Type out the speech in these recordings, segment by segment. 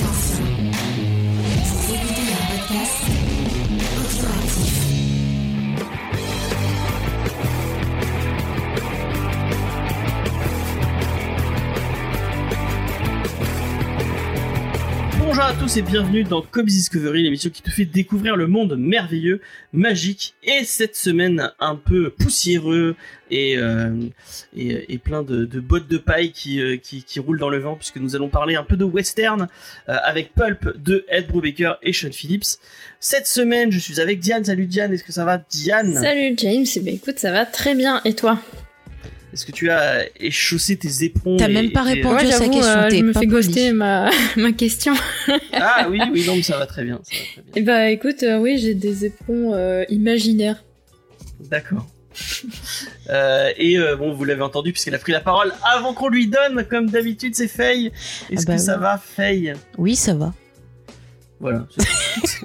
Attention, et bienvenue dans Comics Discovery, l'émission qui te fait découvrir le monde merveilleux, magique et cette semaine un peu poussiéreux et, euh, et, plein de, bottes de paille qui, euh, qui, qui roulent dans le vent puisque nous allons parler un peu de western euh, avec Pulp de Ed Brubaker et Sean Phillips. Cette semaine, je suis avec Diane. Salut Diane, est-ce que ça va Diane? Salut James, ben, écoute, ça va très bien. Et toi? Est-ce que tu as échaussé tes éperons T'as même pas répondu. Ouais, à sa question, euh, je me fais ghoster ma, ma question. Ah oui, oui, non, mais ça va très bien. Ça va très bien. Et bah écoute, euh, oui, j'ai des éperons euh, imaginaires. D'accord. Euh, et euh, bon, vous l'avez entendu puisqu'elle a pris la parole avant qu'on lui donne, comme d'habitude, c'est Faye. Est-ce Ah bah que ça oui. va, Faye? Oui, ça va. Voilà.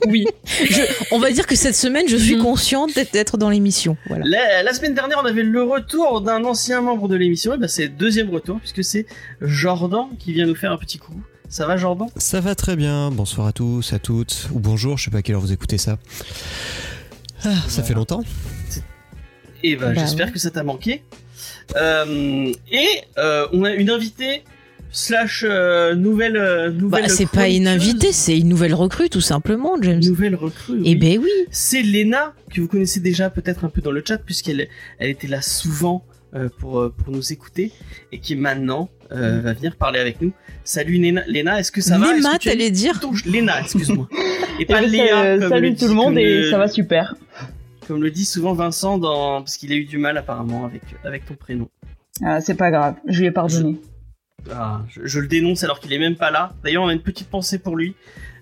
Oui. Je- on va dire que cette semaine, je suis Mhm. consciente d'être- dans l'émission. Voilà. La, la semaine dernière, on avait le retour d'un ancien membre de l'émission. Et ben, c'est le deuxième retour puisque c'est Jordan qui vient nous faire un petit coup. Ça va, Jordan? Ça va très bien, bonsoir à tous, à toutes, ou bonjour, je sais pas à quelle heure vous écoutez ça. Ah, ça fait longtemps Et ben, Bah j'espère ouais. que ça t'a manqué. Euh, et euh, on a une invitée slash euh, nouvelle euh, nouvelle. Bah, c'est pas une invitée, c'est une nouvelle recrue, tout simplement, James. Nouvelle recrue. Eh oui. ben oui. C'est Lena, que vous connaissez déjà peut-être un peu dans le chat, puisqu'elle elle était là souvent euh, pour, euh, pour nous écouter, et qui maintenant euh, va venir parler avec nous. Salut Lena, Lena est-ce que ça va? As t'allais dire? touche Lena, excuse-moi. Et pas Léa, comme salut le tout dit- le monde et le- ça va super. Comme le dit souvent Vincent, dans... parce qu'il a eu du mal apparemment avec, avec ton prénom. Ah, c'est pas grave, je lui ai pardonné. Ah, je, je le dénonce alors qu'il est même pas là. D'ailleurs, on a une petite pensée pour lui.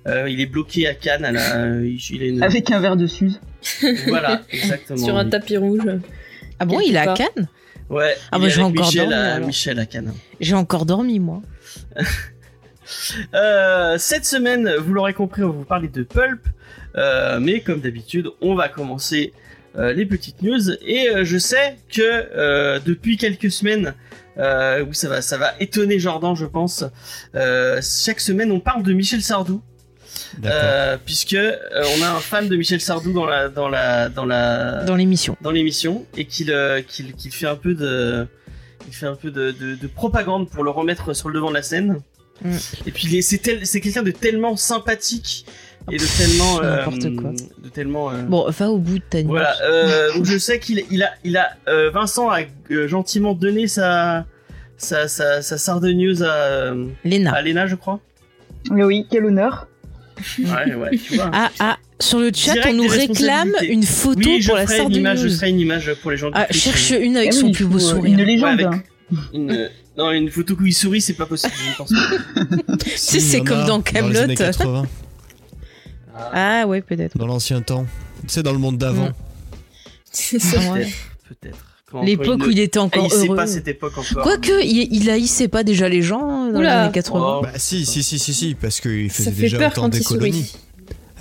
Euh, il est bloqué à Cannes. À la... euh, il, une... Avec un verre de Suze. Voilà, exactement. Sur un oui. tapis rouge. Ah bon, il est à. Cannes Ouais, Ah bah, est j'ai encore Michel, dormi, à. Michel à Cannes. J'ai encore dormi, moi. Euh, cette semaine, vous l'aurez compris, on va vous parler de Pulp. Euh, mais comme d'habitude, on va commencer euh, les petites news. Et euh, je sais que euh, depuis quelques semaines, euh, oui, ça va, ça va étonner Jordan, je pense. euh, chaque semaine, on parle de Michel Sardou. D'accord. Euh, puisque euh, on a un fan de Michel Sardou dans la dans la dans la Dans l'émission. dans l'émission et qu'il euh, qu'il qu'il fait un peu de il fait un peu de, de, de propagande pour le remettre sur le devant de la scène. Mm. Et puis c'est tel- c'est quelqu'un de tellement sympathique et de tellement euh, n'importe quoi. de tellement euh, Bon, va au bout de ta news. voilà. Euh, donc je sais qu'il il a il a euh, Vincent a euh, gentiment donné sa sa sa, sa sardegneuse à euh, Léna. à Léna, je crois. Mais oui, quel honneur. Ouais ouais. Tu vois. Ah, ah, sur le chat, Direct on nous réclame une photo oui, je pour la ferai une image, je ferai une image pour les gens. Ah, cherche une avec Eh son oui, plus beau euh, sourire. Une légende. Ouais, avec-. Une, non, une photo où il sourit, c'est pas possible. Je pense pas. Si, c'est comme a dans 80, Ah ouais, peut-être. dans l'ancien temps. Tu sais, dans le monde d'avant. Mm. C'est ça. Ah ouais. Peut-être. L'époque quand où il était encore haïssait heureux. pas cette époque encore. Quoique, il, il haïssait pas déjà les gens dans les années 80. Oh. Bah si, si, si, si, si, parce qu'il faisait déjà autant quand il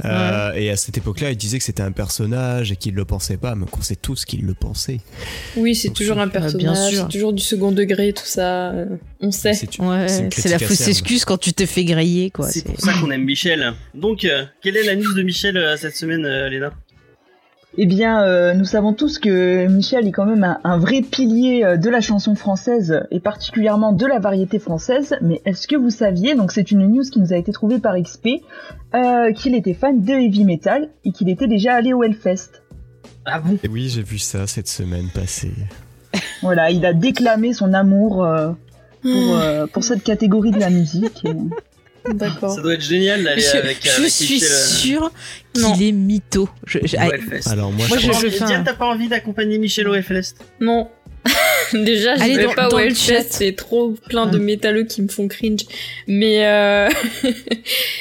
Euh, Et à cette époque-là, il disait que c'était un personnage et qu'il le pensait pas, mais qu'on sait tous qu'il le pensait. Oui, c'est toujours un bien personnage, sûr. c'est toujours du second degré, tout ça. euh, On sait. C'est Ouais, la fausse excuse quand tu te fais griller, quoi. c'est C'est- pour ça qu'on aime Michel. Donc, euh, quelle est la news de Michel euh, cette semaine, euh, Léna? Eh bien, euh, nous savons tous que Michel est quand même un, un vrai pilier euh, de la chanson française et particulièrement de la variété française. Mais est-ce que vous saviez, donc c'est une news qui nous a été trouvée par XP, euh, qu'il était fan de heavy metal et qu'il était déjà allé au Hellfest. Ah bon? Et oui, j'ai vu ça cette semaine passée. Voilà, il a déclamé son amour euh, pour, euh, pour cette catégorie de la musique. et- D'accord. Ça doit être génial d'aller Je, avec, je avec suis Michel. euh, sûre qu'il est mytho. Je- je- ah. Alors moi, Moi, je je- je un- t'as pas envie d'accompagner Michel au Hellfest? Non. Déjà, je vais pas au Hellfest, chat. c'est trop plein de Ah. métalleux qui me font cringe. Mais euh...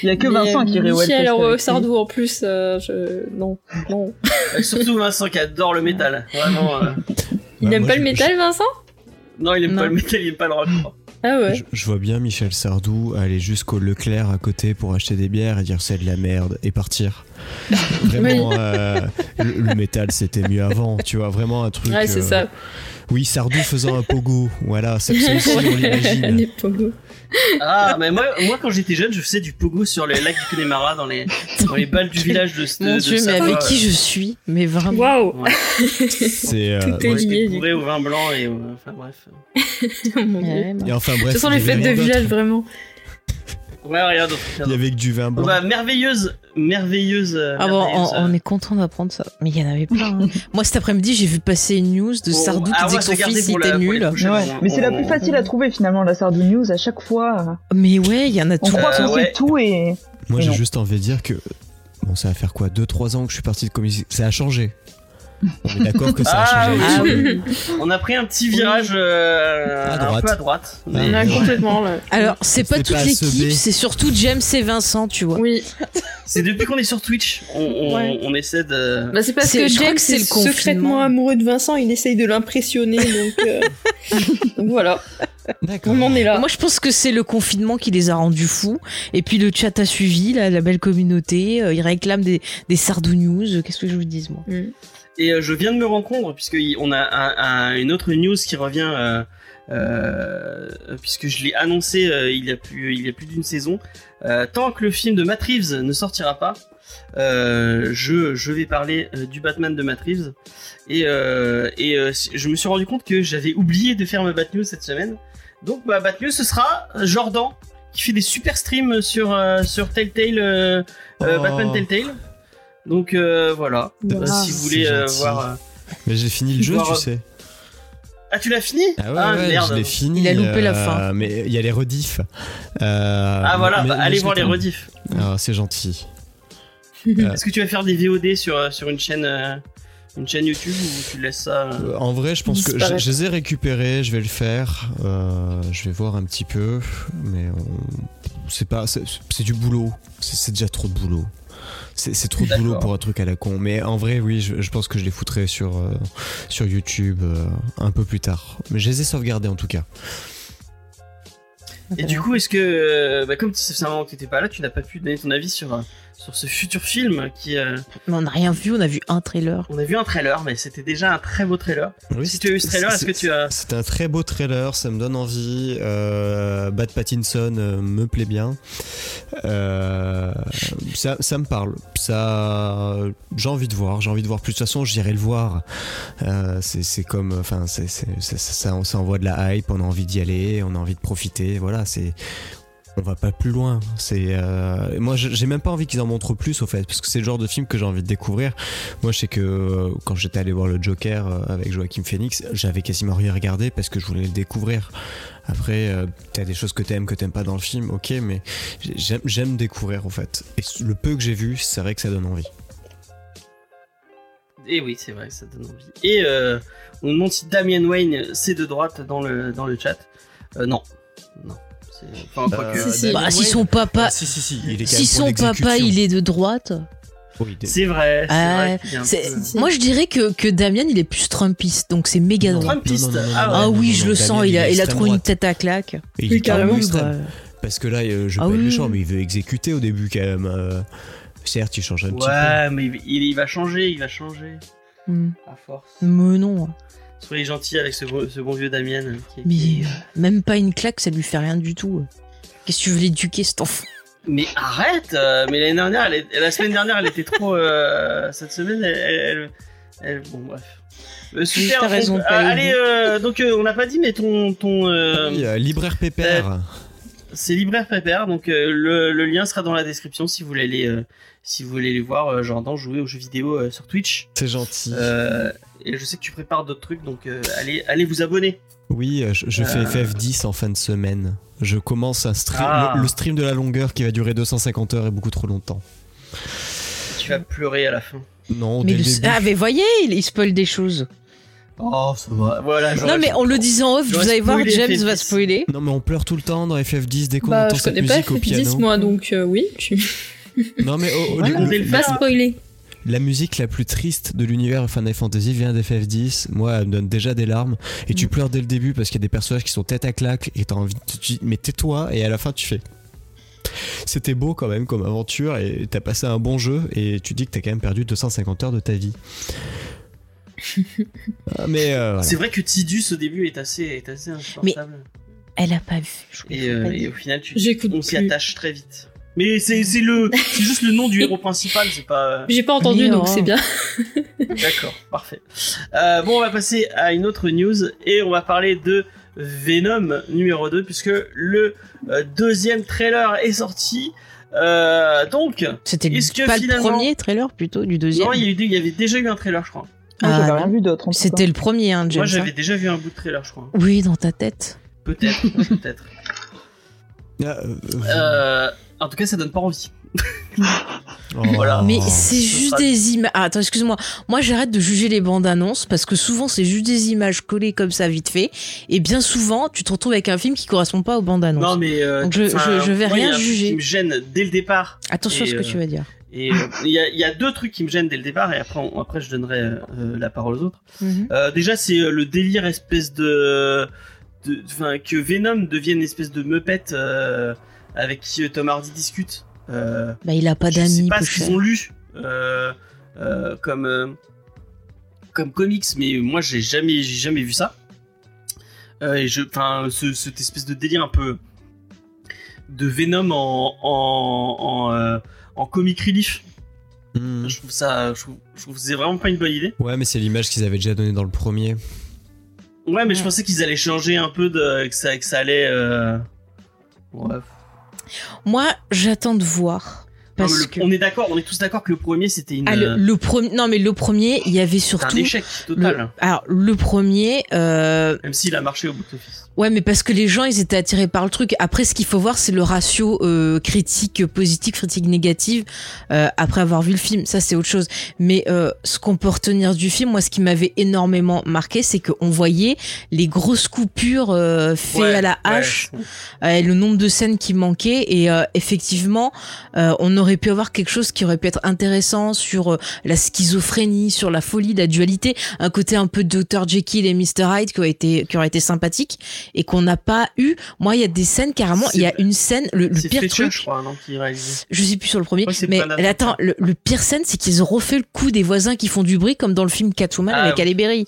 Il y a que Vincent euh, qui irait au Michel Hellfest. Sardou en plus, euh, je... non, non. Euh, Surtout Vincent qui adore le métal. Vraiment. euh, Il Bah, aime moi, pas le métal, Vincent? Non, il aime pas le métal, il aime pas le rock. Ah ouais. Je, je vois bien Michel Sardou aller jusqu'au Leclerc à côté pour acheter des bières et dire c'est de la merde et partir. Vraiment, euh, le, le métal c'était mieux avant, tu vois, vraiment un truc. Ouais, c'est euh, ça. Oui, Sardou faisant un pogo. Voilà, c'est ça aussi, on l'imagine. Ah, mais moi, moi quand j'étais jeune, je faisais du pogo sur les lacs du Connemara dans les, dans les balles du village de, de Mon de dieu, mais avec qui je suis Mais vraiment. Waouh Ouais. C'est. euh, Tout est lié, bourré au vin blanc et au- enfin bref. Mon Dieu. Et enfin bref. Ce sont les fêtes de village, vraiment. Ouais, rien d'autre. rien Il y avait que du vin Bon, blanc. bah, merveilleuse, merveilleuse. euh, Ah bon, on, on euh, est content d'apprendre ça. Mais il y en avait plein. hein. Moi, cet après-midi, j'ai vu passer une news de bon, Sardou qui ah, on disait que son fils était nul. Ouais. on- Mais c'est la on- plus facile à trouver finalement, la Sardou News. À chaque fois, Mais ouais, il y en a on tout. croit Euh, qu'on ouais. sait tout et. Moi, j'ai juste envie de dire que. Bon, ça va faire quoi 2-3 ans que je suis parti de comédie. Ça a changé. On est d'accord que ça a Ah, changé. Ah oui. On a pris un petit virage euh, À un droite. peu à droite. Ah, mais- On a ouais. complètement là. Alors, c'est pas toute l'équipe, c'est surtout James et Vincent, tu vois. Oui. C'est depuis qu'on est sur Twitch, on, on, Ouais. on essaie de. Bah, c'est parce C'est- que je crois James que c'est est le confinement. secrètement amoureux de Vincent, il essaye de l'impressionner, donc, euh, donc voilà, D'accord. on en est là. Moi, je pense que c'est le confinement qui les a rendus fous. Et puis, le chat a suivi, là, la belle communauté. euh, ils réclament des, des Sardou News. Qu'est-ce que je vous dise, moi? Mm. Et euh, je viens de me rendre compte, puisque y- on a un- un- une autre news qui revient, euh, euh, puisque je l'ai annoncé euh, il y a plus, il y a plus d'une saison. Tant que le film de Matt Reeves ne sortira pas, je, je vais parler du Batman de Matt Reeves. Et, et je me suis rendu compte que j'avais oublié de faire ma Bat News cette semaine. Donc ma Bat News, ce sera Jordan qui fait des super streams sur, sur Telltale, euh, Oh. Batman Telltale. Donc euh, voilà, Wow. Euh, si vous C'est voulez euh, voir. Mais j'ai fini le jeu, Voir, tu sais. Ah, tu l'as fini Ah ouais, ouais, merde. je l'ai fini. Il a loupé la fin. Mais il y a les rediffs. Euh, Ah voilà, mais- bah, mais allez voir les rediffs. Ah, c'est gentil. Est-ce que tu vas faire des VOD sur, sur une chaîne euh, une chaîne YouTube ou tu laisses ça En vrai, je pense que je, les ai récupérés, je vais le faire. euh, je vais voir un petit peu, mais on- c'est pas, c'est du boulot. C'est c'est déjà trop de boulot. C'est trop de boulot pour un truc à la con. Mais en vrai, oui, je, je pense que je les foutrai sur euh, sur YouTube euh, un peu plus tard. Mais je les ai sauvegardés en tout cas. Et du coup, est-ce que, euh, bah, comme c'est un moment que t'étais pas là, tu n'as pas pu donner ton avis sur, sur ce futur film qui. euh, Mais on n'a rien vu, on a vu un trailer. on a vu un trailer, mais c'était déjà un très beau trailer. Oui, Si tu as vu ce trailer, est-ce que tu as- C'est un très beau trailer, ça me donne envie. Euh, Bad Pattinson euh, me plaît bien. Euh, ça, ça me parle. Ça, j'ai envie de voir. J'ai envie de voir plus. De toute façon, j'irai le voir. Euh, c'est c'est comme, enfin, ça, ça envoie de la hype. On a envie d'y aller. On a envie de profiter. Voilà, c'est. On va pas plus loin. C'est euh, moi, j'ai même pas envie qu'ils en montrent plus au fait, parce que c'est le genre de film que j'ai envie de découvrir. Moi, je sais que euh, quand j'étais allé voir le Joker euh, avec Joaquin Phoenix, j'avais quasiment rien regardé parce que je voulais le découvrir. Après, euh, t'as des choses que t'aimes, que t'aimes pas dans le film, ok, mais j'aime, découvrir en fait. Et le peu que j'ai vu, c'est vrai que ça donne envie. Et oui, c'est vrai, ça donne envie. Et on nous demande si Damien Wayne c'est de droite dans le, dans le chat. Non. Non. C'est- Enfin, quoi Euh, que- Si, si. Bah, si son papa, Ah, si, si, si, il est si son papa, il est de droite. Des- C'est vrai, peu-. Moi, je dirais que, que Damien, il est plus Trumpiste, donc c'est méga Non. droit. Trumpiste. Non, non, non, non, Ah, oui, non, je non, le Damien, sens, il a, il a trop une tête à claque. Et il Oui, est carrément bah, Parce que là, euh, je vais Ah pas être oui. méchant, mais il veut exécuter au début quand même. euh. Certes, il change un petit peu. Ouais, mais il, il- il va changer, il va changer. hmm. À force. Mais non. Soyez gentil avec ce, bon- ce bon vieux Damien. euh, qui est- Mais euh, même pas une claque, ça lui fait rien du tout. Qu'est-ce que tu veux l'éduquer, cet enfant? Mais arrête euh, Mais l'année dernière, elle est- la semaine dernière, elle était trop. euh, cette semaine, elle, elle, elle- elle- Bon, bref. Euh, super, t'as raison, euh, allez, euh, donc euh, on n'a pas dit, mais ton. ton euh, Oui, euh, libraire pépère. c'est Libraire Pépère, donc euh, le, le lien sera dans la description si vous voulez aller, euh, si vous voulez aller voir euh, Jordan jouer aux jeux vidéo euh, sur Twitch. C'est gentil. Et je sais que tu prépares d'autres trucs, donc euh, allez, allez vous abonner. Oui, euh, je, je fais Euh. FF10 en fin de semaine. Je commence un stream, Ah. le, le stream de la longueur qui va durer 250 heures et beaucoup trop longtemps. Tu vas pleurer à la fin. Non, mais le début. Ah, mais voyez, il, il spoil des choses. Oh, ça va. Voilà, Non, mais en le disant off, vous allez voir, James FF10. va spoiler. Non, mais on pleure tout le temps dans FF10 dès qu'on Bah, entend je cette connais pas musique au FF10 piano. moi, donc euh, oui, tu Non, mais oh, oh, Voilà. le- Dès le- le pas faire. spoiler. La musique la plus triste de l'univers Final Fantasy vient d'FF10. Moi, elle me donne déjà des larmes. Et Mm. tu pleures dès le début parce qu'il y a des personnages qui sont tête à claque et t'as envie de te dire, mais tais-toi. Et à la fin, tu fais. C'était beau quand même comme aventure et t'as passé un bon jeu et tu dis que t'as quand même perdu 250 heures de ta vie. Ah, Mais euh, voilà. C'est vrai que Tidus au début est assez, est assez insupportable. Elle a pas vu. je Et, euh, pas et au final, tu, J'écoute on s'y attache très vite. Mais c'est c'est le, c'est juste le nom du héros principal, c'est pas. J'ai pas entendu, Mais donc c'est bien. D'accord, parfait. Euh, bon, on va passer à une autre news et on va parler de Venom numéro 2 puisque le euh, deuxième trailer est sorti. Euh, donc, C'était le- Est-ce que pas finalement- le premier trailer plutôt du deuxième? non, il y, a eu- il y avait déjà eu un trailer, je crois. Ah, j'avais non. rien vu d'autre. C'était le premier, hein, James. Moi, j'avais hein. déjà vu un bout de trailer, je crois. Oui, dans ta tête. Peut-être, peut-être. Ah, euh, Euh, en tout cas, ça donne pas envie. oh. voilà. Mais c'est ce juste sera- des images. Ah, attends, excuse-moi. Moi, j'arrête de juger les bandes annonces parce que souvent, c'est juste des images collées comme ça, vite fait. Et bien souvent, tu te retrouves avec un film qui correspond pas aux bandes annonces. Non, mais euh, Donc, je- je- je vais moi, il y a rien un truc juger. qui me gêne dès le départ. Attention à ce que euh, tu vas dire. Et euh, il y, a, il y a deux trucs qui me gênent dès le départ, et après, on- après je donnerai euh, la parole aux autres. Mhm. Euh, déjà, c'est euh, le délire espèce de, de- enfin, que Venom devienne une espèce de meupette euh, avec qui euh, Tom Hardy discute. Euh, Bah, il a pas je sais d'amis, pas ce qu'ils ont lu euh, euh, comme euh, comme comics, mais moi j'ai jamais j'ai jamais vu ça. Euh, et je, enfin, ce, cette espèce de délire un peu de Venom en en en, euh, en comic relief. Hmm. Je trouve ça, je trouve, je trouve que c'est vraiment pas une bonne idée. Ouais, mais c'est l'image qu'ils avaient déjà donnée dans le premier. Ouais, mais je Ouais. pensais qu'ils allaient changer un peu de que ça que ça allait. Euh... Ouais. Moi, j'attends de voir. Non, Parce mais le- que. On est d'accord, on est tous d'accord que le premier c'était une. Ah, le, le premier, non mais le premier, il y avait c'était un surtout. échec total. le- alors le premier, euh, Même s'il a marché au box-office. ouais, mais parce que les gens ils étaient attirés par le truc. Après, ce qu'il faut voir, c'est le ratio euh, critique positive, critique négative euh, après avoir vu le film. Ça, c'est autre chose. Mais euh, ce qu'on peut retenir du film, moi, ce qui m'avait énormément marqué, c'est qu'on voyait les grosses coupures euh, faites Ouais, à la ouais, hache. c'est- euh, le nombre de scènes qui manquaient et euh, effectivement euh, on aurait pu avoir quelque chose qui aurait pu être intéressant sur euh, la schizophrénie sur la folie la dualité. Un côté un peu Dr Jekyll et Mr Hyde qui aurait été qui aurait été sympathique et qu'on n'a pas eu. Moi il y a des scènes carrément il y a une scène le, pire Fletcher, truc je crois, non, qui je sais plus sur le premier, Ouais, mais attends, le, le pire scène, c'est qu'ils ont refait le coup des voisins qui font du bruit, comme dans le film Catwoman Ah, avec oui. Halle Berry.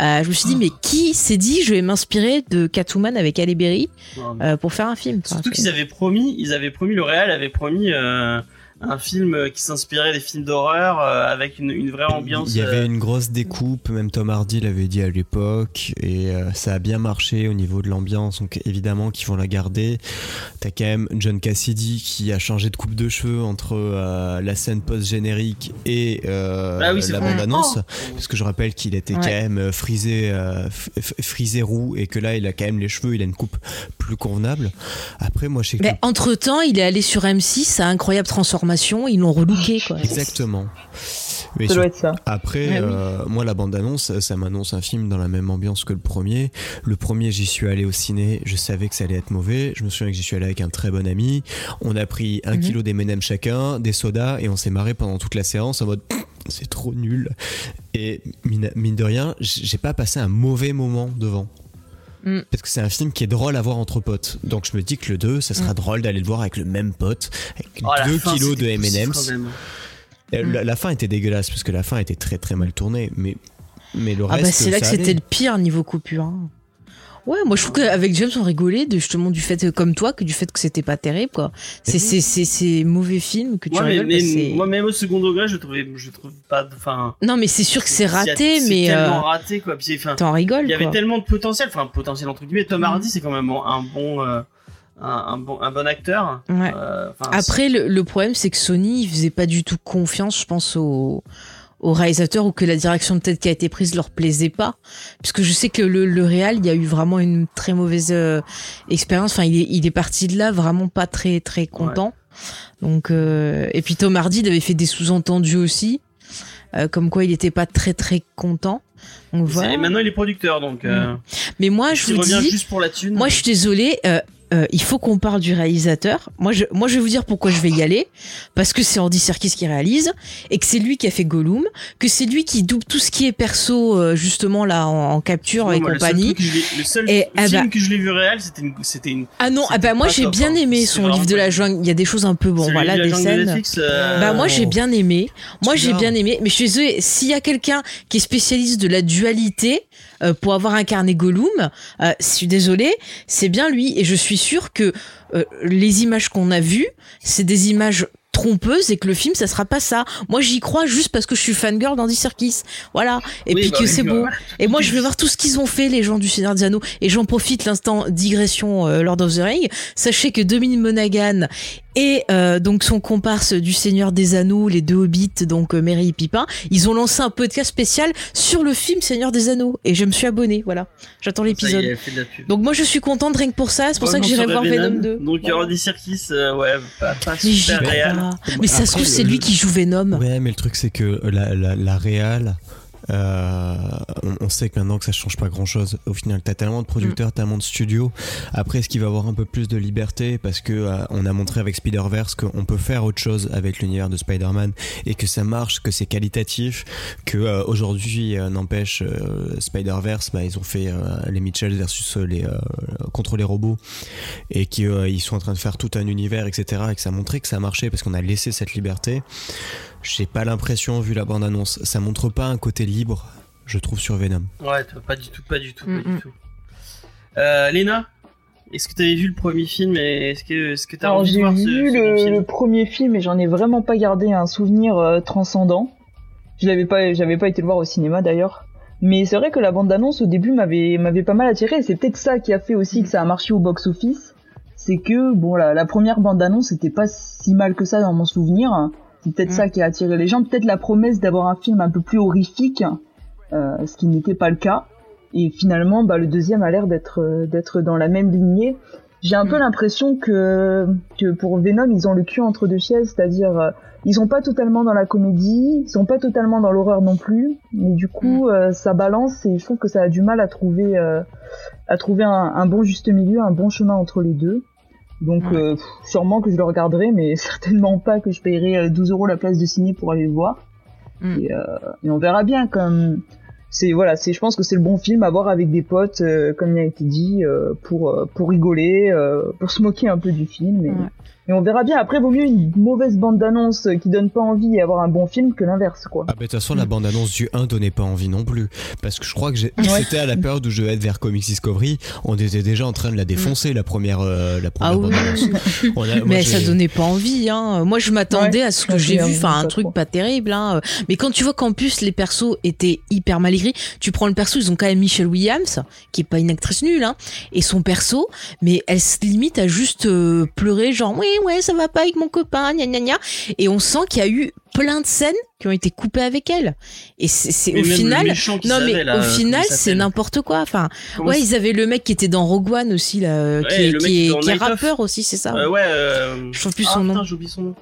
Euh, je me suis dit, mais qui s'est dit, je vais m'inspirer de Catwoman avec Halle Berry euh, pour faire un film Surtout qu'ils avaient promis, ils avaient promis, le réel avait promis euh, un film qui s'inspirait des films d'horreur euh, avec une, une vraie ambiance. Il y avait euh, une grosse découpe, même Tom Hardy l'avait dit à l'époque, et euh, ça a bien marché au niveau de l'ambiance, donc évidemment qu'ils vont la garder. T'as quand même John Cassidy qui a changé de coupe de cheveux entre euh, la scène post-générique et euh, Ah oui, la bande-annonce, Oh parce que je rappelle qu'il était Ouais. quand même euh, frisé, euh, frisé roux, et que là il a quand même les cheveux, il a une coupe plus convenable. Après, moi je sais que Mais entre temps, il est allé sur M6, à incroyable transformation, ils l'ont relooké quoi. Exactement. Mais Ça sur- doit être ça. Après, oui. euh, moi, la bande-annonce, ça m'annonce un film dans la même ambiance que le premier. Le premier, j'y suis allé au ciné, je savais que ça allait être mauvais. Je me souviens que j'y suis allé avec un très bon ami. On a pris un Mhm. kilo d'M&M chacun, des sodas, et on s'est marré pendant toute la séance en mode c'est trop nul. Et mine, de rien, j'ai pas passé un mauvais moment devant. Mm. Parce que c'est un film qui est drôle à voir entre potes. Donc je me dis que le 2, ça sera drôle d'aller le voir avec le même pote, avec oh, la 2 fin, kilos de M&M's. Euh, Mm. La, la fin était dégueulasse parce que la fin était très très mal tournée, mais mais le Ah reste. bah c'est là que c'était le pire niveau coupure. hein. Ouais, moi je trouve qu'avec James on rigolait de, justement du fait euh, comme toi que du fait que c'était pas terrible quoi. C'est c'est c'est ces mauvais films que tu Ouais, mais, rigoles mais c'est- moi, même au second degré, je trouvais, je trouve pas. Enfin. Non mais c'est sûr que c'est raté c'est mais tellement euh, raté quoi. Puis, enfin, t'en rigoles il y avait tellement de potentiel, enfin potentiel entre guillemets. Tom Mhm. Hardy, c'est quand même un bon, euh, un, un bon, un bon acteur. Ouais. Euh, Après, le, le problème, c'est que Sony, il faisait pas du tout confiance, je pense, au, au réalisateur ou que la direction peut-être qui a été prise leur plaisait pas. Puisque je sais que le, le réal, il y a eu vraiment une très mauvaise euh, expérience. Enfin, il est, il est parti de là vraiment pas très, très content. Donc, euh, et puis Tom Hardy il avait fait des sous-entendus aussi. euh, comme quoi il était pas très très content. Donc voilà. Et maintenant, il est producteur, donc. euh, Mais moi, je vous dis, juste pour la thune. moi, je suis désolée. Euh, il faut qu'on parle du réalisateur. Moi je, moi, je vais vous dire pourquoi je vais y aller. Parce que c'est Andy Serkis qui réalise et que c'est lui qui a fait Gollum, que c'est lui qui double tout ce qui est perso, euh, justement, là, en, en capture et Moi, le seul compagnie. Le seul Et, ah film bah- que je l'ai vu réel, c'était une, c'était une. Ah non, ah bah moi j'ai bien hein. aimé son livre de la jungle. Il y a des choses un peu bon, voilà, des de scènes. Netflix, euh, Bah moi j'ai bien aimé. Moi j'ai bien aimé, mais je suis désolée, s'il y a quelqu'un qui est spécialiste de la dualité euh, pour avoir incarné Gollum, euh, je suis désolée, c'est bien lui et je suis sûre que euh, les images qu'on a vues, c'est des images trompeuses et que le film ça sera pas ça. Moi j'y crois juste parce que je suis fangirl d'Andy Serkis. Voilà. Et Oui, puis bah que c'est bah beau. Et moi, je vais voir tout ce qu'ils ont fait, les gens du Seigneur des Anneaux. Et j'en profite l'instant digression euh, Lord of the Ring. Sachez que Dominique Monaghan et euh, donc son comparse du Seigneur des Anneaux, les deux hobbits, donc euh, Merry et Pipin, ils ont lancé un podcast spécial sur le film Seigneur des Anneaux. Et je me suis abonnée, voilà. J'attends l'épisode. Donc moi, je suis contente rien que pour ça. C'est pour ça que j'irai voir Venom 2. Donc il y aura euh, ouais, pas, pas Mais super réel. pas. Mais ça se trouve, c'est le- lui qui joue Venom. Ouais, mais le truc c'est que la, la, la réal, euh, on, sait que maintenant que ça change pas grand chose. Au final, t'as tellement de producteurs, tellement de studios. Après, est-ce qu'il va avoir un peu plus de liberté parce que euh, on a montré avec Spider-Verse qu'on peut faire autre chose avec l'univers de Spider-Man et que ça marche, que c'est qualitatif, que euh, aujourd'hui euh, n'empêche euh, Spider-Verse, bah, ils ont fait euh, les Mitchell versus les euh, contre les robots et qu'ils sont en train de faire tout un univers, etc. Et que ça a montré que ça marchait parce qu'on a laissé cette liberté. J'ai pas l'impression, vu la bande-annonce, ça montre pas un côté libre, je trouve, sur Venom. Ouais, pas du tout, pas du tout, pas du tout. Euh, Léna, est-ce que t'avais vu le premier film et est-ce que, est-ce que t'as envie de j'ai voir ce, vu ce le, film le premier film et j'en ai vraiment pas gardé un souvenir euh, transcendant. Je l'avais pas, j'avais pas été le voir au cinéma d'ailleurs. Mais c'est vrai que la bande d'annonce au début m'avait m'avait pas mal attiré. et C'est peut-être ça qui a fait aussi que ça a marché au box office. C'est que bon la, la première bande d'annonce c'était pas si mal que ça dans mon souvenir. C'est peut-être Mm. ça qui a attiré les gens. Peut-être la promesse d'avoir un film un peu plus horrifique, euh, ce qui n'était pas le cas. Et finalement, bah, le deuxième a l'air d'être euh, d'être dans la même lignée. J'ai un peu Mm. l'impression que, que pour Venom, ils ont le cul entre deux chaises, c'est-à-dire euh, ils sont pas totalement dans la comédie, ils sont pas totalement dans l'horreur non plus, mais du coup euh, ça balance et je trouve que ça a du mal à trouver euh, à trouver un, un bon juste milieu, un bon chemin entre les deux. Donc Ouais. euh, pff, sûrement que je le regarderai, mais certainement pas que je paierai euh, 12 euros la place de ciné pour aller le voir. Mm. Et, euh, et on verra bien comme c'est voilà, c'est je pense que c'est le bon film à voir avec des potes, euh, comme il a été dit, euh, pour euh, pour rigoler, euh, pour se moquer un peu du film. Et, Ouais. Et on verra bien. Après, vaut mieux une mauvaise bande d'annonce qui donne pas envie et avoir un bon film que l'inverse, quoi. Ah, bah, de toute façon, la bande-annonce du 1 donnait pas envie non plus. Parce que je crois que j'ai- c'était à la période où je devais être vers Comics Discovery, on était déjà en train de la défoncer, la première, euh, la première Ah oui. bande-annonce. On a- moi, Mais ça donnait pas envie. Hein. Moi, je m'attendais Ouais, à ce que moi, j'ai vu, enfin un truc trop. pas terrible. Hein. Mais quand tu vois qu'en plus les persos étaient hyper mal écrits, tu prends le perso, ils ont quand même Michelle Williams, qui est pas une actrice nulle, hein, et son perso, mais elle se limite à juste euh, pleurer, genre oui, ouais, ça va pas avec mon copain, gna gna gna. Et on sent qu'il y a eu plein de scènes qui ont été coupées avec elle. Et c'est au final. Non mais au final c'est n'importe quoi. Enfin Comment ouais ils avaient le mec qui était dans Rogue One aussi là, euh, qui, est, qui qui est, qui rappeur aussi c'est ça. Euh, ouais, euh... Je trouve plus ah, son nom. J'ai oublié son nom.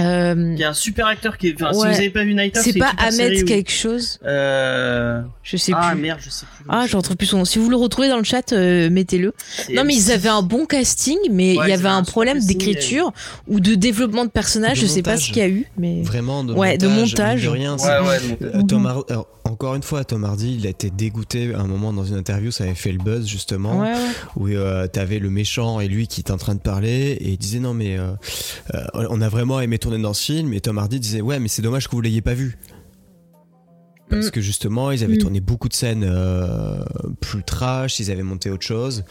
Euh, Il y a un super acteur qui est. Enfin, si Ouais. vous avez pas vu Night Of, c'est pas Ahmed où- quelque chose? Euh... Je sais Ah plus. merde, je sais plus. Ah, je retrouve plus son nom. Si vous le retrouvez dans le chat, euh, mettez-le. Non, mais ils avaient un bon casting, mais Ouais, il y avait un un problème d'écriture ou de développement de personnages. De je sais pas montage. ce qu'il y a eu, mais Vraiment de Ouais, de montage. montage. de rien, Ouais, c'est- ouais, donc, Euh, Tom Har- alors, encore une fois, Tom Hardy, il a été dégoûté à un moment dans une interview, ça avait fait le buzz justement, ouais, ouais. où euh, t'avais le méchant et lui qui était en train de parler et il disait non mais euh, euh, on a vraiment aimé tourner dans ce film et Tom Hardy disait ouais mais c'est dommage que vous l'ayez pas vu. Parce Mm. que justement, ils avaient Mm. tourné beaucoup de scènes euh, plus trash, ils avaient monté autre chose.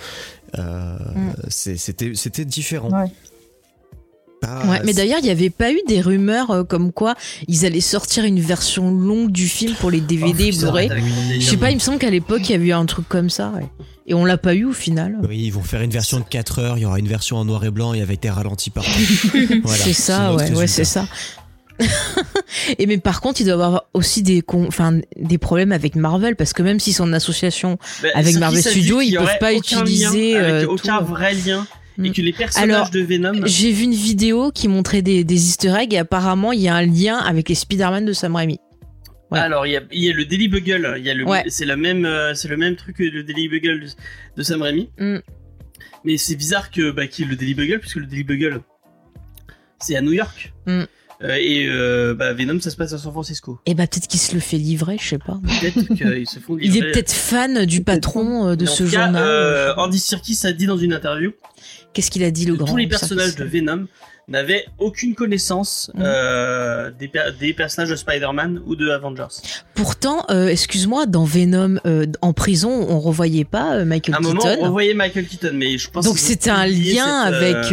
Euh, Mm. C'était c'était différent. Ouais. Pas- Ouais, mais d'ailleurs, il n'y avait pas eu des rumeurs euh, comme quoi ils allaient sortir une version longue du film pour les DVD Oh, délire. Je sais pas, il me semble qu'à l'époque, il y avait eu un truc comme ça. ouais. Et on l'a pas eu au final. Oui, ils vont faire une version de 4 heures, il y aura une version en noir et blanc et avec des ralentis partout. Voilà, c'est ça, ouais, c'est ça. et mais par contre, il doit y avoir aussi des con- enfin des problèmes avec Marvel parce que même s'ils sont en association, Bah, avec Marvel Studios, ils peuvent pas aucun utiliser, lien avec euh, aucun tout. vrai lien et Mm. que les personnages Alors, de Venom. j'ai vu une vidéo qui montrait des, des Easter eggs et apparemment il y a un lien avec les Spider-Man de Sam Raimi. ouais. Alors il y y a le Daily Bugle, il y a le, Ouais. c'est la même, euh, c'est le même truc que le Daily Bugle de, de Sam Raimi. Mm. Mais c'est bizarre que bah, qu'il y ait le Daily Bugle, puisque le Daily Bugle, c'est à New York. Mm. Euh, et euh, bah, Venom, ça se passe à San Francisco. Et bah peut-être qu'il se le fait livrer, je sais pas. Peut-être qu'ils se font Il est livrer. peut-être fan du patron de ce cas, journal. Andy Serkis a dit dans une interview Qu'est-ce qu'il a dit le grand tous les personnages de Venom n'avaient aucune connaissance Mhm. euh, des, per- des personnages de Spider-Man ou de Avengers. Pourtant, euh, excuse-moi, dans Venom, euh, en prison, on revoyait pas euh, Michael À un moment, Keaton. on voyait Michael Keaton, mais je pense Donc c'était un lien cette, avec.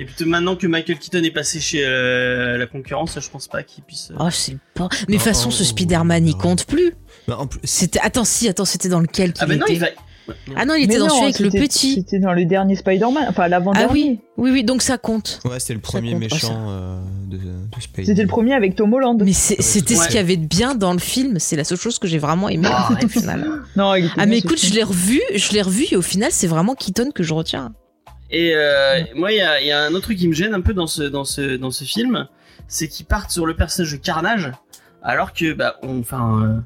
Et puis maintenant que Michael Keaton est passé chez euh, la concurrence, je pense pas qu'il puisse. euh, Oh, c'est pas. Mais de toute façon, ce Spider-Man, il compte plus. Bah, en plus, C'était. Attends, si, attends, c'était dans lequel qu'il Ah ben non, il va. Ah non, il était Mais dans celui avec le petit. C'était dans le dernier Spider-Man, enfin Ah l'avant-dernier. oui, oui, oui, donc ça compte. ouais, c'était le premier méchant euh, de, de Spidey. C'était le premier avec Tom Holland. Mais c'était ouais. ce qu'il y avait de bien dans le film. C'est la seule chose que j'ai vraiment aimé Ah, au final. Non, il était Ah mais écoute, film. je l'ai revu, je l'ai revu et au final, c'est vraiment Keaton que je retiens. Et euh, moi, il y a, il y a un autre truc qui me gêne un peu dans ce dans ce dans ce film, c'est qu'ils partent sur le personnage de Carnage, alors que bah, on, enfin, euh,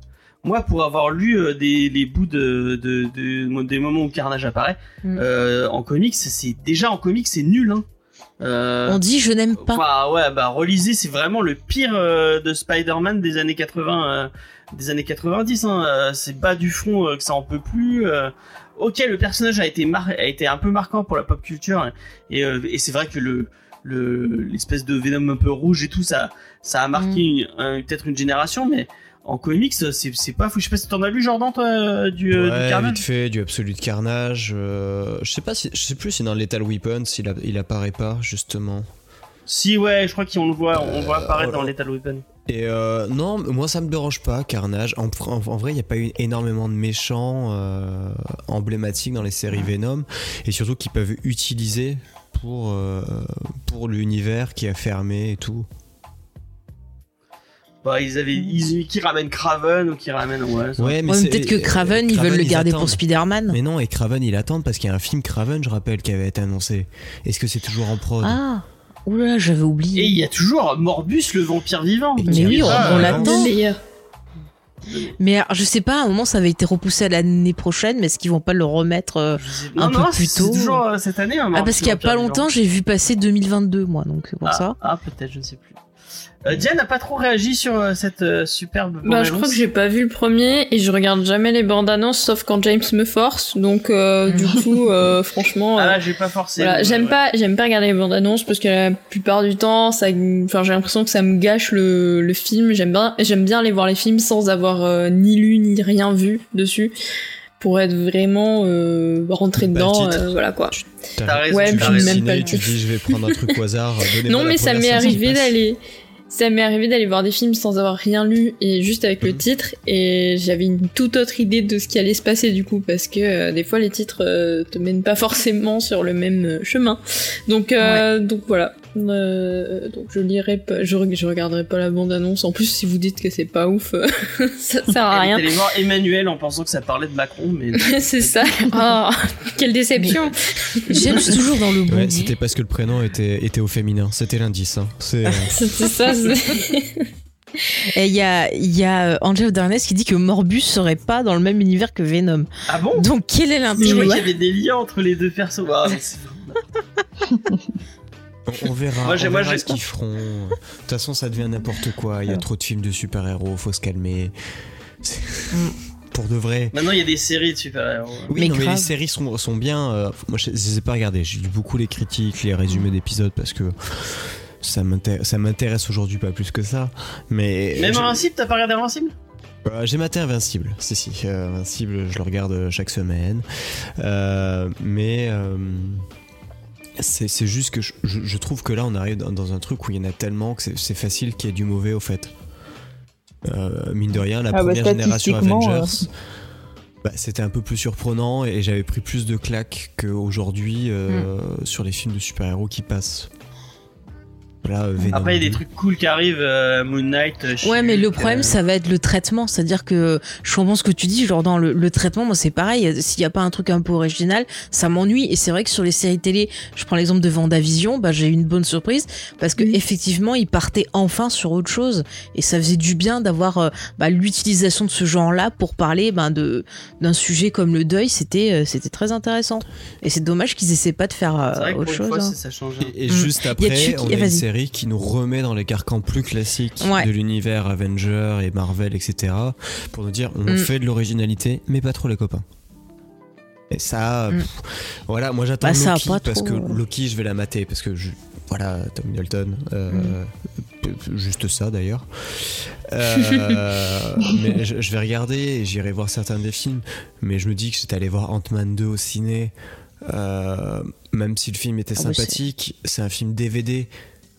moi, pour avoir lu euh, des les bouts de, de, de- des moments où Carnage apparaît Mm. euh, en comics, c'est déjà en comics, c'est nul. Hein. Euh, On dit je n'aime pas. Enfin, ouais, bah relisez, c'est vraiment le pire de Spider-Man des années 80, euh, des années 90. Hein. C'est bas du front que ça en peut plus. ok, le personnage a été mar- a été un peu marquant pour la pop culture et, euh, et c'est vrai que le le l'espèce de Venom un peu rouge et tout ça ça a marqué un- peut-être une génération, mais en comics c'est pas fou. Je sais pas si t'en as lu Jordan toi euh, du, euh, du Carnage vite fait, du Absolute Carnage. euh, je sais pas si, je sais plus si dans Lethal Weapons il, a- il apparaît pas justement. Si ouais, je crois qu'on le voit, on voit apparaître dans Lethal Weapon. Et euh, non, moi ça me dérange pas, Carnage. En, en- en vrai, il n'y a pas eu énormément de méchants euh, emblématiques dans les séries Venom, et surtout qui peuvent utiliser pour, pour l'univers qui a fermé et tout. Bah ils avaient ils, qui ramènent Craven ou qui ramènent ouais. Ouais, Ouais, mais c'est- peut-être que euh, Craven, ils veulent le garder attendent. pour Spider-Man. Mais non, et Craven, il attend parce qu'il y a un film Craven, je rappelle, qui avait été annoncé. Est-ce que c'est toujours en prod? Ah, oula, j'avais Et oublié. il y a toujours Morbus le vampire vivant. Mais oui, on- on euh, l'attend. Mais alors, je sais pas, à un moment, ça avait été repoussé à l'année prochaine, mais est-ce qu'ils vont pas le remettre euh, un non, peu non, plus c'est tôt. toujours euh, cette année. hein, Ah, parce qu'il y a pas longtemps, j'ai vu passer 2022, moi, donc c'est pour ah, ça. Ah, peut-être, je ne sais plus. Euh, Diane n'a pas trop réagi sur euh, cette euh, superbe. Bah, je crois que j'ai pas vu le premier et je regarde jamais les bandes annonces sauf quand James me force. Donc, euh, du coup, euh, franchement, Ah euh, là, j'ai pas forcé. voilà, j'aime ouais. pas, j'aime pas regarder les bandes annonces parce que la plupart du temps, ça, enfin, j'ai l'impression que ça me gâche le, le film. J'aime bien, j'aime bien aller voir les films sans avoir euh, ni lu ni rien vu dessus pour être vraiment euh, rentré dedans. titre. euh, voilà quoi. T'as raison, Ouais, tu puis même pas le tu dis je vais prendre un truc au hasard. Non, mais ça m'est arrivé d'aller. Ça m'est arrivé d'aller voir des films sans avoir rien lu et juste avec le Mhm. titre et j'avais une toute autre idée de ce qui allait se passer du coup parce que euh, des fois les titres euh, te mènent pas forcément sur le même euh, chemin. Donc euh, donc voilà. Euh, donc je lirai pas, je, re- je regarderai pas la bande annonce. En plus si vous dites que c'est pas ouf, ça sert à rien. allée voir Emmanuel en pensant que ça parlait de Macron, mais c'est ça. Oh, quelle déception. J'aime toujours dans le bon Ouais, c'était parce que le prénom était, était au féminin. C'était l'indice. Hein. C'est, euh, C'était ça. c'est- Et il y a, il y a euh, Angel Darnes qui dit que Morbus serait pas dans le même univers que Venom. ah bon? Donc quel est Je l'intérêt? croyais qu'il y avait des liens entre les deux persos. Ah, mais c'est- on, on verra, Moi, j'ai- on moi, verra j'ai- ce qu'ils feront. De toute façon, ça devient n'importe quoi. Il y a trop de films de super-héros. Faut se calmer. C'est- Mm. Pour de vrai. Maintenant, il y a des séries de super-héros. Oui, Mais non, mais grave. les séries sont, sont bien. euh, moi, je, les ai pas regardées. J'ai lu beaucoup les critiques, les résumés d'épisodes parce que ça m'intéresse, aujourd'hui pas plus que ça. Mais Même Invincible, t'as pas regardé Invincible? Euh, j'ai maté Invincible. Si si, euh, Invincible, je le regarde chaque semaine. Euh, mais euh, c'est juste que je, je- je trouve que là, on arrive dans, dans un truc où il y en a tellement que c'est- facile qu'il y ait du mauvais au fait. Euh, mine de rien, la Ah bah, première génération Avengers. bah, c'était un peu plus surprenant et j'avais pris plus de claques qu'aujourd'hui euh, sur les films de super-héros qui passent. Là, Venom Après, il y a des 2. trucs cool qui arrivent, euh, Moon Knight. euh, Ouais, mais le problème, euh, ça va être le traitement. C'est-à-dire que je comprends ce que tu dis, genre dans le, le traitement, moi c'est pareil. S'il n'y a pas un truc un peu original, ça m'ennuie. Et c'est vrai que sur les séries télé, je prends l'exemple de Vendavision, bah, j'ai eu une bonne surprise parce que Oui. effectivement, ils partaient enfin sur autre chose. Et ça faisait du bien d'avoir euh, bah, l'utilisation de ce genre-là pour parler ben, de d'un sujet comme le deuil. C'était euh, c'était très intéressant. Et c'est dommage qu'ils essaient pas de faire euh, autre chose. fois, hein. ça, change. Et, et Mm. juste Y a après, on a une vas-y. Série qui nous remet dans les carcans plus classiques Ouais. de l'univers Avenger et Marvel, etc. Pour nous dire, on Mm. fait de l'originalité, mais pas trop les copains. Et ça, Mm. pff, voilà, moi j'attends Bah, Loki parce trop, que. Loki, je vais la mater parce que je, voilà, Tom Middleton, euh, Mm. juste ça d'ailleurs. Euh, mais je, je vais regarder et j'irai voir certains des films. Mais je me dis que j'étais allé voir Ant-Man 2 au ciné. euh, même si le film était Ah bah, sympathique, c'est un film DVD.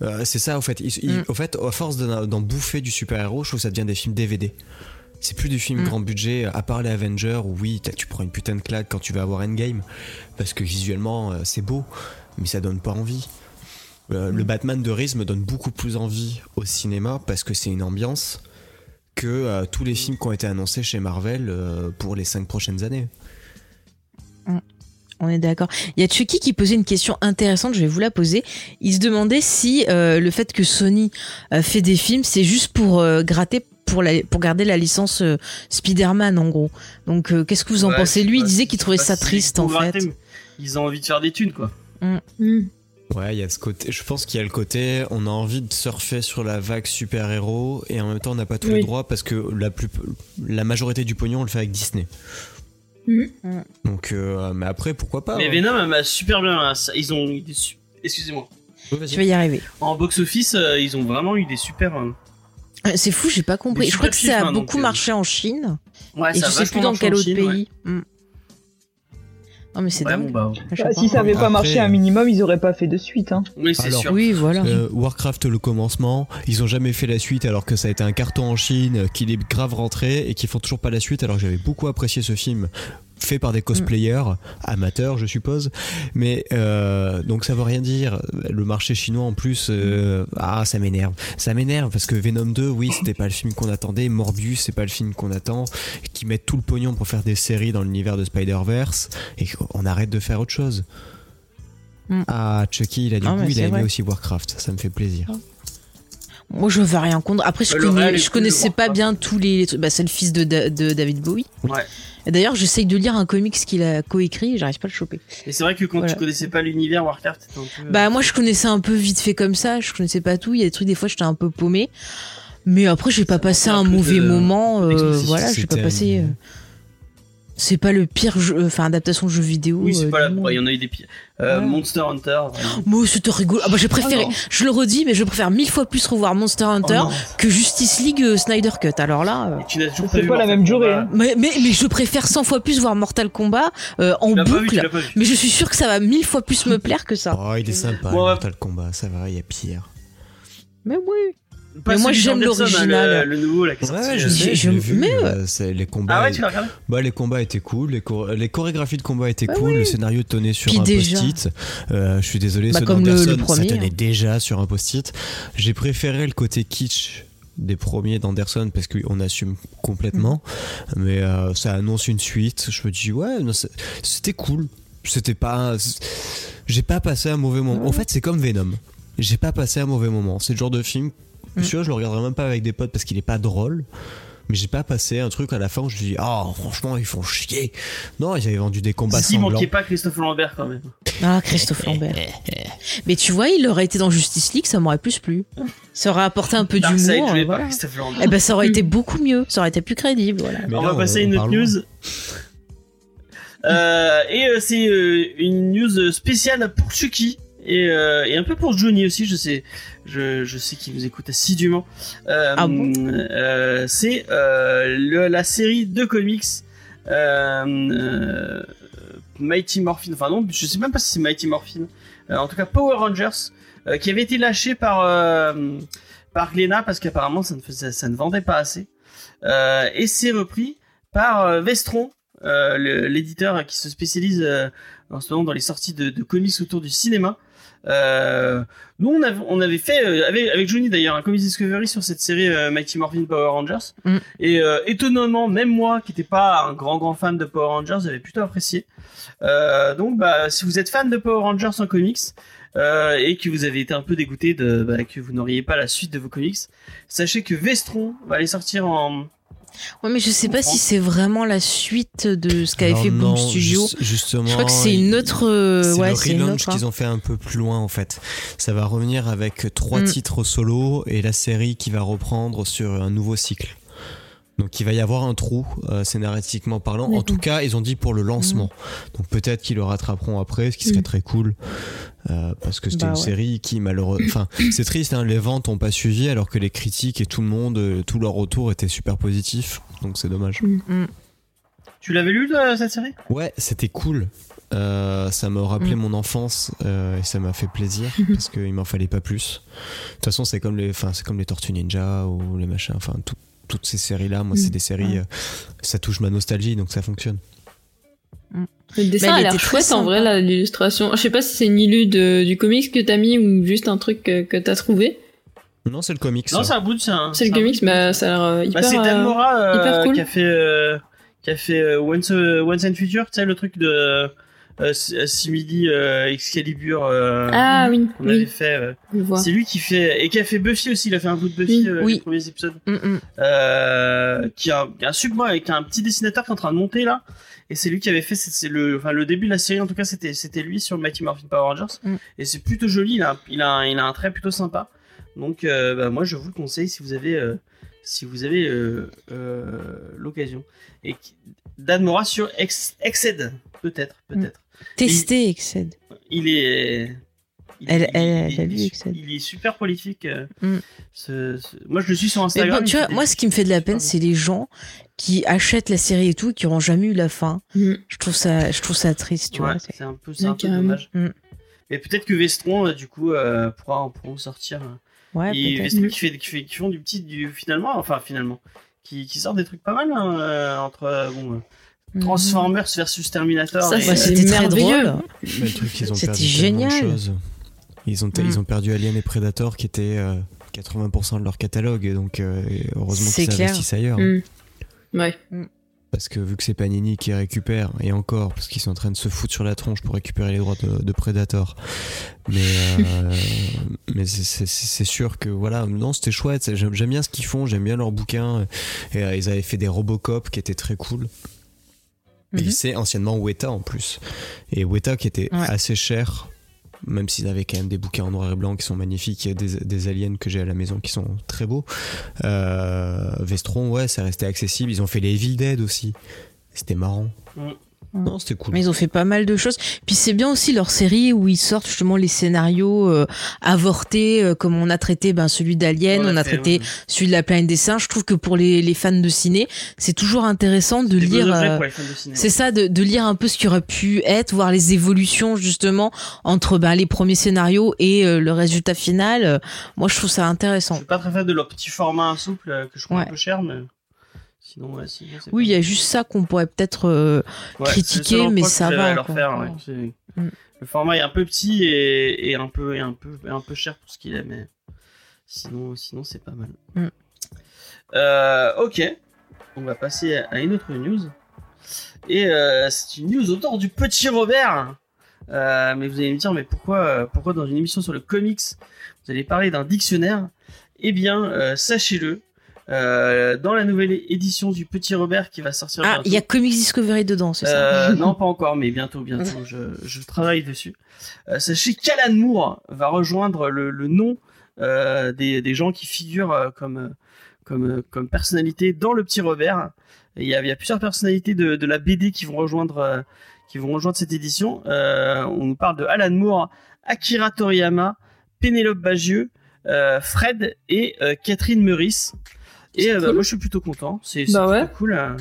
Euh, c'est ça, au fait. Il- il- Mm. au fait, à force d'en bouffer du super-héros, je trouve que ça devient des films DVD. C'est plus du film Mm. grand budget, à part les Avengers, où oui, tu prends une putain de claque quand tu vas avoir Endgame, parce que visuellement, euh, c'est beau, mais ça donne pas envie. Euh, Le Batman de Reeves me donne beaucoup plus envie au cinéma, parce que c'est une ambiance, que tous les films qui ont été annoncés chez Marvel pour les cinq prochaines années. On est d'accord. Il y a Chucky qui posait une question intéressante, je vais vous la poser. Il se demandait si euh, le fait que Sony euh, fait des films, c'est juste pour euh, gratter, pour, la, pour garder la licence euh, Spider-Man en gros. Donc euh, qu'est-ce que vous en Ouais, pensez? Lui, il disait qu'il trouvait ça si triste en fait. Ils ont envie de faire des thunes, quoi. Mm. Ouais, il y a ce côté. Je pense qu'il y a le côté, on a envie de surfer sur la vague super-héros et en même temps on n'a pas tous les droits parce que la, plus, la majorité du pognon on le fait avec Disney. Mhm. Donc, euh, mais après pourquoi pas Mais hein. Venom, elle m'a super bien. hein, ça- Ils ont eu des su- Excusez-moi. Vas-y. Tu vas y arriver. En box-office, euh, ils ont vraiment eu des super. euh, Euh, C'est fou, j'ai pas compris. Je crois que ça a hein, beaucoup donc, euh, marché en Chine Ouais, et ça je sais plus dans quel autre Chine, ouais. pays. Hmm. Non mais c'est Ouais, dingue. bon, bah, Bah, si ça avait pas Après, marché un minimum, ils auraient pas fait de suite. Hein. Oui, c'est Alors, sûr. Oui, voilà. Euh, Warcraft le commencement, ils ont jamais fait la suite alors que ça a été un carton en Chine, euh, qu'il est grave rentré et qu'ils font toujours pas la suite alors que j'avais beaucoup apprécié ce film fait par des cosplayers amateurs je suppose. Mais euh, donc ça veut rien dire. Le marché chinois en plus euh, ah ça m'énerve. Ça m'énerve parce que Venom 2 oui c'était pas le film qu'on attendait. Morbius c'est pas le film qu'on attend. Qui mettent tout le pognon pour faire des séries dans l'univers de Spider-Verse et qu'on arrête de faire autre chose. Mm. ah Chucky il a du Ah, goût il a aimé vrai. aussi Warcraft. Ça me fait plaisir Moi je veux rien contre. Après je, Le réel connais, est je cool, connaissais pas bien tous les trucs. Bah, c'est le fils de, Da- de David Bowie. Ouais. Et D'ailleurs j'essaye de lire un comics qu'il a coécrit et j'arrive pas à le choper. Et c'est vrai que quand Voilà. tu connaissais pas l'univers Warcraft, un peu. Bah moi je connaissais un peu vite fait comme ça, je connaissais pas tout, il y a des trucs des fois j'étais un peu paumé. Mais après j'ai pas passé un mauvais de- moment, euh, voilà, j'ai pas passé euh, c'est pas le pire jeu enfin adaptation de jeu vidéo. oui, c'est euh, pas la. Il y en a eu des pires. Euh. Monster Hunter. Moi c'était rigolo. Ah bah j'ai préféré, non. je le redis mais je préfère mille fois plus revoir Monster Hunter Oh non. que Justice League euh, Snyder Cut. Alors là euh, Et tu n'as toujours C'est vu pas la même durée, hein. mais, mais mais je préfère 100 fois plus voir Mortal Kombat euh, en boucle. vu. mais je suis sûr que ça va mille fois plus me plaire que ça. Oh, il est sympa, Ouais. Mortal Kombat, ça va, il y a pire. Mais oui. Pas Mais moi, j'aime hein, l'original. Le, le nouveau là qui est sorti, Ouais, je euh, sais. je- vu. mais, euh, les combats, Ah ouais, tu l'as regardé? Bah, les combats étaient cool, les, chor- les chorégraphies de combat étaient Bah cool, oui. le scénario tenait sur Puis un post-it. Euh, je suis désolé, Bah, ceux comme le- le d'Anderson, ça tenait hein. déjà sur un post-it. J'ai préféré le côté kitsch des premiers d'Anderson parce qu'on assume complètement, Mm. mais euh, ça annonce une suite. Je me dis ouais, c'était cool. C'était pas, j'ai pas passé un mauvais moment. En fait, c'est comme Venom. J'ai pas passé un mauvais moment. C'est le genre de film. Mm. Celui-là, je le regarderai même pas avec des potes parce qu'il est pas drôle. Mais j'ai pas passé un truc à la fin où je me dis oh franchement ils font chier. Non ils avaient vendu des combats S'il sanglants. manquait pas Christophe Lambert quand même. Ah, Christophe Lambert. Mais tu vois, il aurait été dans Justice League, ça m'aurait plus plu. Ça aurait apporté un peu d'humour. par voilà. Christophe Lambert. Eh ben, ça aurait été beaucoup mieux. Ça aurait été plus crédible, voilà. Mais on là, va passer à une autre news. Euh, et euh, c'est euh, une news spéciale pour Chucky et, euh, et un peu pour Johnny aussi. Je sais, je, je sais qu'il vous écoute assidûment. Euh, Ah bon euh, C'est euh, la série de comics euh, Mighty Morphin. Enfin non, je sais même pas si c'est Mighty Morphin. Euh, en tout cas, Power Rangers, euh, qui avait été lâché par euh, par Glénat parce qu'apparemment ça ne faisait, ça ne vendait pas assez. Euh, et c'est repris par Vestron, euh, l'éditeur qui se spécialise euh, en ce moment dans les sorties de, de comics autour du cinéma. Euh, nous, on avait, on avait fait euh, avec, avec Johnny d'ailleurs un Comics Discovery sur cette série euh, Mighty Morphin Power Rangers. Mm. Et étonnamment, même moi, qui n'étais pas un grand grand fan de Power Rangers, j'avais plutôt apprécié. Donc, bah, si vous êtes fan de Power Rangers en comics et que vous avez été un peu dégoûté de bah, que vous n'auriez pas la suite de vos comics, sachez que Vestron va aller sortir en Ouais, mais je sais pas si c'est vraiment la suite de ce qu'avait fait Boom Studio. juste- justement, Je crois que c'est une autre. euh, C'est ouais, le c'est une autre. hein. qu'ils ont fait un peu plus loin en fait. Ça va revenir avec trois Mm. titres solo et la série qui va reprendre sur un nouveau cycle. Donc il va y avoir un trou euh, scénaristiquement parlant. En tout cas, ils ont dit pour le lancement. Donc peut-être qu'ils le rattraperont après, ce qui serait Mm. très cool. Euh, parce que c'était Bah une ouais. série qui malheureusement... Enfin, c'est triste, hein, les ventes ont pas suivi alors que les critiques et tout le monde, euh, tout leur retour était super positif. Donc c'est dommage. Tu l'avais lu toi, cette série? Ouais, c'était cool. Euh, ça me rappelait mon enfance euh, et ça m'a fait plaisir parce qu'il m'en fallait pas plus. De toute façon, c'est comme les, enfin, c'est comme les Tortues Ninja ou les machins. Enfin, tout- toutes ces séries-là, moi, c'est Mm. des séries. euh, ça touche ma nostalgie, donc ça fonctionne. Le dessin Mais a elle l'air chouette en vrai, l'illustration. Je sais pas si c'est une illu de, du comics que t'as mis ou juste un truc que, que t'as trouvé. Non, c'est le comics. Non, c'est un bout de ça. C'est le comics, mais ça a l'air euh, Bah, hyper. c'est Dan euh, Mora euh, hyper cool. qui a fait euh, qui a fait euh, Once, Once and Future, tu sais le truc de euh, Simili euh, Excalibur euh, Ah oui, qu'on avait fait. euh. C'est lui qui fait et qui a fait Buffy aussi. Il a fait un bout de Buffy Oui. euh, Oui. les premiers épisodes. Mm, mm. Euh, qui a un super avec un petit dessinateur qui est en train de monter là. Et c'est lui qui avait fait c'est le enfin le début de la série en tout cas c'était c'était lui sur Mighty Morphin Power Rangers Mm. et c'est plutôt joli il a un- il a un, il a un trait plutôt sympa donc euh, bah, moi je vous le conseille si vous avez euh, si vous avez euh, euh, l'occasion et Dan Mora sur Ex Exced peut-être peut-être Tester Excel. il est il, Elle- elle- il- elle a il- lu il- est super prolifique euh, Mm. ce- ce- moi je le suis sur Mais Instagram bon, tu vois, des- moi, ce qui me fait de la peine, c'est les gens qui achètent la série et tout, et qui n'auront jamais eu la fin. Mm. Je trouve ça, je trouve ça triste, tu Ouais, vois. c'est- un peu, un peu dommage. Mm. Mais peut-être que Vestron, euh, du coup, euh, pourra, pourra en sortir. Ouais, Et. Vestron qui, fait, qui, fait, qui font du petit, du, finalement, enfin finalement, qui, qui sortent des trucs pas mal hein, euh, entre euh, bon, euh, Mhm. Transformers versus Terminator. Ça, et- Ouais, c'est C'était très merveilleux. C'était génial. Ils ont, Mm. ils ont perdu Alien et Predator qui étaient euh, 80% de leur catalogue, et donc euh, heureusement qu'ils investissent ailleurs. Mm. Ouais. Parce que vu que c'est Panini qui récupère, et encore, parce qu'ils sont en train de se foutre sur la tronche pour récupérer les droits de, de Predator. Mais, euh, mais c'est- sûr que voilà, non, c'était chouette. J'aime bien ce qu'ils font, j'aime bien leurs bouquins. Et euh, ils avaient fait des Robocop qui étaient très cool. Et Mhm. c'est anciennement Weta en plus. Et Weta qui était Ouais. assez cher, même s'ils avaient quand même des bouquins en noir et blanc qui sont magnifiques, il y a des, des aliens que j'ai à la maison qui sont très beaux. Euh, Vestron, ouais, ça restait accessible. Ils ont fait les Evil Dead aussi. C'était marrant. Mm. Non, c'était cool. Mais ils ont fait pas mal de choses. Puis c'est bien aussi leur série où ils sortent justement les scénarios euh, avortés, euh, comme on a traité ben, celui d'Alien, on, a fait, traité ouais. celui de la planète des singes. Je trouve que pour les, les fans de ciné, c'est toujours intéressant de lire. euh, c'est ça, de, de lire un peu ce qui aurait pu être, voir les évolutions justement entre ben, les premiers scénarios et euh, le résultat final. Euh, Moi, je trouve ça Je intéressant. suis pas très fan de leur petit format souple euh, que je trouve un peu cher, mais sinon, ouais, sinon, c'est Oui, il y a juste ça qu'on pourrait peut-être. euh, Ouais, critiquer, mais ça va, leur faire, ouais. Mm. Le format est un peu petit et, et un peu et un peu et un peu cher pour ce qu'il est, mais sinon sinon c'est pas mal. Mm. Euh, ok, on va passer à une autre news et euh, c'est une news autour du petit Robert. Euh, mais vous allez me dire mais pourquoi pourquoi dans une émission sur le comics vous allez parler d'un dictionnaire? Eh bien euh, sachez-le. Euh, dans la nouvelle édition du Petit Robert qui va sortir Ah, il y a Comics Discovery dedans, c'est ça Euh, non, pas encore, mais bientôt, bientôt, je, je travaille dessus. Euh, sachez qu'Alan Moore va rejoindre le, le nom euh, des, des gens qui figurent euh, comme, comme, comme personnalité dans le petit Robert. Il y, y a plusieurs personnalités de, de la BD qui vont rejoindre, euh, qui vont rejoindre cette édition. Euh, on nous parle de Alan Moore, Akira Toriyama, Pénélope Bagieux, euh, Fred et euh, Catherine Meurice. Et euh, bah, moi je suis plutôt content, c'est Bah ouais. cool. euh.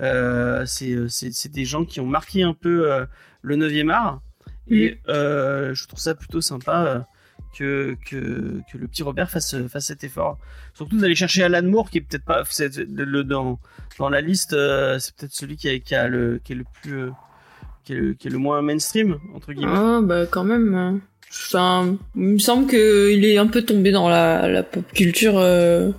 Euh, c'est euh, c'est des gens qui ont marqué un peu euh, le 9e art et euh, je trouve ça plutôt sympa que, que, que le petit Robert fasse, fasse cet effort. Surtout d'aller chercher Alan Moore qui est peut-être pas le, dans, dans la liste, c'est peut-être celui qui, a, qui, a le, qui est le plus qui est le, qui est le moins mainstream entre guillemets. Ah, bah quand même. euh. Enfin, il me semble qu'il est un peu tombé dans la, la pop culture. euh,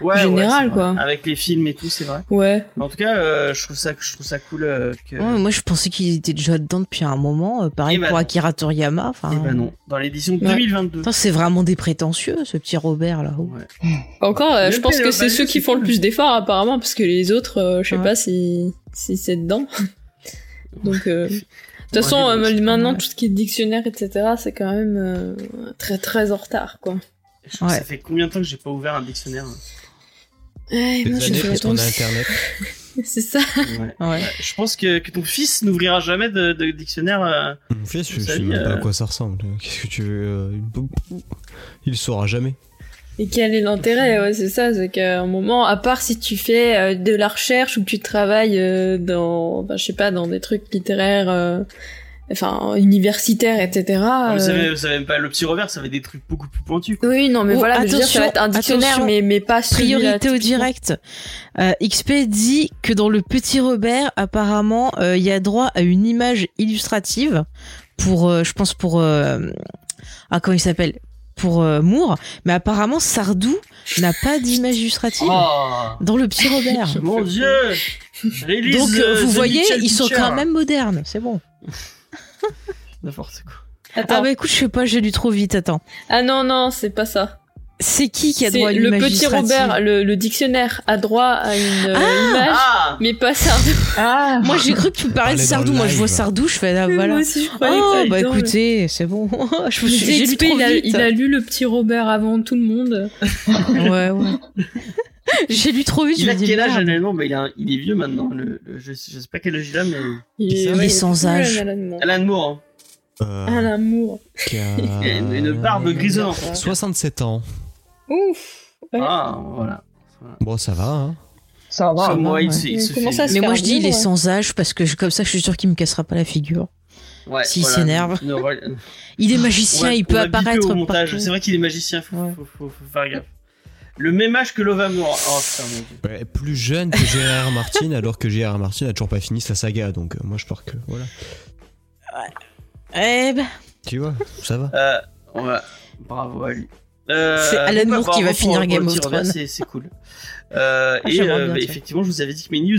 Ouais, Général, ouais, quoi. Avec les films et tout, c'est vrai. Ouais. En tout cas, euh, je trouve ça, je trouve ça cool euh, que. Ouais, moi, je pensais qu'il était déjà dedans depuis un moment. euh, pareil Eh bah pour non. Akira Toriyama. Enfin, Eh ben non, dans l'édition Ouais. 2022. Putain, c'est vraiment des prétentieux, ce petit Robert là. Ouais. Encore, euh, je pense que c'est bah, ceux qui font le plus d'efforts apparemment, parce que les autres, euh, je sais Ouais. pas si, si c'est dedans. Donc, euh, de toute façon, ouais, euh, maintenant, tout ce qui est dictionnaire, etc., c'est quand même euh, très très en retard, quoi. Je que. Ça fait combien de temps que j'ai pas ouvert un dictionnaire Ouais, Des moi, je années fais parce qu'on a attention. internet. C'est ça. ouais. Ouais. Je pense que, que ton fils n'ouvrira jamais de, de dictionnaire. euh, Mon fils, je, je sais même pas à euh, quoi ça ressemble. Qu'est-ce que tu veux euh, Il le saura jamais. Et quel est l'intérêt Ouais, c'est ça, c'est qu'à un moment, à part si tu fais euh, de la recherche ou que tu travailles euh, dans, enfin, je sais pas, dans des trucs littéraires, euh, enfin universitaires, etc. Vous savez, vous savez même pas, le petit Robert, ça va être des trucs beaucoup plus pointus. quoi. Oui, non, mais Oh, voilà, je veux dire, ça va être un attention, dictionnaire, attention. mais, mais pas Priorité au direct. Euh, XP dit que dans le petit Robert, apparemment, euh, il y a droit à une image illustrative pour, euh, je pense pour, euh, ah comment il s'appelle, pour euh, Moore, mais apparemment Sardou n'a pas d'image illustrative Oh dans le petit Robert. Mon dieu Donc vous voyez, ils sont quand même modernes, c'est bon. N'importe quoi. Attends. Ah bah écoute, je sais pas, j'ai lu trop vite, attends. Ah non, non, c'est pas ça. C'est qui qui a droit à une le petit Robert, le, le dictionnaire a droit à une euh, image, Ah mais pas Sardou. Ah Moi j'ai cru que tu me parlais de Sardou, moi je vois. Sardou, je fais ah, Moi voilà. aussi, je Oh bah le- écoutez, c'est bon. je me suis Le j'ai lu trop il a, vite. il a lu le petit Robert avant tout le monde. Ouais ouais. j'ai lu trop vite, Il je a me dis quel âge bah, il, a, il est vieux maintenant. Le, le- je, je sais pas quel âge il a, mais. Il Il est sans âge. Alan Moore. Alan Moore. hein. Euh, Alan Moore. Il a une, une barbe grisonnante. hein. 67 ans. Ouf. Ouais. Ah, voilà. Bon, ça va, hein. Ça va. Moi, ouais. il Mais se comment fait ça se Mais faire moi je dis il est sans âge parce que je- comme ça je suis sûr qu'il me cassera pas la figure. Ouais, S'il voilà. s'énerve. Il est magicien, va- il peut apparaître. C'est vrai qu'il est magicien, faut, Ouais. faut, faut, faut faire gaffe. Le même âge que Lova Moore. Oh putain, mon dieu. Ouais, plus jeune que Gérard Martin, alors que Gérard Martin a toujours pas fini sa saga, donc euh, moi je pars que. Voilà. Eh ben, Tu vois, ça va. Euh, ouais, bravo à lui. Euh, C'est Alan Moore qui va finir pour Game of Thrones. C'est cool. Euh, Ah, et euh, bien, bah, effectivement, je vous avais dit que mes news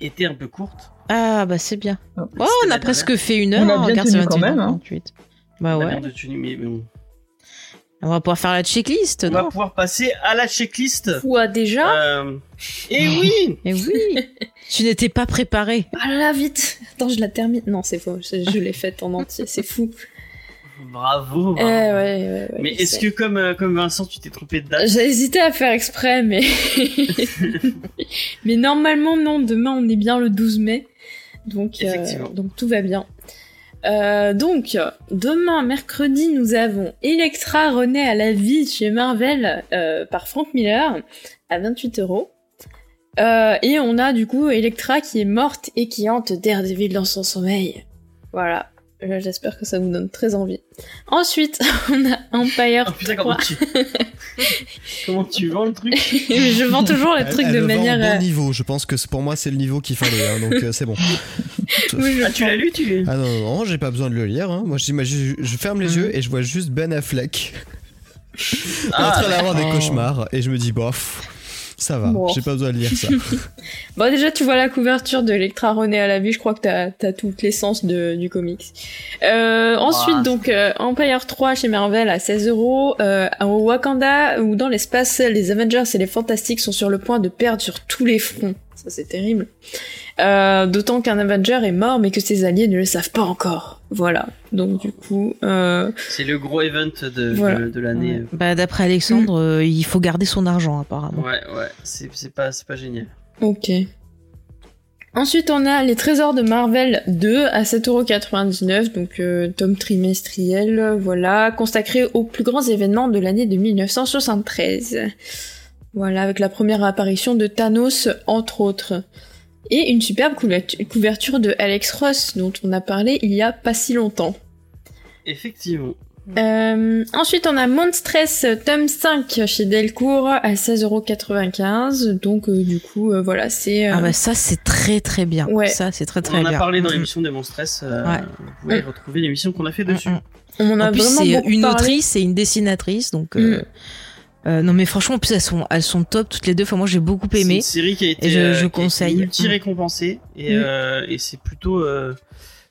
étaient un peu courtes. ah bah c'est bien. Oh, Oh, on a presque fait une heure. On a bien tenu c'est quand même, hein. 21h38. Bah On a ouais. bien de tenue, mais bon. On va pouvoir faire la checklist, On va pouvoir passer à la checklist. Quoi déjà Euh, et oui Eh oui Tu n'étais pas préparé. Ah là là, vite Attends, je la termine. Non, c'est faux, je, je l'ai faite en entier, c'est fou. Bravo. Eh ouais, ouais, ouais. mais est-ce que comme, euh, comme Vincent, tu t'es trompé de date J'ai hésité à faire exprès, mais... mais normalement, non, demain on est bien le 12 mai. Donc, euh, donc tout va bien. Euh, donc, demain, mercredi, nous avons Electra renaît à la vie chez Marvel euh, par Frank Miller à 28 euros. Euh, et on a du coup Electra qui est morte et qui hante Daredevil dans son sommeil. Voilà. Euh, J'espère que ça vous donne très envie. Ensuite, on a Empire Oh putain, comment 3. tu... comment tu vends le truc Je vends toujours Elle- trucs elle de le vend manière. bon euh, niveau. Je pense que pour moi c'est le niveau qu'il fallait, hein, donc euh, c'est bon. oui, je Ah, tu l'as lu, tu Ah non, non, non, j'ai pas besoin de le lire. Hein. Moi, je, je ferme les Mhm. yeux et je vois juste Ben Affleck en Ah, train d'avoir des cauchemars et je me dis, bof, ça va, Bon. j'ai pas besoin de lire ça. Bon, déjà, tu vois la couverture de Electra René à la vie, je crois que t'as as toute l'essence de- du comics. Euh, ensuite, Ah. donc, euh, Empire 3 chez Marvel à 16 euros. Euh, Au Wakanda, ou dans l'espace, les Avengers et les Fantastiques sont sur le point de perdre sur tous les fronts. Ça, c'est terrible. Euh, D'autant qu'un Avenger est mort, mais que ses alliés ne le savent pas encore. Voilà. Donc, du coup, euh, C'est le gros event de, Voilà. de, de l'année. Bah d'après Alexandre, euh, il faut garder son argent apparemment. Ouais, ouais, c'est c'est pas, c'est pas génial. Ok. Ensuite, on a les trésors de Marvel 2 à 7,99€, donc euh, tome trimestriel, voilà, consacré aux plus grands événements de l'année de 1973. Voilà, avec la première apparition de Thanos, entre autres. Et une superbe couvertu- couverture de Alex Ross, dont on a parlé il y a pas si longtemps. Effectivement. Euh, ensuite, on a Monstress tome 5 chez Delcourt à 16,95€. Donc, euh, du coup, euh, voilà, c'est. euh, Ah bah ça c'est très très bien. Ouais. Ça c'est très On très en a bien. parlé dans Mm, l'émission des Monstres. euh, Ouais. Vous pouvez retrouver l'émission qu'on a fait mm, dessus. mm. on en a En plus vraiment beaucoup une parlé. autrice et une dessinatrice donc. Euh, non mais franchement en plus elles sont elles sont top toutes les deux. Enfin moi j'ai beaucoup C'est aimé. une série qui a été, Et je- euh, je conseille. multi-récompensée et, Mm. euh, et c'est plutôt, euh,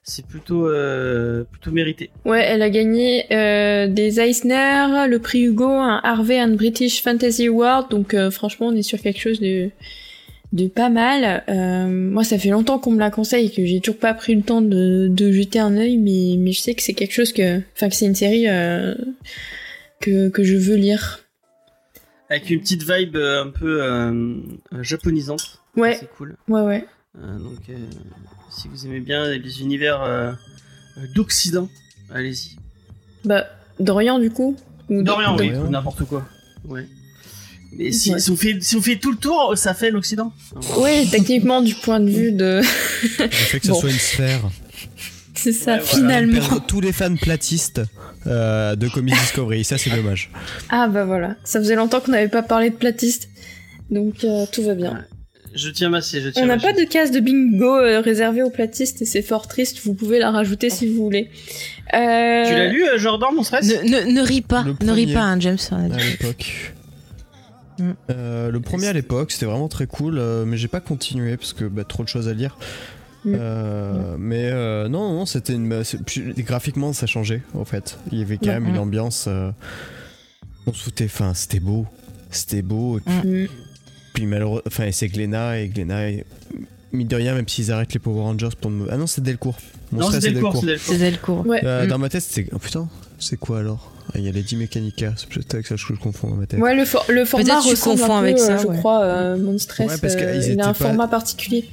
c'est plutôt, euh, plutôt mérité. Ouais, elle a gagné euh, des Eisner, le prix Hugo, un Harvey and British Fantasy Award. Donc, euh, franchement, on est sur quelque chose de de pas mal. Euh, moi, ça fait longtemps qu'on me la conseille et que j'ai toujours pas pris le temps de, de jeter un œil, mais, mais je sais que c'est quelque chose que, enfin, que c'est une série euh, que, que je veux lire. Avec une petite vibe euh, un peu euh, euh, japonisante. Ouais, C'est cool. ouais, ouais. Euh, donc, euh, si vous aimez bien les univers d'Occident, allez-y. Bah, Dorian, du coup. Ou Dorian, oui, n'importe quoi. Ouais. Mais si, Ouais. si on fait, si on fait tout le tour, ça fait l'Occident. Oui, techniquement, du point de vue de. Le fait que ce Bon. soit une sphère. C'est ça, Ouais, voilà. finalement. Perdre tous les fans platistes euh, de Comic Discovery, ça c'est dommage. Ah bah voilà, ça faisait longtemps qu'on n'avait pas parlé de platiste, donc euh, tout va bien. Je tiens ma je tiens On n'a pas de case de bingo euh, réservée aux platistes et c'est fort triste, vous pouvez la rajouter si vous voulez. Euh... Tu l'as lu, euh, Jordan, mon stress Ne, ne, ne ris pas, Le ne ris pas hein, James. on a dit. à l'époque. Mm. Euh, le premier à l'époque, c'était vraiment très cool, euh, mais j'ai pas continué parce que bah, trop de choses à lire. Mm. Euh, Mais euh, non, non, c'était une. bah, graphiquement, ça changeait en fait. Il y avait quand même une ambiance. euh, on se foutait. Enfin, c'était beau. C'était beau. Et puis, Mm. puis malheureux. Enfin, c'est Glenna et Glenna. Et, mine de rien, même s'ils arrêtent les Power Rangers pour me. Ah non, c'est Delcourt. Non, c'est Delcourt, c'est Delcourt. C'est Delcourt. Ouais. Euh, Mm. Dans ma tête, c'était. Oh putain, c'est quoi alors? Ah, Il y a les 10 Mechanica. C'est peut-être avec ça que je confonds dans ma tête. Ouais, le, for- le format Peut-être tu ressemble confonds un peu, avec ça, je ouais. crois, euh, Monstress, Ouais, parce euh, étaient il a un pas- format particulier.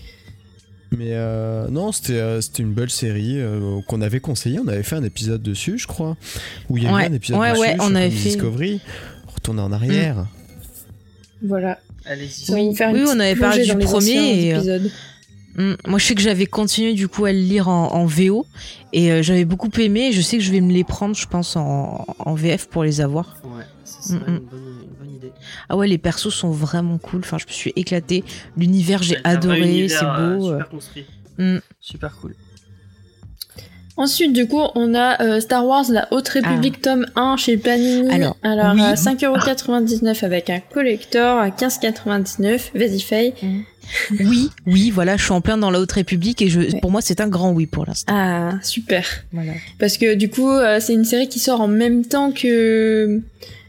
Mais euh, non, c'était euh, c'était une belle série euh, qu'on avait conseillé. On avait fait un épisode dessus, je crois. Où il y a eu Ouais, un épisode ouais, dessus ouais, on avait fait. Discovery. Retourner en arrière. Voilà. Allez-y. Une Oui, on avait parlé du premier et, euh. Mm. Moi, je sais que j'avais continué du coup à le lire en, en VO et euh, j'avais beaucoup aimé. Et je sais que je vais me les prendre, je pense, en, en VF pour les avoir. Ouais, ça serait Mm, mm. une, bonne, une bonne idée. Ah ouais, les persos sont vraiment cool. Enfin, je me suis éclatée. L'univers, j'ai adoré. C'est euh, beau. euh. super construit. Mm. Super cool. Ensuite, du coup, on a euh, Star Wars, la Haute République, tome 1 chez Panini. Alors, Alors oui. à 5,99€ avec un collector, à 15,99€. Vas-y, Faye. Oui, oui, voilà, je suis en plein dans la Haute République et je, Ouais. pour moi, c'est un grand oui pour l'instant. Ah, super. Voilà. Parce que du coup, euh, c'est une série qui sort en même temps que.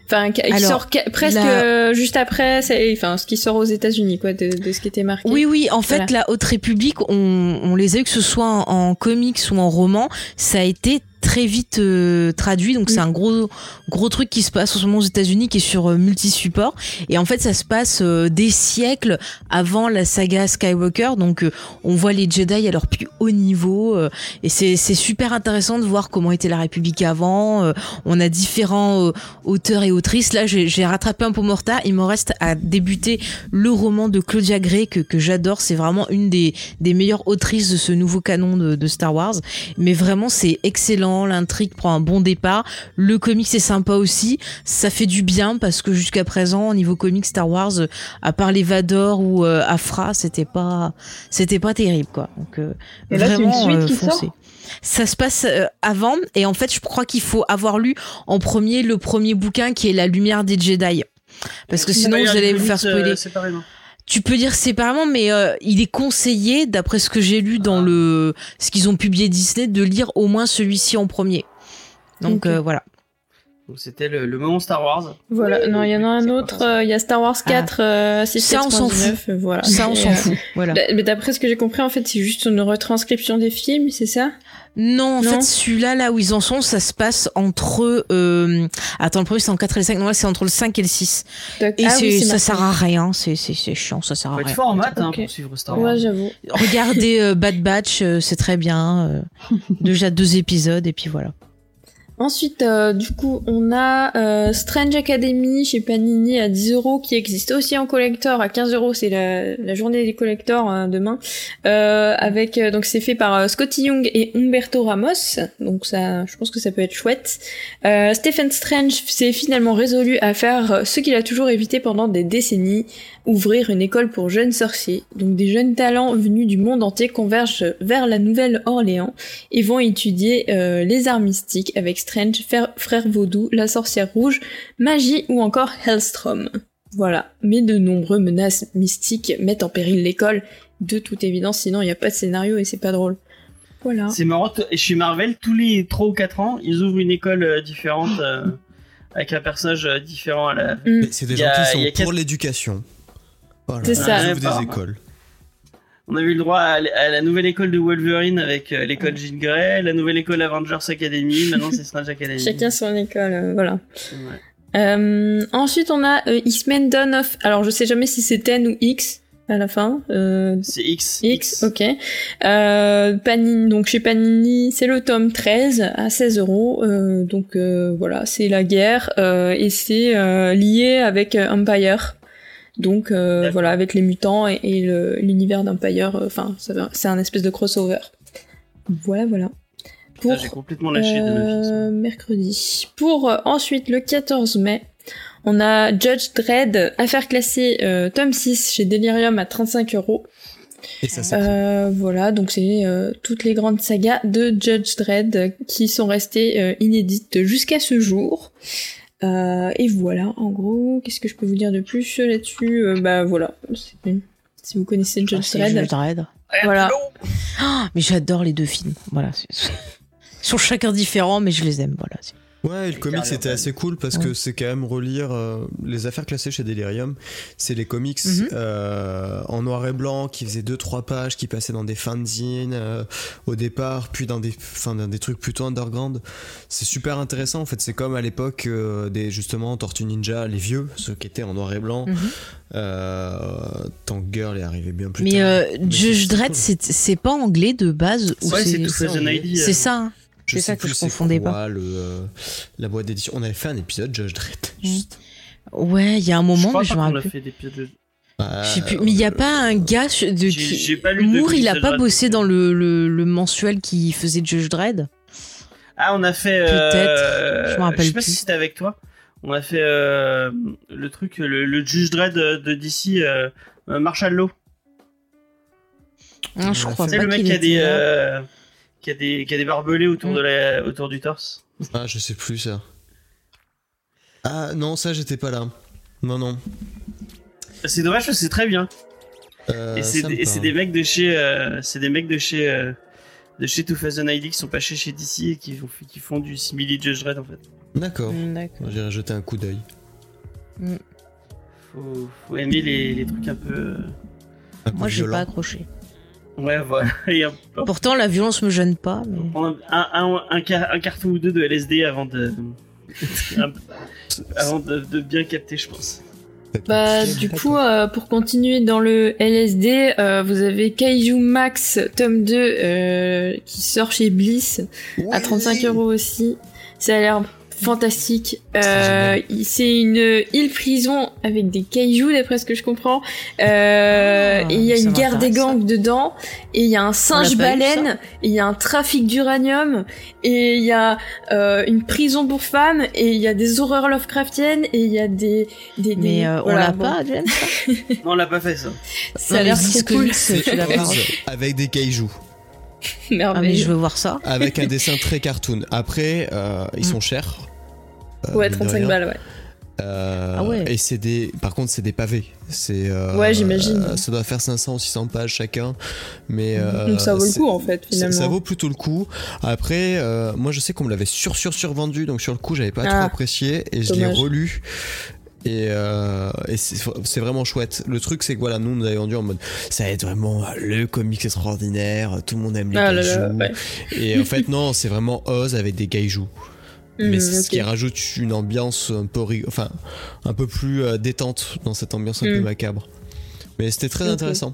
Enfin, qui Alors, sort presque la- euh, juste après, c'est- enfin, ce qui sort aux États-Unis, quoi, de, de ce qui était marqué. Oui, oui, en fait, Voilà. la Haute République, on, on les a eu que ce soit en, en comics ou en roman, ça a été très vite euh, traduit, donc c'est Mm. un gros gros truc qui se passe en ce moment aux États-Unis, qui est sur euh, multi-support, et en fait ça se passe euh, des siècles avant la saga Skywalker, donc euh, on voit les Jedi à leur plus haut niveau, et c'est super intéressant de voir comment était la République avant. on a différents auteurs et autrices. Là, j'ai j'ai rattrapé un peu mon retard. Il me reste à débuter le roman de Claudia Gray que, que j'adore. C'est vraiment une des, des meilleures autrices de ce nouveau canon de, de Star Wars. Mais vraiment, c'est excellent. L'intrigue prend un bon départ. Le comic, c'est sympa aussi. Ça fait du bien parce que jusqu'à présent, au niveau comic Star Wars, à part les Vador ou euh, Afra, c'était pas, c'était pas terrible, quoi. Donc, euh, Et là, c'est une vraiment, suite euh, qui sort foncez. Ça se passe avant et en fait, je crois qu'il faut avoir lu en premier le premier bouquin qui est La Lumière des Jedi. Parce que sinon, vous allez vous faire spoiler. Euh, séparément. Tu peux dire séparément, mais euh, il est conseillé, d'après ce que j'ai lu dans le ce qu'ils ont publié Disney, de lire au moins celui-ci en premier. Donc euh, voilà. Donc c'était le, le moment Star Wars. Voilà, non, il y en a un autre, euh, il y a Star Wars 4, euh, Ah. Ça, on s'en 6,99, euh, voilà. Ça, on s'en fout. Voilà. Mais d'après ce que j'ai compris, en fait, c'est juste une retranscription des films, c'est ça? Non, en Non. fait, celui-là, là où ils en sont, ça se passe entre. Euh... Attends, le premier, c'est en 4 et le 5. Non, là, c'est entre le 5 et le 6. Donc- Et ah c'est- oui, ça sert à rien. C'est c'est- c'est chiant, ça sert à Faut être rien. fort en maths hein, pour suivre Star Wars. Ouais, j'avoue. Regardez euh, Bad Batch, euh, c'est très bien. euh, déjà deux épisodes, et puis voilà. Ensuite, euh, du coup, on a euh, Strange Academy chez Panini à 10 euros qui existe aussi en collector à 15 euros. C'est la, la journée des collectors hein, demain. Euh, avec euh, donc c'est fait par euh, Scotty Young et Humberto Ramos. Donc ça, je pense que ça peut être chouette. Euh, Stephen Strange s'est finalement résolu à faire ce qu'il a toujours évité pendant des décennies ouvrir une école pour jeunes sorciers. Donc des jeunes talents venus du monde entier convergent vers la Nouvelle-Orléans et vont étudier euh, les arts mystiques avec Strange, Frère, Frère Vaudou, la sorcière rouge, magie ou encore Hellstrom. Voilà. Mais de nombreux menaces mystiques mettent en péril l'école, de toute évidence, sinon il n'y a pas de scénario et c'est pas drôle. Voilà. C'est marrant, et chez Marvel, tous les 3 ou 4 ans, ils ouvrent une école euh, différente euh, avec un personnage euh, différent à la. Mm. Mais c'est des gens a- qui sont pour quatre- l'éducation. Voilà. C'est ça. Ouais, des écoles. On a eu le droit à, la nouvelle école de Wolverine avec euh, l'école Jean Grey, la nouvelle école Avengers Academy, maintenant c'est Strange Academy. Chacun son école, euh, voilà. Ouais. Euh, ensuite, on a euh, X-Men Dawn of. Alors, je sais jamais si c'est 10 ou X à la fin. Euh, C'est X. X, ok. Euh, Panini, donc chez Panini, c'est le tome 13 à 16 euros. Donc euh, voilà, c'est la guerre euh, et c'est euh, lié avec euh, Empire. Donc euh, voilà, avec les mutants et, et le- l'univers d'Empire. euh, Enfin, c'est un espèce de crossover. Voilà, voilà. Pour J'ai complètement lâché de euh, mercredi. Pour euh, ensuite le 14 mai, on a Judge Dredd, affaire classée euh, tome 6 chez Delirium à 35 euros. Et ça, c'est Euh, voilà, donc c'est euh, toutes les grandes sagas de Judge Dredd qui sont restées euh, inédites jusqu'à ce jour. Euh, et voilà, en gros, qu'est-ce que je peux vous dire de plus là-dessus Euh, Bah voilà, si vous connaissez Ah, Judge c'est Dredd, voilà. Ah, mais j'adore les deux films. Voilà. Ils sont chacun différents, mais je les aime. Voilà. Ouais, le comics c'était assez cool parce que c'est quand même relire euh, les affaires classées chez Delirium. C'est les comics Mhm. euh, en noir et blanc qui faisaient 2-3 pages, qui passaient dans des fanzines euh, au départ, puis dans des, enfin, dans des trucs plutôt underground. C'est super intéressant en fait. C'est comme à l'époque euh, des justement Tortue Ninja, les vieux, ceux qui étaient en noir et blanc. Mhm. Euh, Tank Girl est arrivé bien plus Mais tard. euh, Mais Judge Dredd, c'est pas anglais de base ou Ouais, c'est c'est tout c'est ça. hein. Je c'est sais ça que plus je confondais quoi, pas. Le, euh, la boîte d'édition. On avait fait un épisode Judge Dredd. Juste. Ouais, il y a un Je moment, crois mais je pas me rappelle. fait des Ah, Je sais plus. Mais il y a pas un gars de J'ai- qui. pas de Moore, il a pas bossé dans euh. le, le, le mensuel qui faisait Judge Dredd. Ah, on a fait. euh, Peut-être, je me rappelle Je sais pas plus. si c'était avec toi. On a fait euh, le truc, le, le Judge Dredd de, de DC, euh, euh, Marshall Law. Hein, je On a crois fait- C'est pas le mec qui a, des, euh, qui, a des, qui a des barbelés autour, Mm. de la, autour du torse. Ah, je sais plus ça. Ah non, ça j'étais pas là. Non, non. C'est dommage parce que c'est très bien. Euh, et c'est des, et c'est des mecs de chez, euh, c'est des mecs de chez, euh, de chez Too Fast and ID qui sont pas chez, chez DC et qui, font- qui font du simili Judge Dredd en fait. D'accord. Mm. J'irai jeter un coup d'œil. Faut, faut aimer les, les trucs un peu. euh, Un peu Moi, j'ai pas accroché. Ouais, voilà. Pourtant, la violence me gêne pas. Mais... un, un, un, car- un carton ou deux de LSD avant de. avant de, de bien capter, je pense. Bah, du coup, euh, pour continuer dans le LSD, euh, vous avez Kaiju Max tome 2 euh, qui sort chez Bliss à 35 euros aussi. Ça a l'air fantastique. Euh, c'est une île prison avec des kaiju d'après ce que je comprends. Euh, Ah, et il y a une guerre des ça. gangs dedans. Et il y a un singe baleine. Et il y a un trafic d'uranium. Et il y a euh, une prison pour femmes. Et il y a des horreurs Lovecraftiennes. Et il y a des... des, des- Mais euh, on l'a bon. pas, James Non, on l'a pas fait ça. Ça a l'air trop cool. avec des kaijus, Ah, mais Merveilleux. je veux voir ça. avec un dessin très cartoon. Après, euh, ils sont chers. Euh, Ouais, mine de 35 rien. balles, ouais. Euh, Ah ouais. Et c'est des, par contre, c'est des pavés. C'est. euh, Ouais, j'imagine. euh, ça doit faire 500 ou 600 pages chacun, mais. euh, Donc ça vaut le coup, en fait, Ça, finalement. ça vaut plutôt le coup. Après, euh, moi je sais qu'on me l'avait sur sur survendu, donc sur le coup j'avais pas Ah, trop apprécié et je l'ai relu. Et, euh, et c'est vraiment chouette. Le truc c'est que voilà, nous on nous avait vendu en mode ça va être vraiment le comics extraordinaire, tout le monde aime les Ah là kaijus. là, ouais. Et en fait non, c'est vraiment Oz avec des kaijus. Hmm, Mais c'est ce qui rajoute une ambiance un peu rig- enfin un peu plus euh, détente dans cette ambiance un peu Mm. macabre. Mais c'était très intéressant.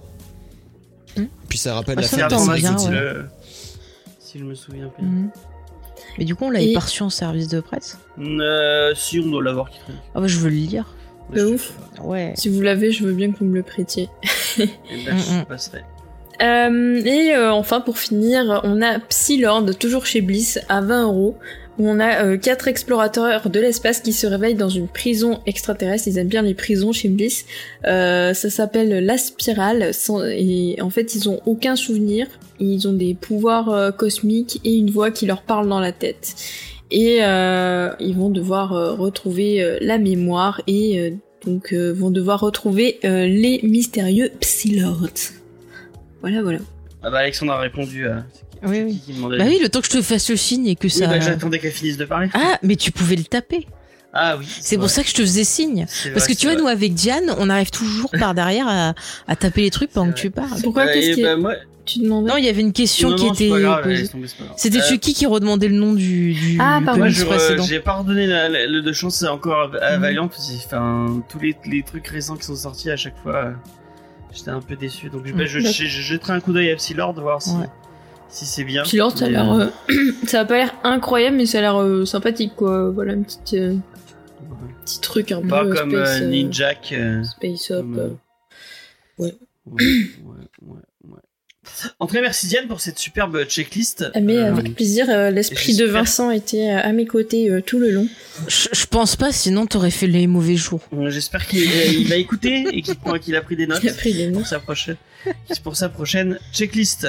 Mm. Puis ça rappelle Ah, la fin de Sentinels. ouais. le- Si je me souviens bien. Mais du coup, on l'avait Et- pas reçu en service de presse. Euh, si on doit l'avoir qui traîne. Ah bah, je veux le lire. De Je- ouf. Ouais. Si vous l'avez, je veux bien que vous me le prêtiez. Et là, je Mm, mm. passerai. Euh, et euh, enfin, pour finir, on a Psylord, toujours chez Bliss, à 20 euros. On a euh, quatre explorateurs de l'espace qui se réveillent dans une prison extraterrestre. Ils aiment bien les prisons chez Bliss. Euh, ça s'appelle la spirale. et en fait, ils ont aucun souvenir. Ils ont des pouvoirs euh, cosmiques et une voix qui leur parle dans la tête. Et ils vont devoir retrouver la mémoire et donc vont devoir retrouver les mystérieux Psylords. Voilà, voilà. Ah bah Alexandre a répondu. Oui, oui. qui Bah oui, le temps que je te fasse le signe et que Oui, ça. bah, j'attendais qu'elle finisse de parler. ah, mais tu pouvais le taper. Ah oui. C'est pour ça que je te faisais signe. Parce que tu vois, nous avec Diane, on arrive toujours par derrière à, à taper les trucs pendant que tu parles. Pourquoi Qu'est-ce qui bah, moi... tu demandais Non, il y avait une question non, qui non, était. C'était Euh, Chucky qui redemandait le nom du, du Ah, pardon. Moi, j'ai pas redonné la- la- le de chance encore à. Valiant parce que enfin, tous les, les trucs récents qui sont sortis à chaque fois, euh, j'étais un peu déçu. Donc bah, Mhm. je, je, je jetterai un coup d'œil à Psylord voir si, Ouais. Si c'est bien. Ça a l'air. euh, euh, ça a pas l'air incroyable, mais ça a l'air euh, sympathique, quoi. Voilà, un petit, euh, petit truc un Pas peu comme space, euh, euh, Ninjak. euh, Space Up. comme, euh. Ouais, ouais, ouais, ouais. En tout cas, merci Diane pour cette superbe checklist. Ah, mais Euh, avec plaisir, euh, l'esprit de Vincent était à mes côtés euh, tout le long. Je, je pense pas, sinon t'aurais fait les mauvais jours. J'espère qu'il il va écouter et qu'il a pris des notes Il a pris des pour notes. sa prochaine, pour sa prochaine checklist.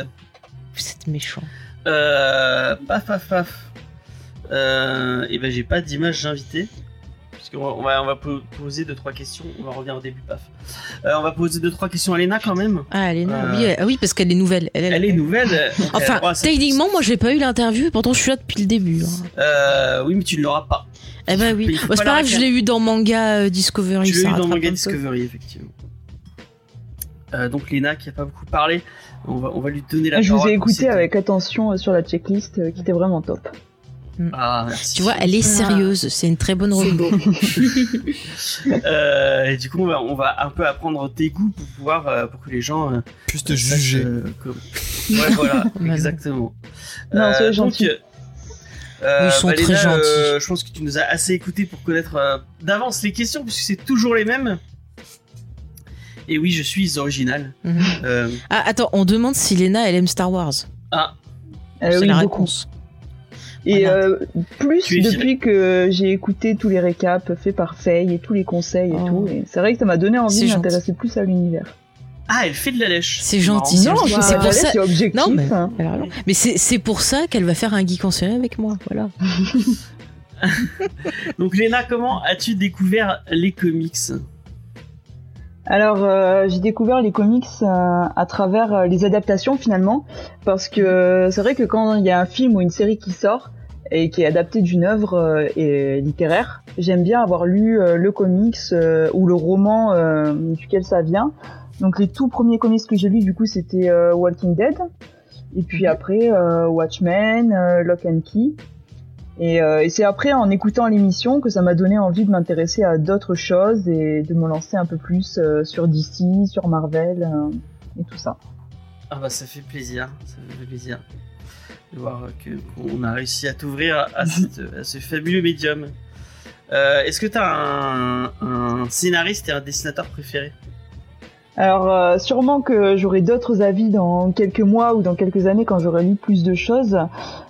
Vous êtes méchant. Euh, paf, paf, paf. Euh, et ben j'ai pas d'image d'invité. Puisqu'on va, on va, on va po- poser deux trois questions. On va revenir au début, paf. Euh, on va poser deux trois questions à Léna quand même. Ah, elle est Euh, oui, elle- ah oui, parce qu'elle est nouvelle. Elle, Elle est nouvelle. Enfin, à techniquement, moi, j'ai pas eu l'interview, et pourtant, je suis là depuis le début. hein. Euh, oui, mais tu ne l'auras pas. Eh ben oui. C'est pas grave, je l'ai eu dans manga euh, Discovery. L'as ça eu dans Manga. Discovery, effectivement. Euh, donc Léna qui a pas beaucoup parlé, on va, on va lui donner la Je vous ai écouté avec attention euh, sur la checklist euh, qui était vraiment top. Ah, merci. Tu vois, elle est Ah. sérieuse. C'est une très bonne revue. Euh, et du coup, on va, on va un peu apprendre tes goûts pour pouvoir, euh, pour que les gens euh, Plus te juger. euh, Ouais, voilà, non. exactement. Non, donc, gentils. euh, Ils sont bah, très gentils. euh, je pense que tu nous as assez écouté pour connaître euh, d'avance les questions, puisque c'est toujours les mêmes. Et oui, je suis original. Mhm. Euh, Ah, attends, on demande si Lena, elle aime Star Wars. ah, Euh, C'est oui, la beaucoup. réponse. Et Voilà. euh, plus depuis que j'ai écouté tous les récaps faits par Faye et tous les conseils et Oh. tout, et c'est vrai que ça m'a donné envie de m'intéresser plus à l'univers. ah, elle fait de la lèche. C'est gentil. Non, c'est pour ça. c'est objectif. Non, mais- hein. Mais c'est c'est pour ça qu'elle va faire un geek en série avec moi. Voilà. Donc Léna, comment as-tu découvert les comics? Alors, euh, j'ai découvert les comics euh, à travers euh, les adaptations finalement, parce que euh, c'est vrai que quand il y a un film ou une série qui sort et qui est adapté d'une œuvre euh, et littéraire, j'aime bien avoir lu euh, le comics euh, ou le roman euh, duquel ça vient. Donc les tout premiers comics que j'ai lus du coup c'était euh, Walking Dead, et puis après euh, Watchmen, euh, Lock and Key. Et, euh, et c'est après, en écoutant l'émission, que ça m'a donné envie de m'intéresser à d'autres choses et de me lancer un peu plus euh, sur DC, sur Marvel euh, et tout ça. Ah bah ça fait plaisir, ça fait plaisir de voir qu'on a réussi à t'ouvrir à, ce fabuleux médium. Est-ce que t'as un, un scénariste et un dessinateur préféré Alors euh, sûrement que j'aurai d'autres avis dans quelques mois ou dans quelques années quand j'aurai lu plus de choses,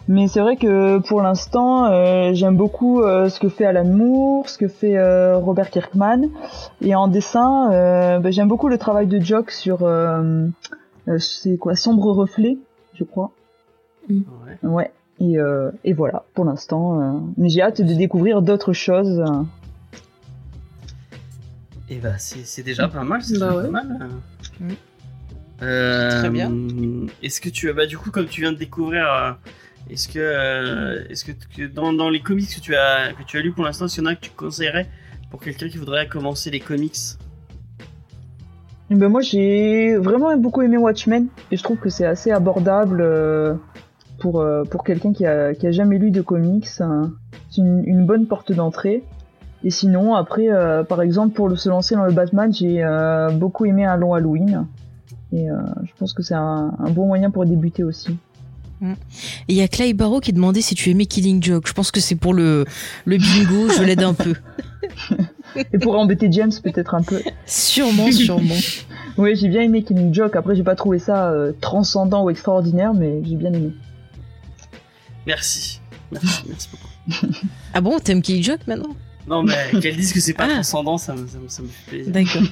mais c'est vrai que pour l'instant euh, j'aime beaucoup euh, ce que fait Alan Moore, ce que fait euh, Robert Kirkman, et en dessin ben, j'aime beaucoup le travail de Jock sur c'est quoi Sombre Reflet, je crois. Ouais. Ouais. Et, et voilà, pour l'instant. Mais j'ai hâte de découvrir d'autres choses. Et bah c'est c'est déjà pas mal, c'est Bah déjà ouais. pas mal. Euh, Très bien. Est-ce que tu as bah du coup comme tu viens de découvrir, euh, est-ce que euh, est-ce que, que dans, dans les comics que tu as que tu as lu pour l'instant, s'il y en a que tu conseillerais pour quelqu'un qui voudrait commencer les comics? Et ben moi, j'ai vraiment beaucoup aimé Watchmen. Et je trouve que c'est assez abordable pour, pour quelqu'un qui a, qui a jamais lu de comics. C'est une, une bonne porte d'entrée. Et sinon, après, euh, par exemple, pour se lancer dans le Batman, j'ai euh, beaucoup aimé Un long Halloween. Et euh, je pense que c'est un, un bon moyen pour débuter aussi. Et il y a Clay Barrow qui demandait si tu aimais Killing Joke. Je pense que c'est pour le, le bingo, je l'aide un peu. Et pour embêter James peut-être un peu. Sûrement, sûrement. Oui, j'ai bien aimé Killing Joke. Après, j'ai pas trouvé ça euh, transcendant ou extraordinaire, mais j'ai bien aimé. Merci. Merci, merci beaucoup. Ah bon, t'aimes Killing Joke maintenant? Non, mais qu'elle dise que c'est pas Ah. transcendant, ça, me- ça, me- ça me fait plaisir. D'accord.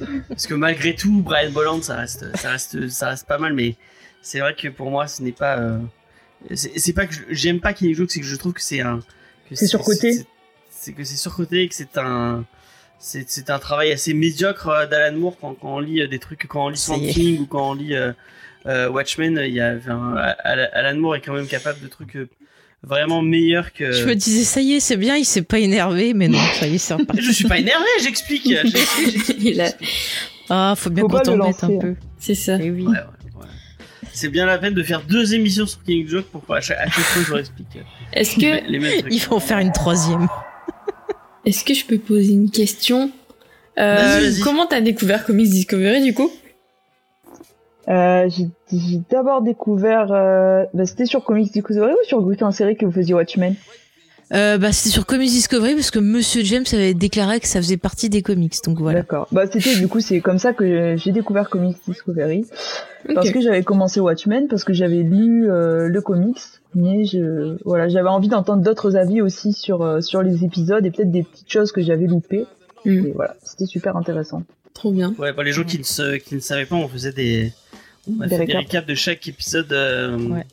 Parce que malgré tout, Brian Bolland, ça reste, ça reste, ça reste pas mal, mais c'est vrai que pour moi, ce n'est pas. euh, c'est c'est pas que je- j'aime pas Killing Joke, c'est que je trouve que c'est un. que C'est surcoté. c'est- C'est que c'est surcoté et que c'est un. C'est c'est un travail assez médiocre euh, d'Alan Moore quand, quand on lit euh, des trucs, quand on lit Ça Swamp y est. Thing ou quand on lit euh, euh, Watchmen, il y a, enfin, Al- Alan Moore est quand même capable de trucs euh, vraiment meilleurs que. Je me disais, ça y est, c'est bien, il s'est pas énervé, mais non, ça y est, c'est reparti. Je suis pas énervé, j'explique. Il a-. Ah, faut bien qu'on pas le t'embête un lancer. peu. C'est ça. Eh oui. Ouais, ouais, ouais. C'est bien la peine de faire deux émissions sur King Joke pour à chaque, à chaque fois je leur explique euh, Est-ce que, les mêmes trucs. Il faut en faire une troisième. est-ce que je peux poser une question? Euh. Comment t'as découvert Comics Discovery du coup? Euh, j'ai d'abord découvert... Euh, bah, C'était sur Comics Discovery ou sur Griffin en série que vous faisiez Watchmen? Euh, bah, c'était sur Comics Discovery parce que Monsieur James avait déclaré que ça faisait partie des comics, donc voilà. D'accord. Bah c'était du coup c'est comme ça que j'ai découvert Comics Discovery parce que j'avais commencé Watchmen parce que j'avais lu euh, le comics mais je voilà j'avais envie d'entendre d'autres avis aussi sur euh, sur les épisodes et peut-être des petites choses que j'avais loupées et voilà c'était super intéressant. Trop bien. Ouais, pour les gens qui ne, se, qui ne savaient pas, on faisait des, on a Des fait des récaps. récaps de chaque épisode, euh, Ouais.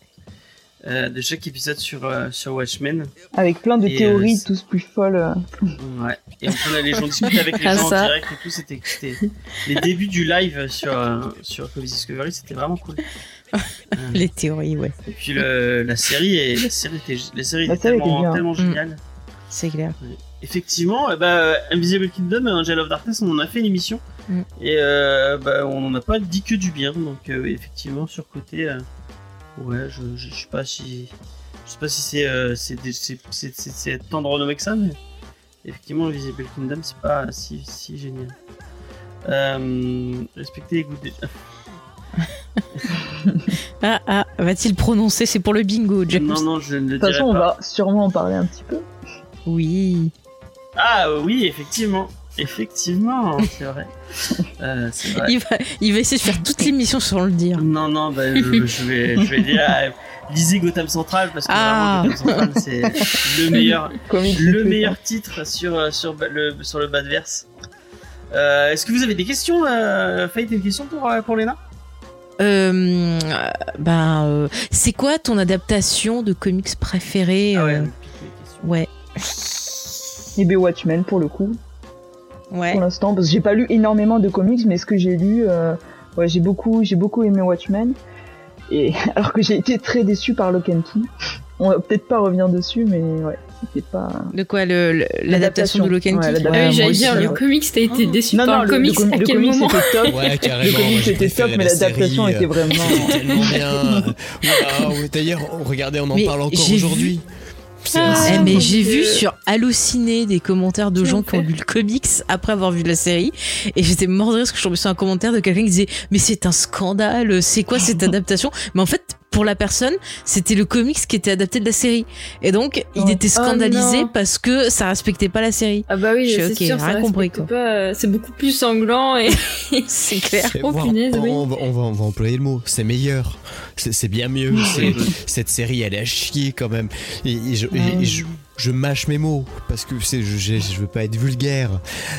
euh, de chaque épisode sur euh, sur Watchmen. Avec plein de Et, théories tous plus folles. Ouais. Et on prenait les gens discuter avec les Ah, gens en direct et tout. C'était les débuts du live sur sur Comics Discovery, c'était vraiment cool. Les théories, ouais, Et puis le, la série et la série était la série La était série était tellement bien. tellement Mm. géniale. c'est clair. Effectivement, euh, bah, Invisible Kingdom et Angel of Darkness, on en a fait une émission. Mm. Et euh, bah, on n'en a pas dit que du bien. Donc, euh, effectivement, sur côté, euh, ouais, je, je, je sais pas si. Je sais pas si c'est euh, c'est des- c'est- c'est- c'est- c'est tant de renommé que ça, mais effectivement, Invisible Kingdom, c'est pas si, si génial. Euh, respecter les goûts des. Ah, ah, va-t-il prononcer C'est pour le bingo, James. Non, non, je ne le De toute dirai façon on pas. va sûrement en parler un petit peu. Oui. Ah oui, effectivement. Effectivement, c'est vrai. Euh, c'est vrai. Il va, il va essayer de faire toute l'émission sans le dire. Non, non, bah, je, je vais, je vais dire, euh, lisez Gotham Central parce que Ah. vraiment Gotham Central c'est le meilleur, le meilleur titre sur euh, sur le sur le bas de verse. Euh, Est-ce que vous avez des questions, euh, Faye, une question pour pour Léna? Euh, ben, c'est quoi ton adaptation de comics préférée Ah ouais, Et B Watchmen pour le coup. ouais. pour l'instant parce que j'ai pas lu énormément de comics mais ce que j'ai lu euh, ouais j'ai beaucoup j'ai beaucoup aimé Watchmen et alors que j'ai été très déçu par Lock and Key on va peut-être pas revenir dessus mais ouais c'était pas De quoi le- le- L'adaptation de Lock and Key. Ah oui, j'allais aussi, dire, le ouais. comics, t'as été Oh. déçu non par non le le, comics, le, com- à le quel comics moment c'était top Ouais, le comics était top mais la l'adaptation série, était euh, vraiment C'était tellement bien. D'ailleurs, regardez, on en Mais parle encore vu- aujourd'hui. Ah, Eh, mais j'ai vu sur Halluciné des commentaires de gens qui ont lu le comics après avoir vu la série. Et j'étais mort de rire parce que je tombais sur un commentaire de quelqu'un qui disait mais c'est un scandale c'est quoi cette adaptation? Mais en fait pour la personne c'était le comics qui était adapté de la série et donc il était Oh scandalisé parce que ça respectait pas la série Ah bah oui, Je suis c'est ok, sûr, ça rien compris, quoi. pas, euh, C'est beaucoup plus sanglant et c'est clair c'est- Oh, on, punaise, oui. on va, on va- on va employer le mot. C'est meilleur. C'est c'est bien mieux. Cette série, elle est à chier quand même. Et, et je, et- et je, je mâche mes mots parce que c'est, je, je, je veux pas être vulgaire,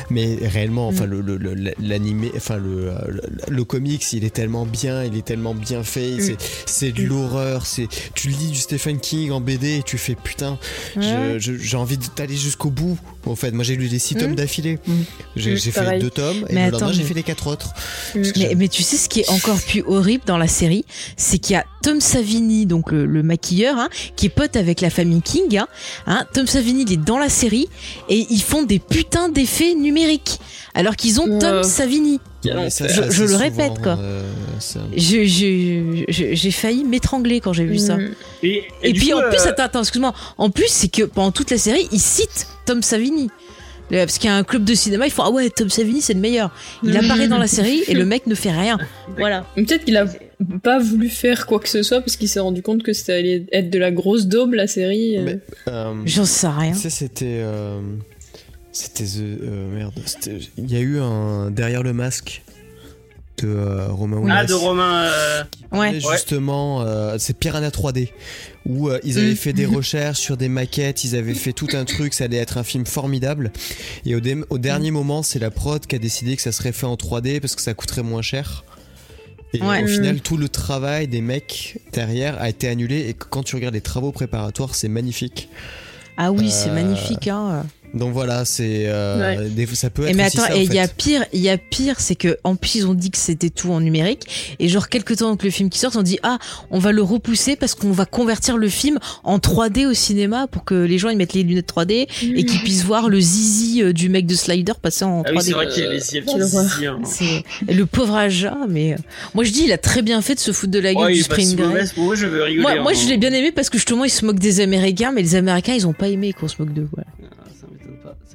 mais réellement, enfin, le, le, le- l'animé, enfin, le, le, le comics, il est tellement bien, il est tellement bien fait. C'est, c'est de l'horreur. C'est, tu lis du Stephen King en BD et tu fais putain, je- je- j'ai envie d'aller jusqu'au bout. En fait, moi j'ai lu les six Mm. tomes d'affilée. Mm. J'ai, Mm, fait pareil. deux tomes et Mais le lendemain j'ai fait les quatre autres. Mm. Mais, mais tu sais ce qui est encore plus horrible dans la série, c'est qu'il y a Tom Savini, donc le, le maquilleur, hein, qui est pote avec la famille King. Hein, Hein, Tom Savini, il est dans la série et ils font des putains d'effets numériques, alors qu'ils ont Tom Euh. Savini. Ça, je- le souvent, répète, quoi. euh, J'ai failli m'étrangler quand j'ai vu ça. Mm. Et, puis coup, en plus, euh, attends, attends, excuse-moi. En plus, c'est que pendant toute la série, il cite Tom Savini. Parce qu'il y a un club de cinéma, ils font ah ouais, Tom Savini c'est le meilleur. Il apparaît dans la série et le mec ne fait rien. Voilà. Peut-être qu'il a pas voulu faire quoi que ce soit parce qu'il s'est rendu compte que ça allait être de la grosse daube la série. euh. Euh, J'en sais rien. Tu sais, c'était. euh, c'était. The- euh, merde. c'était- Il y a eu un. Derrière le masque de euh, Romain Ah, de Romain. euh, Ouais. Justement, euh, c'est Piranha 3D. Où euh, ils avaient Mm. fait des recherches sur des maquettes, ils avaient fait tout un truc, ça allait être un film formidable. Et au, dé- au dernier moment, c'est la prod qui a décidé que ça serait fait en 3D parce que ça coûterait moins cher. Et Ouais. au Mm. final, tout le travail des mecs derrière a été annulé. Et quand tu regardes les travaux préparatoires, c'est magnifique. Ah oui, c'est magnifique. Hein. Donc voilà, c'est euh, ça peut être Et mais aussi attends, ça, et il y a pire, il y a pire, c'est que en plus ils ont dit que c'était tout en numérique et genre quelques temps que le film qui sort, on dit ah on va le repousser parce qu'on va convertir le film en 3D au cinéma pour que les gens ils mettent les lunettes 3D et qu'ils puissent voir le zizi euh, du mec de Slider passer en Ah oui, 3D. c'est vrai qu'il y a les zizi, hein. Le pauvre Aja, mais euh, moi je dis il a très bien fait de se foutre de la gueule Ouais, du si Spring moi, je veux rigoler. Moi, moi hein. je l'ai bien aimé parce que justement il se moque des Américains, mais les Américains ils ont pas aimé qu'on se moque d'eux. Voilà.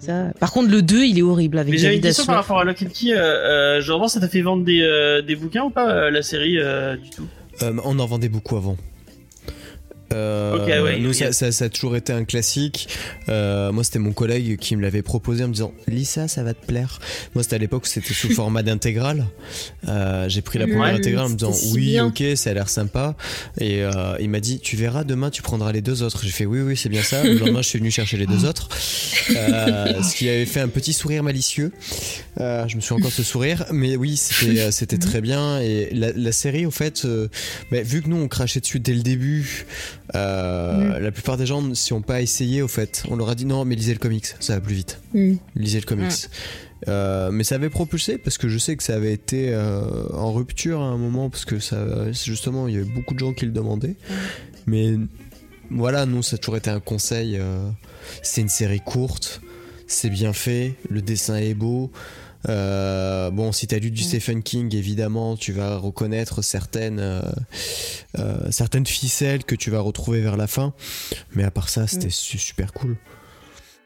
Ça. Par contre le 2 il est horrible avec Mais j'avais une question par rapport à Lock and Key. Euh, euh, genre, ça t'a fait vendre des, euh, des bouquins ou pas, euh, la série, euh, du tout? Euh, on en vendait beaucoup avant. Euh, ouais, nous, ça, ça- ça a toujours été un classique. Euh, moi, c'était mon collègue qui me l'avait proposé en me disant Lis ça, ça va te plaire. Moi, c'était à l'époque où c'était sous format d'intégrale. Euh, J'ai pris la première Ouais, intégrale en me disant si Oui, bien. ok, ça a l'air sympa. Et il m'a dit Tu verras, demain, tu prendras les deux autres. J'ai fait Oui, oui, c'est bien ça. Le lendemain, je suis venu chercher les deux autres. Euh, ce qui avait fait un petit sourire malicieux. Je me suis encore ce sourire. Mais oui, c'était très bien. Et la, la série, au fait, bah, vu que nous, on crachait dessus dès le début, euh, la plupart des gens, si on pas essayé, au fait, on leur a dit non, mais lisez le comics, ça va plus vite. Mm. Lisez le comics. Euh, mais ça avait propulsé parce que je sais que ça avait été euh, en rupture à un moment parce que ça, justement, il y avait beaucoup de gens qui le demandaient. Mais voilà, nous, ça a toujours été un conseil. euh, c'est une série courte, c'est bien fait, le dessin est beau. Euh, bon, si t'as lu du Stephen King, évidemment, tu vas reconnaître certaines, euh, euh, certaines ficelles que tu vas retrouver vers la fin. Mais à part ça, c'était su- super cool.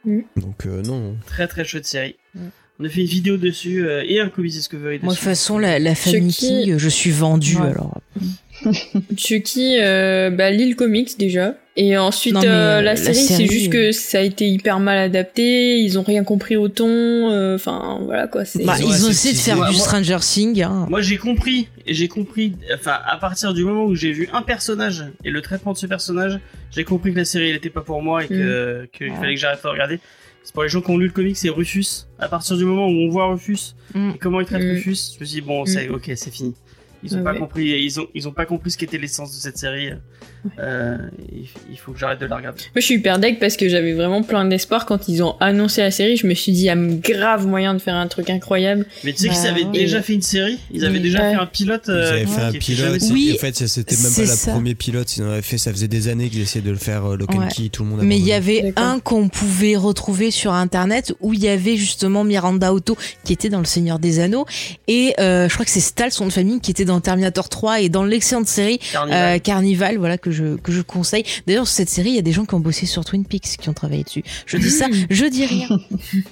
Mm. Donc, euh, non. Très très chouette série. Mm. On a fait une vidéo dessus euh, et un Comics Discovery dessus. Moi de toute façon la, la famille Chucky- King, je suis vendue Ouais. alors. Chucky, euh, bah, lit le comics déjà. Et ensuite, Non, euh, euh, la la série, c'est juste euh, que ça a été hyper mal adapté, ils ont rien compris au ton, euh, enfin voilà quoi. c'est- Bah, Ils ils ont essayé de faire Ouais, du moi- Stranger Things. Hein. Moi j'ai compris, et j'ai compris, enfin à partir du moment où j'ai vu un personnage et le traitement de ce personnage, j'ai compris que la série elle était pas pour moi et que qu'il Ouais. fallait que j'arrête de regarder. C'est pour les gens qui ont lu le comic, c'est Rufus. À partir du moment où on voit Rufus Mm. et comment il traite Mm. Rufus, je me suis dit bon, c'est ok, c'est fini. Ils ont Ouais, pas ouais. compris, ils ont ils ont pas compris ce qu'était l'essence de cette série. Euh, il, il faut que j'arrête de la regarder. Moi, je suis hyper deg parce que j'avais vraiment plein d'espoir quand ils ont annoncé la série. Je me suis dit, il y a grave moyen de faire un truc incroyable. Mais tu sais Bah, qu'ils avaient ouais. déjà fait une série, ils avaient Mais déjà ouais. fait un pilote. Ils euh, avaient qui fait un pilote. Oui, en fait, c'était même pas ça. le premier pilote. Ils en avaient fait. Ça faisait des années qu'ils essayaient de le faire. Euh, Lock and Ouais. Key, tout le monde. Mais il y avait un qu'on pouvait retrouver sur internet où il y avait justement Miranda Otto qui était dans Le Seigneur des Anneaux et euh, je crois que c'est Stal son de famille qui était dans Terminator 3 et dans l'excellente série Carnival. euh, Carnival voilà que je que je conseille. D'ailleurs sur cette série il y a des gens qui ont bossé sur Twin Peaks qui ont travaillé dessus. Je dis ça, je dis rien.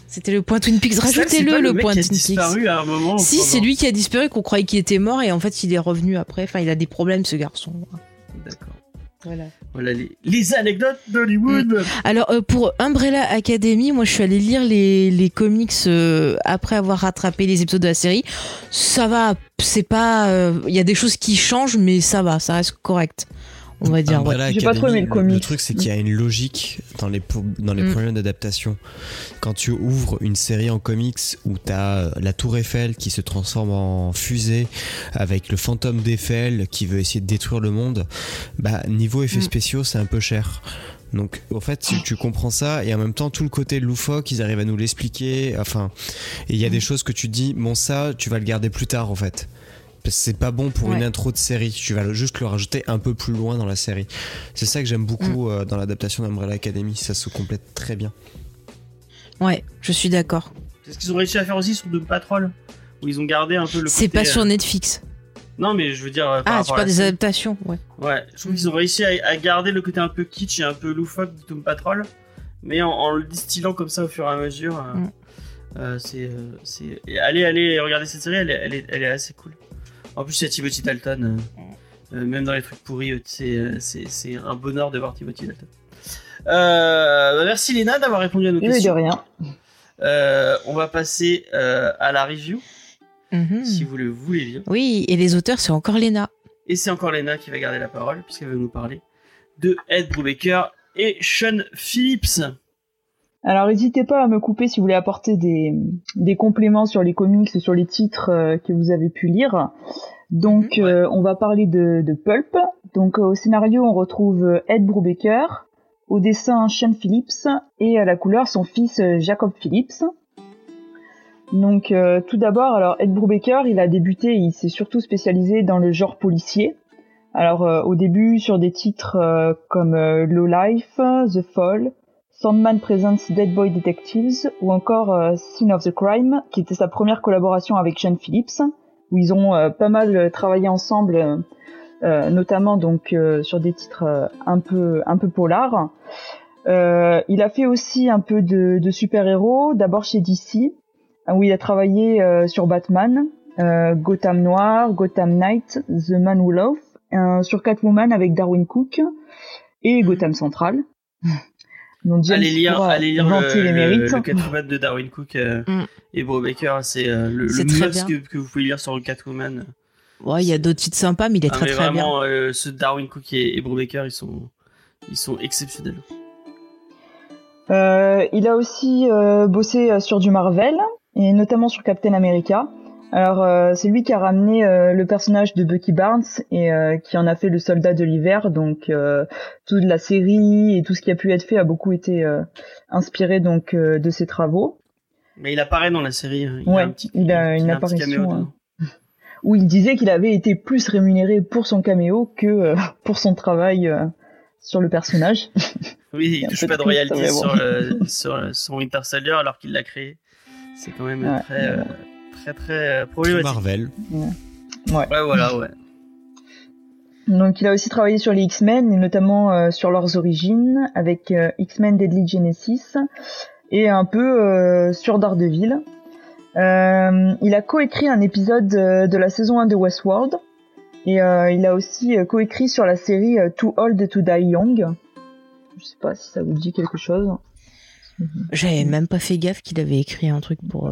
C'était le point Twin Peaks. Rajoutez-le le mec point qui a Twin Peaks. disparu à un moment. Si, c'est lui qui a disparu, qu'on croyait qu'il était mort, et en fait, il est revenu après. Enfin, il a des problèmes, ce garçon. D'accord. Voilà. Voilà les, les anecdotes d'Hollywood. Alors, euh, pour Umbrella Academy, moi, je suis allée lire les, les comics euh, après avoir rattrapé les épisodes de la série. Ça va, c'est pas. euh, Il y a des choses qui changent, mais ça va, ça reste correct. On va dire, ouais. J'ai pas trop aimé le comics. truc, c'est qu'il y a une logique dans les, dans les Mm. problèmes d'adaptation. Quand tu ouvres une série en comics où tu as la Tour Eiffel qui se transforme en fusée avec le fantôme d'Eiffel qui veut essayer de détruire le monde, bah, niveau effets Mm. spéciaux, c'est un peu cher. Donc, en fait, tu, tu comprends ça et en même temps, tout le côté loufoque, ils arrivent à nous l'expliquer. Enfin, et il y a des choses que tu te dis, bon, ça, tu vas le garder plus tard, en fait. C'est pas bon pour une intro de série. Tu vas juste le rajouter un peu plus loin dans la série. C'est ça que j'aime beaucoup euh, dans l'adaptation d'Umbrella Academy. Ça se complète très bien. Ouais, je suis d'accord. C'est ce qu'ils ont réussi à faire aussi sur Doom Patrol. Où ils ont gardé un peu le C'est pas sur euh, Netflix. Non, mais je veux dire. euh, par Ah, tu parles des série. adaptations, ouais. Ouais, je trouve qu'ils ont réussi à, à garder le côté un peu kitsch et un peu loufoque de Doom Patrol. mais en, en le distillant comme ça au fur et à mesure. Mm. euh, c'est, euh, Allez, allez, regardez cette série, elle est, elle est, elle est assez cool. En plus, c'est Timothy Dalton. euh, euh, même dans les trucs pourris, euh, c'est, un bonheur de voir Timothy Dalton. Euh, bah, merci Léna d'avoir répondu à nos Et de questions. rien. Euh, on va passer euh, à la review, Mhm. si vous le voulez bien. Oui, et les auteurs, c'est encore Lena. Et c'est encore Lena qui va garder la parole, puisqu'elle va nous parler de Ed Brubaker et Sean Phillips. Alors n'hésitez pas à me couper si vous voulez apporter des, des compléments sur les comics, sur les titres euh, que vous avez pu lire. Donc Mhm, ouais. euh, on va parler de, de Pulp. Donc euh, au scénario on retrouve Ed Brubaker, au dessin Sean Phillips et à la couleur son fils Jacob Phillips. Donc euh, tout d'abord alors Ed Brubaker il a débuté, il s'est surtout spécialisé dans le genre policier. Alors euh, au début sur des titres euh, comme Low Life, The Fall, Sandman Presents Dead Boy Detectives ou encore euh, Scene of the Crime, qui était sa première collaboration avec Sean Phillips, où ils ont euh, pas mal travaillé ensemble, euh, notamment donc sur des titres un peu un peu polars. Il a fait aussi un peu de, super-héros, d'abord chez DC, où il a travaillé sur Batman, Gotham Noir, Gotham Knight, The Man Who euh, sur Catwoman avec Darwin Cook et Gotham Central. Allez lire, pourra allez lire vanter le, les le, mérites. le de Darwin Cook euh, Mm. et Brubaker. C'est euh, le, C'est le must que, que vous pouvez lire sur le Catwoman. Ouais, il y a d'autres titres sympas, mais il est Ah, très très bien. vraiment, euh, ce Darwin Cook et, et Brubaker, ils sont, ils sont exceptionnels. Euh, il a aussi euh, bossé sur du Marvel et notamment sur Captain America. Alors euh, c'est lui qui a ramené euh, le personnage de Bucky Barnes et euh, qui en a fait le soldat de l'hiver. Donc euh, toute la série et tout ce qui a pu être fait a beaucoup été euh, inspiré donc euh, de ses travaux. Mais il apparaît dans la série. hein. Il Ouais, a un petit, il a une apparition, dedans. Où il disait qu'il avait été plus rémunéré pour son caméo que euh, pour son travail euh, sur le personnage. Oui, Il touche pas de royalties sur, le- sur son Winter Soldier alors qu'il l'a créé. C'est quand même Ouais, très, euh, très, très euh, Tout problématique. Marvel. Ouais, voilà, ouais. Donc il a aussi travaillé sur les X-Men et notamment euh, sur leurs origines avec euh, X-Men Deadly Genesis et un peu euh, sur Daredevil. Euh, il a coécrit un épisode euh, de la saison 1 de Westworld et euh, il a aussi euh, coécrit sur la série euh, Too Old to Die Young. Je sais pas si ça vous dit quelque chose. J'avais même pas fait gaffe qu'il avait écrit un truc pour.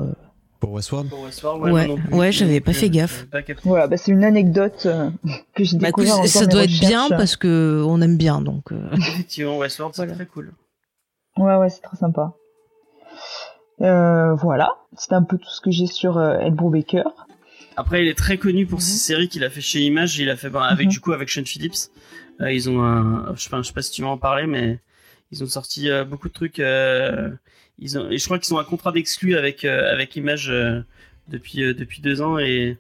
Pour Westworld Pour Westworld, Ouais, plus. ouais, j'avais pas fait gaffe. pas. Voilà, bah, c'est une anecdote euh, que j'ai Bah, découvert en ça doit être bien parce que on aime bien, donc. euh, Effectivement, Westworld, c'est Voilà. très cool. Ouais, ouais, c'est très sympa. Euh, voilà, c'est un peu tout ce que j'ai sur Ed Brubaker. Après, il est très connu pour Mhm. ses séries qu'il a fait chez Image. Il a fait ben, avec Mhm. du coup avec Sean Phillips. Euh, ils ont un, je sais pas, je sais pas si tu vas en parler, mais ils ont sorti euh, beaucoup de trucs. euh, ils ont, et je crois qu'ils ont un contrat d'exclus avec euh, avec Image euh, depuis euh, depuis deux ans et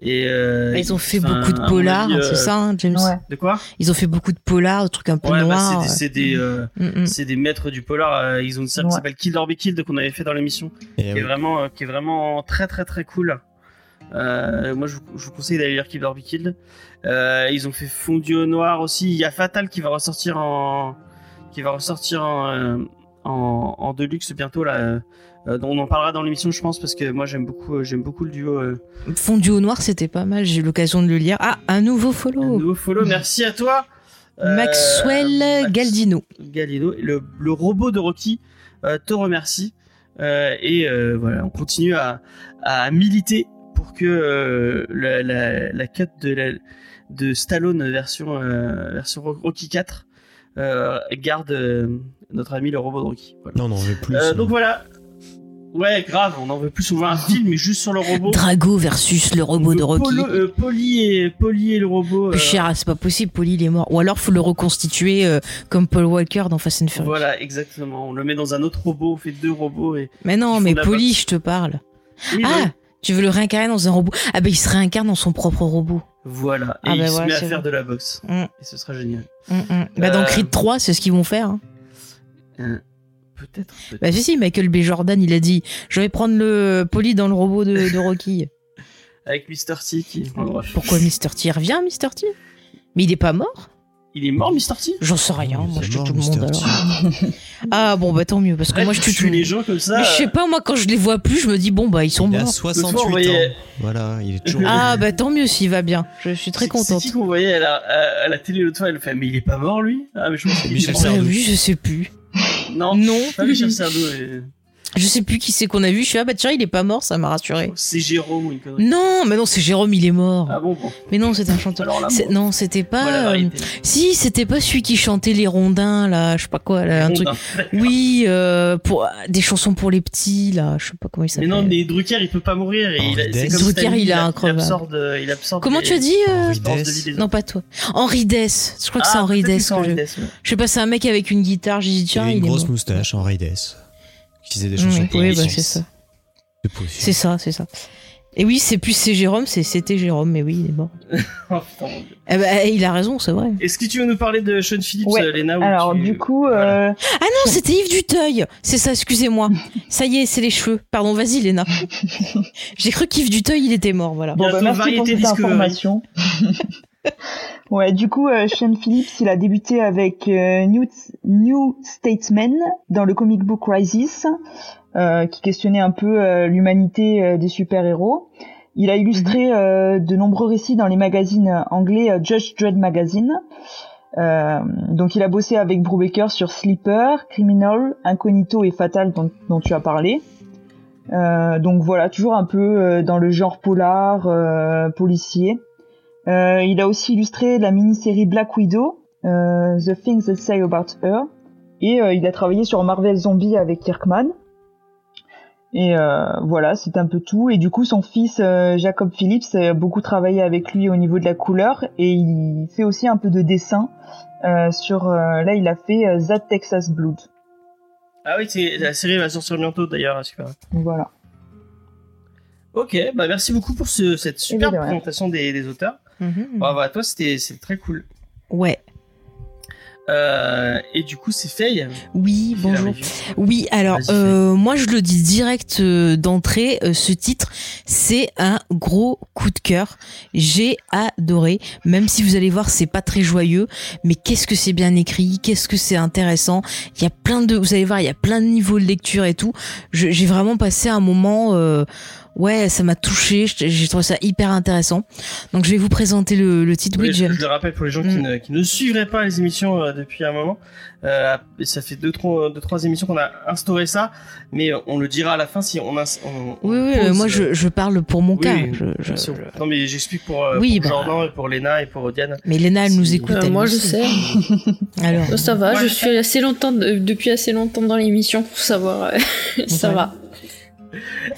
et euh, Ils ont fait beaucoup de polars, euh, c'est ça, hein, James Ouais. De quoi? Ils ont fait beaucoup de polars, de trucs un peu Ouais, bah, noirs. c'est des, c'est des, euh, Mm, mm. c'est des maîtres du polar. euh, ils ont une série Ouais. qui s'appelle Kill or Be Killed qu'on avait fait dans l'émission. Et qui oui. est vraiment euh, qui est vraiment très très très cool. Euh, moi, je vous, je vous conseille d'aller lire Kill or Be Killed. Euh, ils ont fait Fondu au noir aussi. Il y a Fatal qui va ressortir en qui va ressortir en euh, en, en deluxe bientôt là. euh, dont on en parlera dans l'émission, je pense, parce que moi j'aime beaucoup euh, j'aime beaucoup le duo. euh, Fondu au noir, c'était pas mal. J'ai eu l'occasion de le lire. Ah, un nouveau un follow. nouveau follow. Merci à toi. Euh, Maxwell Max- Galdino. Galino, le, le robot de Rocky euh, te remercie. Euh, et euh, voilà, on continue à, à militer pour que euh, la, la, la cut de, la, de Stallone version, euh, version Rocky 4 euh, garde euh, notre ami le robot de Rocky. Voilà. Non, on en veut plus. Euh, donc voilà. Ouais, grave, on en veut plus. On veut un film, mais juste sur le robot. Drago versus le robot de Rocky. Polo- euh, Polly, et, Polly et le robot. Plus euh, cher, c'est pas possible, Polly il est mort. Ou alors faut le reconstituer euh, comme Paul Walker dans Fast and Furious. Voilà, exactement. On le met dans un autre robot, on fait deux robots et. Mais non, mais Polly, je te parle. Oui, ah, oui. tu veux le réincarner dans un robot? Ah bah il se réincarne dans son propre robot. Voilà. Et Ah il bah se voilà, met à faire vrai. de la boxe. Mm. Et ce sera génial. Mm, mm. Bah dans Euh, Creed 3, c'est ce qu'ils vont faire. hein. Euh, peut-être. Bah si, si, Michael B. Jordan, il a dit « Je vais prendre le Polly dans le robot de, de Rocky. Avec Mr. T qui. Pourquoi Mr. T Il revient, Mr. T? Mais il est pas mort? Il est mort, Mr. T? J'en sais rien, moi je tue tout le monde alors. Ah bon bah tant mieux parce que moi je tue les gens comme ça. Mais je sais pas moi quand je les vois plus, je me dis bon bah ils sont Il a morts. 68 L'autre fois, on ans. Voilà, il est toujours. Ah bah tant mieux s'il va bien. Je suis très contente. C'est qui qu'on voyait à la, télé l'autre fois? Elle fait, mais il est pas mort lui? Ah, mais je pense qu'il est mort. Oui, je sais plus. Non, Non. pas Michel Sardou. euh, Je sais plus qui c'est qu'on a vu. Je suis ah bah tiens il est pas mort, ça m'a rassuré. C'est Jérôme ou une connerie. Non, mais non c'est Jérôme, il est mort. Ah bon, bon. Mais non c'était un chanteur. Alors là, C'est- bon. Non c'était pas. Voilà, euh. Si c'était pas celui qui chantait les rondins là, je sais pas quoi, là, un truc. Oui, euh, pour des chansons pour les petits là, je sais pas comment il Mais s'appelle. non, mais Drucker, il peut pas mourir. Et il a- c'est comme Drucker, Stanley, il a un il absorbe, absorbe Comment les- tu as dit euh, de Non pas toi. Henri Dess. Je crois que c'est Ah, Henri Dess. c'est je- ouais. Je sais pas, c'est un mec avec une guitare. J'ai dit Il tiens il une est grosse moustache, Henri Dess. Qui faisait des Oui, chansons. oui, bah, pour c'est ça. C'est ça, c'est ça. Et oui, c'est plus c'est Jérôme, c'est c'était Jérôme, mais oui, il est mort. Oh. Eh ben, il a raison, c'est vrai. Est-ce que tu veux nous parler de Sean Phillips, Ouais. euh, Léna ou Alors tu- du coup, Voilà. euh, Ah non, c'était Yves Duteuil. C'est ça, excusez-moi. ça y est, c'est les cheveux. Pardon, vas-y, Léna. J'ai cru qu'Yves Duteuil, il était mort, voilà. bon, bah, merci pour Variété cette Discovery. information. ouais, du coup, euh, Sean Phillips, il a débuté avec euh, New, New Statesman dans le comic book Crisis, euh, qui questionnait un peu euh, l'humanité des super-héros. Il a illustré euh, de nombreux récits dans les magazines anglais Judge Dredd Magazine. Donc il a bossé avec Brubaker sur Sleeper, Criminal, Incognito et Fatal dont, dont tu as parlé. Donc voilà, toujours un peu dans le genre polar, policier. Euh, il a aussi illustré la mini-série Black Widow, euh, The Things That Say About Her, et euh, il a travaillé sur Marvel Zombie avec Kirkman. Et euh, voilà, c'est un peu tout. Et du coup, son fils euh, Jacob Phillips a beaucoup travaillé avec lui au niveau de la couleur, et il fait aussi un peu de dessin. euh, sur là, il a fait That Texas Blood. Ah oui, c'est- la série va sortir bientôt d'ailleurs, super. Voilà. Ok, bah merci beaucoup pour ce- cette super Eh rien. présentation des, des auteurs. Bravo à toi, c'était très cool. Ouais. Euh, et du coup, c'est Faye. Oui, bonjour. Oui, alors euh, moi je le dis direct euh, d'entrée, ce titre c'est un gros coup de cœur. J'ai adoré, même si vous allez voir c'est pas très joyeux, mais qu'est-ce que c'est bien écrit, qu'est-ce que c'est intéressant. Il y a plein de, vous allez voir, il y a plein de niveaux de lecture et tout. J'ai vraiment passé un moment. Euh, Ouais, ça m'a touché, j'ai trouvé ça hyper intéressant. Donc je vais vous présenter le, le titre. Oui, je, je le rappelle pour les gens qui, Mm. ne, qui ne suivraient pas les émissions euh, depuis un moment. Euh, et ça fait deux, trois, deux, trois émissions qu'on a instauré ça, mais euh, on le dira à la fin si on a. On, on Oui, oui, pose, euh, moi euh, je, je parle pour mon oui, cas. oui, Je- je- bien sûr. je- Non, mais j'explique pour, euh, Oui, pour bah. Jordan, et pour Léna et pour Diane. Mais Léna, elle nous écoute. Euh, elle moi, je sais. Alors, Euh, Ça va, je suis assez longtemps de- depuis assez longtemps dans l'émission pour savoir. euh, ça Ouais. va.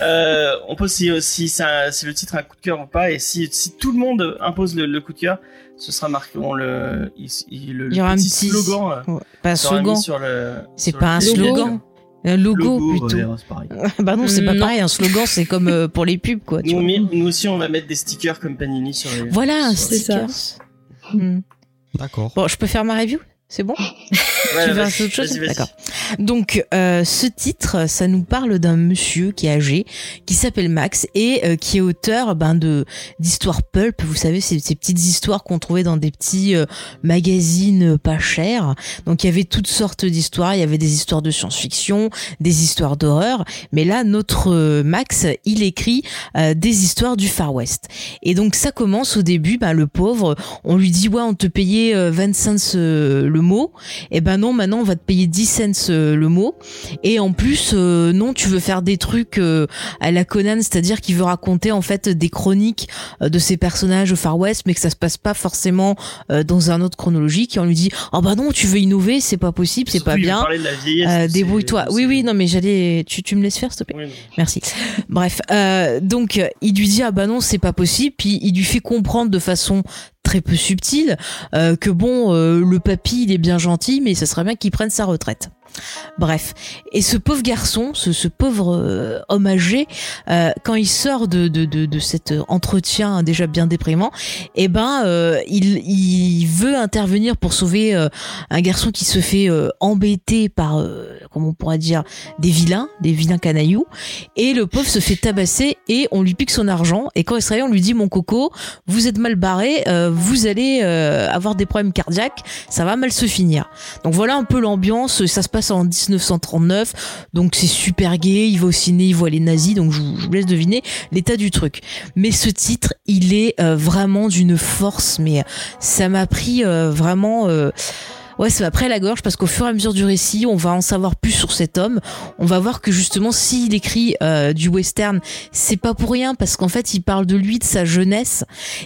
Euh, on pose si, si, ça, si le titre a un coup de cœur ou pas, et si, si tout le monde impose le, le coup de cœur, ce sera marqué. On le, il, il- le, Il y aura un petit slogan. euh, Ouais, pas slogan. mis sur le. C'est pas un slogan. Un logo, Logo, plutôt. ouais, c'est pareil. bah non, c'est pas Non. pareil. Un slogan, c'est comme euh, pour les pubs, quoi. tu Nous, vois. aussi, on va mettre des stickers comme Panini sur les. Voilà, C'est ça. Hmm. D'accord. Bon, je peux faire ma review? C'est bon Ouais, Tu veux autre chose. D'accord. Donc, euh, ce titre, ça nous parle d'un monsieur qui est âgé, qui s'appelle Max et euh, qui est auteur ben, de d'histoires pulp. Vous savez, ces, ces petites histoires qu'on trouvait dans des petits euh, magazines pas chers. Donc, il y avait toutes sortes d'histoires. Il y avait des histoires de science-fiction, des histoires d'horreur. Mais là, notre euh, Max, il écrit euh, des histoires du Far West. Et donc, ça commence au début. Ben, le pauvre, on lui dit ouais, on te payait euh, 20 cents euh, le mot. Et ben non, maintenant on va te payer 10 cents euh, le mot. Et en plus, euh, non, tu veux faire des trucs euh, à la Conan, c'est-à-dire qu'il veut raconter en fait des chroniques de ces personnages au Far West, mais que ça se passe pas forcément dans un autre chronologique. Et on lui dit, oh bah non, tu veux innover, c'est pas possible, c'est pas bien. de Débrouille-toi. Oui, oui, non, mais j'allais. Tu, tu me laisses faire, s'il te plaît. Oui. Merci. Bref, donc il lui dit ah bah non c'est pas possible, puis il lui fait comprendre de façon très peu subtile euh, que bon euh, le papy il est bien gentil mais ça serait bien qu'il prenne sa retraite. Bref, et ce pauvre garçon, ce, pauvre euh, homme âgé, euh, quand il sort de, cet entretien déjà bien déprimant, eh ben, euh, il, veut intervenir pour sauver un garçon qui se fait embêter par, comment on pourrait dire, des vilains, des vilains canailloux, et le pauvre se fait tabasser et on lui pique son argent. Et quand il se réveille, on lui dit mon coco, vous êtes mal barré, vous allez avoir des problèmes cardiaques, ça va mal se finir. Donc voilà un peu l'ambiance. Ça se passe en 1939, donc c'est super gay. Il va au ciné, il voit les nazis, donc je vous, laisse deviner l'état du truc. Mais ce titre, il est euh, vraiment d'une force, mais ça m'a pris euh, vraiment. euh, Ouais, ça pris à la gorge parce qu'au fur et à mesure du récit, on va en savoir plus sur cet homme. On va voir que justement, s'il écrit euh, du western, c'est pas pour rien parce qu'en fait, il parle de lui, de sa jeunesse,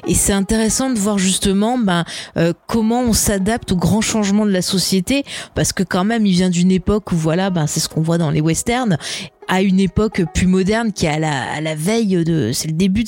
et c'est intéressant de voir justement ben, euh, comment on s'adapte aux grands changements de la société parce que quand même, il vient d'une époque où voilà, ben c'est ce qu'on voit dans les westerns à une époque plus moderne qui est à la, à la veille de c'est le début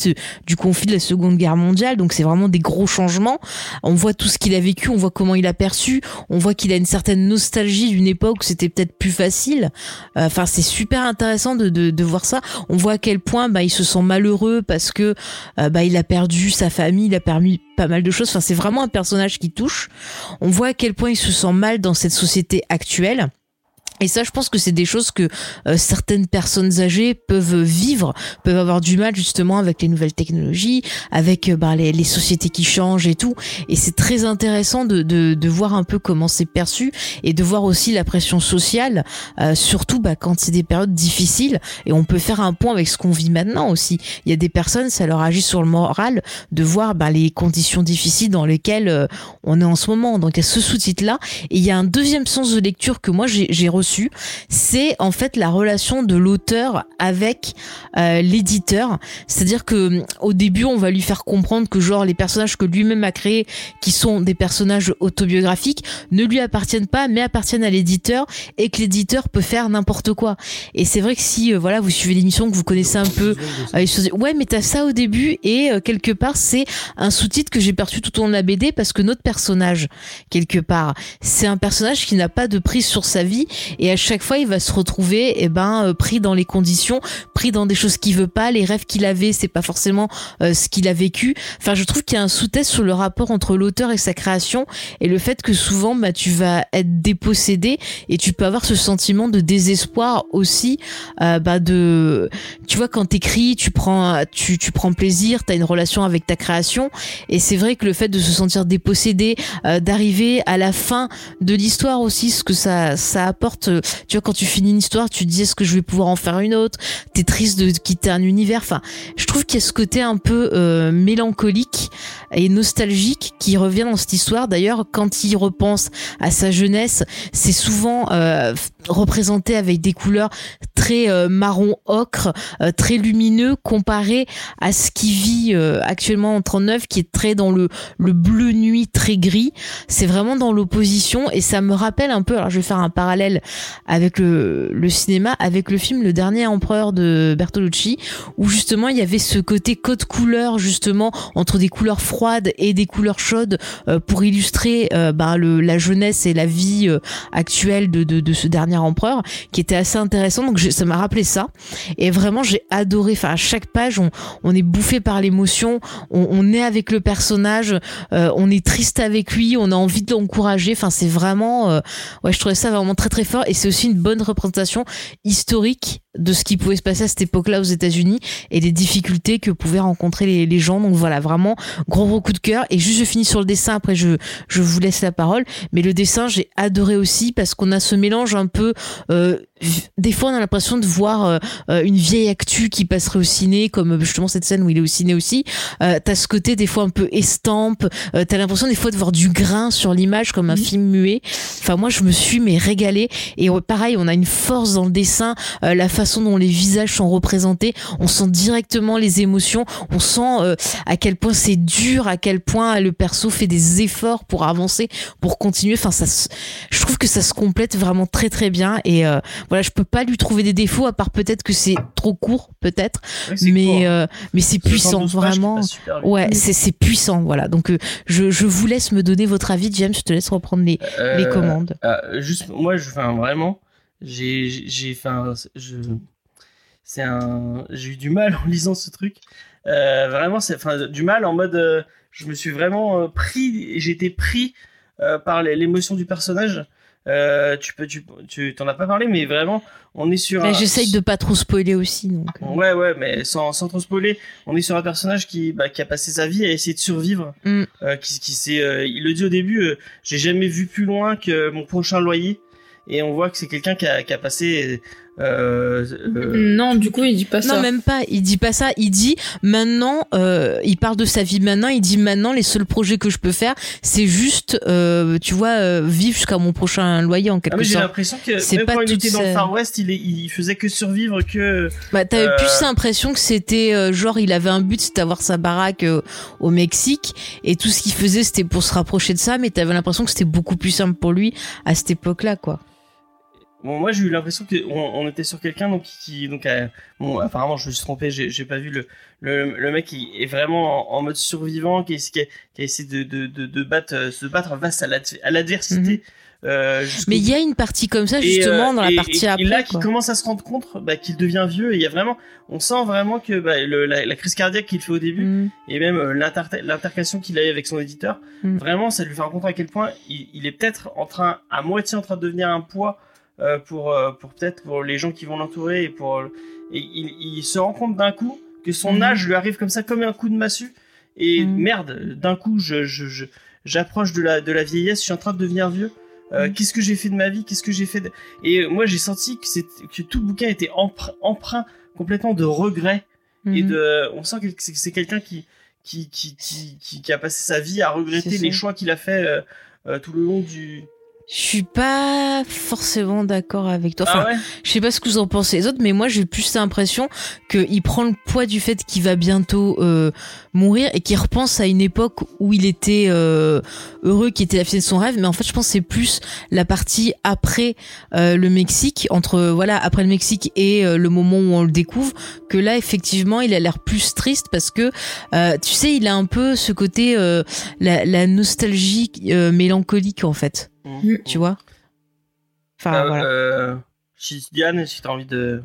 du conflit de la Seconde Guerre mondiale. Donc c'est vraiment des gros changements. On voit tout ce qu'il a vécu on voit comment il a perçu on voit qu'il a une certaine nostalgie d'une époque où c'était peut-être plus facile. Enfin c'est super intéressant de, de, de voir ça. On voit à quel point bah, il se sent malheureux parce que euh, bah, il a perdu sa famille il a permis pas mal de choses. Enfin c'est vraiment un personnage qui touche. On voit à quel point il se sent mal dans cette société actuelle et ça, je pense que c'est des choses que euh, certaines personnes âgées peuvent vivre, peuvent avoir du mal justement avec les nouvelles technologies, avec euh, bah, les, les sociétés qui changent et tout. Et c'est très intéressant de, de, de voir un peu comment c'est perçu et de voir aussi la pression sociale, euh, surtout bah, quand c'est des périodes difficiles. Et on peut faire un point avec ce qu'on vit maintenant aussi. Il y a des personnes, ça leur agit sur le moral de voir bah, les conditions difficiles dans lesquelles euh, on est en ce moment. Donc il y a ce sous-titre-là. Et il y a un deuxième sens de lecture que moi j'ai j'ai c'est en fait la relation de l'auteur avec euh, l'éditeur. C'est-à-dire que au début, on va lui faire comprendre que genre les personnages que lui-même a créés, qui sont des personnages autobiographiques, ne lui appartiennent pas, mais appartiennent à l'éditeur, et que l'éditeur peut faire n'importe quoi. Et c'est vrai que si euh, voilà, vous suivez l'émission, que vous connaissez un peu euh, les choses- ouais, mais t'as ça au début et euh, quelque part c'est un sous-titre que j'ai perçu tout au long de la BD parce que notre personnage quelque part c'est un personnage qui n'a pas de prise sur sa vie et à chaque fois il va se retrouver eh ben euh, pris dans les conditions, pris dans des choses qu'il veut pas, les rêves qu'il avait c'est pas forcément euh, ce qu'il a vécu. Enfin, je trouve qu'il y a un sous-texte sur le rapport entre l'auteur et sa création et le fait que souvent bah tu vas être dépossédé et tu peux avoir ce sentiment de désespoir aussi euh, bah de tu vois quand t'écris tu prends tu, tu prends plaisir t'as une relation avec ta création et c'est vrai que le fait de se sentir dépossédé euh, d'arriver à la fin de l'histoire aussi ce que ça ça apporte tu vois quand tu finis une histoire tu te dis est-ce que je vais pouvoir en faire une autre? T'es triste de quitter un univers? Enfin je trouve qu'il y a ce côté un peu euh, mélancolique et nostalgique qui revient dans cette histoire. D'ailleurs quand il repense à sa jeunesse c'est souvent euh, représenté avec des couleurs très euh, marron ocre, euh, très lumineux comparé à ce qui vit euh, actuellement en 39 qui est très dans le le bleu nuit très gris. C'est vraiment dans l'opposition et ça me rappelle un peu alors je vais faire un parallèle avec le le cinéma avec le film Le dernier empereur de Bertolucci où justement il y avait ce côté code couleur justement entre des couleurs froides et des couleurs chaudes euh, pour illustrer euh, bah, le la jeunesse et la vie euh, actuelle de, de de ce dernier empereur qui était assez intéressant. Donc ça m'a rappelé ça. Et vraiment j'ai adoré. Enfin à chaque page on, est bouffé par l'émotion. On, on est avec le personnage. Euh, on est triste avec lui. On a envie de l'encourager. Enfin c'est vraiment euh, ouais je trouvais ça vraiment très très fort. Et c'est aussi une bonne représentation historique de ce qui pouvait se passer à cette époque-là aux États-Unis et les difficultés que pouvaient rencontrer les, les gens. Donc voilà vraiment gros gros coup de cœur. Et juste je finis sur le dessin. Après je je vous laisse la parole. Mais le dessin j'ai adoré aussi parce qu'on a ce mélange un peu euh, des fois on a l'impression de voir euh, euh, une vieille actu qui passerait au ciné comme justement cette scène où il est au ciné aussi. Euh, t'as ce côté des fois un peu estampe. T'as l'impression des fois de voir du grain sur l'image comme un film muet. Enfin moi je me suis mais régalé et pareil on a une force dans le dessin. La façon dont les visages sont représentés on sent directement les émotions on sent euh, à quel point c'est dur à quel point le perso fait des efforts pour avancer pour continuer. Enfin ça se- je trouve que ça se complète vraiment très très bien et euh, voilà je peux pas lui trouver des défauts à part peut-être que c'est trop court peut-être. Ouais, mais hein. euh, mais c'est 72 puissant vraiment. ouais c'est c'est puissant voilà. Donc euh, je, je vous laisse me donner votre avis James je te laisse reprendre les, les commandes. juste, moi, je, enfin, vraiment, j'ai, j'ai, enfin, je, c'est un, j'ai eu du mal en lisant ce truc. Euh, vraiment, c'est, enfin, du mal en mode, euh, je me suis vraiment euh, pris, j'ai été pris euh, par l'émotion du personnage. Euh, tu peux, tu, tu t'en as pas parlé, mais vraiment, on est sur. J'essaye de pas trop spoiler aussi. Donc, euh. Ouais, ouais, mais sans, sans trop spoiler, on est sur un personnage qui, bah, qui a passé sa vie à essayer de survivre. Mm. Euh, qui, qui s'est, euh, il le dit au début, euh, j'ai jamais vu plus loin que mon prochain loyer. Et on voit que c'est quelqu'un qui a, qui a passé. Euh, euh, Non, du coup, il dit pas ça. Non, même pas. Il dit pas ça. Il dit maintenant, euh, il parle de sa vie maintenant. Il dit maintenant, les seuls projets que je peux faire, c'est juste, euh, tu vois, euh, vivre jusqu'à mon prochain loyer en ah, quelque j'ai sorte. l'impression que C'est même pas quand il était dans le Far West, il, est, il faisait que survivre que. Bah, t'avais Euh, plus l'impression que c'était euh, genre, il avait un but, c'était d'avoir sa baraque euh, au Mexique, et tout ce qu'il faisait, c'était pour se rapprocher de ça. Mais t'avais l'impression que c'était beaucoup plus simple pour lui à cette époque-là, quoi. Bon, moi j'ai eu l'impression qu'on on était sur quelqu'un donc qui donc bon apparemment je me suis trompé j'ai j'ai pas vu le le, le mec qui est vraiment en, en mode survivant qui, qui, a, qui a essayé de de, de, de battre euh, se battre face à l'adv- à l'adversité euh, jusqu'au Mais il y a une partie comme ça Et, justement euh, dans la et- partie et, après. Et là, qui commence à se rendre compte bah, qu'il devient vieux. Et il y a vraiment, on sent vraiment que bah, le- la, la crise cardiaque qu'il fait au début, Mm. et même euh, l'inter- l'intercation qu'il a eu avec son éditeur, Mm. vraiment, ça lui fait rencontrer à quel point il, il est peut-être en train, à moitié en train de devenir un poids euh, pour, euh, pour peut-être pour les gens qui vont l'entourer et pour, et il, il se rend compte d'un coup que son Mhm. âge lui arrive comme ça, comme un coup de massue. Et Mhm. merde, d'un coup, je, j'approche de la, de la vieillesse, je suis en train de devenir vieux. Euh, Mhm. Qu'est-ce que j'ai fait de ma vie? Qu'est-ce que j'ai fait de... Et moi, j'ai senti que, c'est- que tout le bouquin était empr- empreint complètement de regrets et Mhm. de. On sent que c'est quelqu'un qui qui, qui, qui, qui, a passé sa vie à regretter les choix qu'il a fait euh, euh, tout le long du. Je suis pas forcément d'accord avec toi. Enfin, ah ouais je sais pas ce que vous en pensez les autres, mais moi j'ai plus l'impression qu'il prend le poids du fait qu'il va bientôt euh, mourir et qu'il repense à une époque où il était euh, heureux, qui était la fille de son rêve. Mais en fait, je pense que c'est plus la partie après euh, le Mexique, entre voilà après le Mexique et euh, le moment où on le découvre, que là effectivement il a l'air plus triste parce que euh, tu sais il a un peu ce côté euh, la, la nostalgie euh, mélancolique en fait, Mhm. tu vois. Enfin Euh, voilà. euh, si- Diane, si t'as envie de,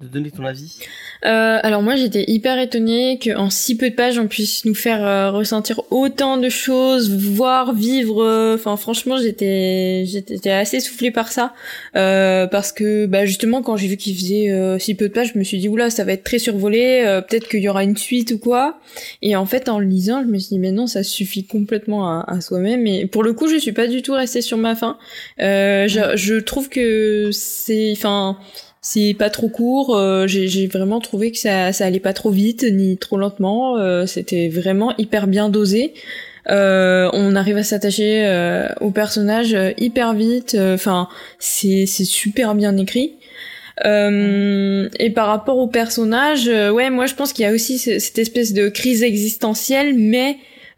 de donner ton avis. Euh, alors moi j'étais hyper étonnée qu'en si peu de pages on puisse nous faire euh, ressentir autant de choses, voir, vivre. euh, Enfin franchement j'étais j'étais assez soufflée par ça parce que bah justement quand j'ai vu qu'il faisait si peu de pages je me suis dit oula ça va être très survolé, peut-être qu'il y aura une suite ou quoi. Et en fait en lisant je me suis dit mais non ça suffit complètement à, soi-même. Et pour le coup je suis pas du tout restée sur ma faim. Je, je trouve que c'est enfin c'est pas trop court. euh, j'ai vraiment trouvé que ça, ça allait pas trop vite ni trop lentement. euh, C'était vraiment hyper bien dosé. Euh, on arrive à s'attacher euh, au personnage euh, hyper vite. Enfin, c'est super bien écrit. Euh, et par rapport au personnage, euh, ouais, moi je pense qu'il y a aussi ce- cette espèce de crise existentielle, mais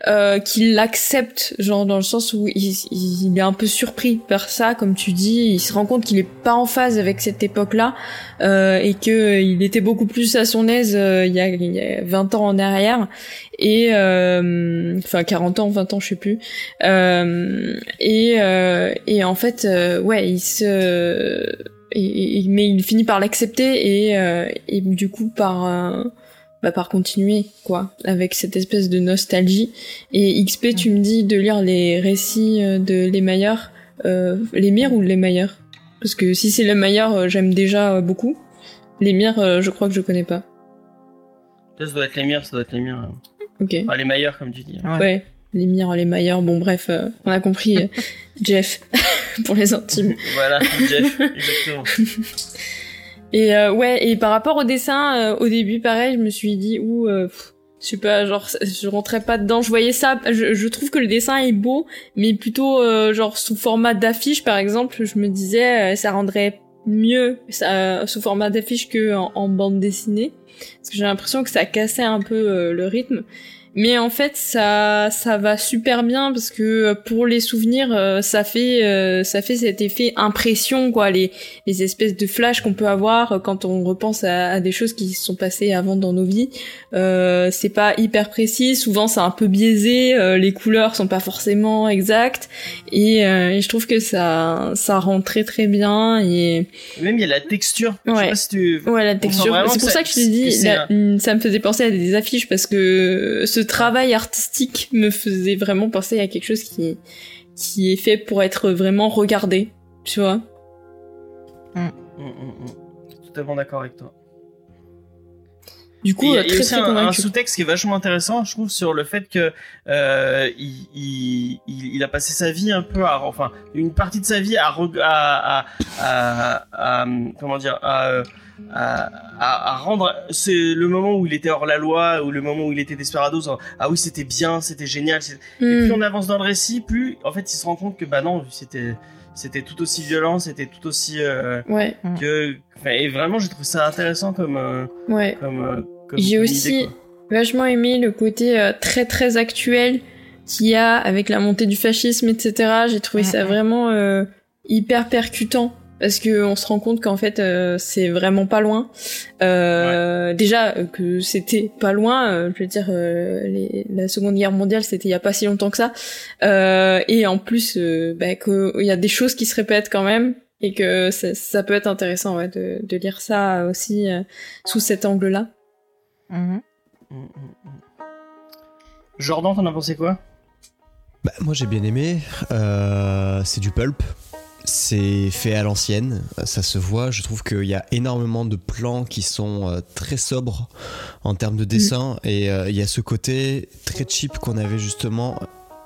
euh, qu'il accepte, genre dans le sens où il, est un peu surpris par ça, comme tu dis, il se rend compte qu'il est pas en phase avec cette époque-là euh, et que euh, il était beaucoup plus à son aise euh, il, y a, il y a 20 ans en arrière et enfin 40 ans, 20 ans, je sais plus. Et et en fait, ouais, il se et, et- mais il finit par l'accepter et, euh, et du coup par bah, par continuer quoi avec cette espèce de nostalgie et XP tu me dis de lire les récits euh, de les meilleurs euh, les mires ou les meilleurs? Parce que si c'est les meilleurs euh, j'aime déjà euh, beaucoup les mires je crois que je connais pas Ça, ça doit être les miens, ça doit être les miens. ok Enfin, les meilleurs, comme tu dis. Ouais. ouais les mires les meilleurs bon bref euh, on a compris Jeff pour les intimes Voilà, Jeff, exactement. Et euh, ouais, et par rapport au dessin, euh, au début, pareil, je me suis dit, ouh, euh, je sais pas, genre, je rentrais pas dedans. Je voyais ça, je, je trouve que le dessin est beau, mais plutôt euh, genre sous format d'affiche, par exemple. Je me disais, euh, ça rendrait mieux ça, sous format d'affiche que en, bande dessinée, parce que j'ai l'impression que ça cassait un peu euh, le rythme. Mais en fait ça ça va super bien parce que euh, pour les souvenirs euh, ça fait euh, ça fait cet effet impression quoi. Les les espèces de flashs qu'on peut avoir quand on repense à, à, des choses qui se sont passées avant dans nos vies. Euh, c'est pas hyper précis. Souvent c'est un peu biaisé. Les couleurs sont pas forcément exactes. Et, et, je trouve que ça ça rend très très bien et même il y a la texture. Ouais. si tu... ouais la texture. c'est pour ça, que je te dis ça me faisait penser à des affiches parce que ce travail artistique me faisait vraiment penser à quelque chose qui, qui est fait pour être vraiment regardé, tu vois. Mm. Mm, mm, Totalement d'accord avec toi. Du coup, il y a, très, aussi très un, un sous-texte qui est vachement intéressant, je trouve, sur le fait que euh, il, il, il, a passé sa vie un peu à, enfin, une partie de sa vie à, à, à, à comment dire, à à, à, rendre c'est le moment où il était hors la loi ou le moment où il était Desperados ah oui c'était bien c'était génial et Hmm. plus on avance dans le récit plus en fait il se rend compte que bah non c'était c'était tout aussi violent c'était tout aussi euh, ouais. Que et vraiment j'ai trouvé ça intéressant comme euh, ouais. comme, euh, comme j'ai aussi idée, vachement aimé le côté euh, très très actuel qu'il y a avec la montée du fascisme etc j'ai trouvé ça vraiment euh, hyper percutant parce que on se rend compte qu'en fait euh, c'est vraiment pas loin. Euh, ouais. Déjà que c'était pas loin, euh, je veux dire les, la Seconde Guerre mondiale c'était il y a pas si longtemps que ça, euh, et en plus bah, qu'il y a des choses qui se répètent quand même et que ça, ça peut être intéressant ouais, de, de lire ça aussi euh, sous cet angle-là. Mhm. Mm -hmm. Jordan, t'en as pensé quoi? Bah, Moi j'ai bien aimé. Euh, c'est du pulp c'est fait à l'ancienne, ça se voit. Je trouve qu'il y a énormément de plans qui sont euh, très sobres en termes de dessin mmh. et euh, il y a ce côté très cheap qu'on avait justement.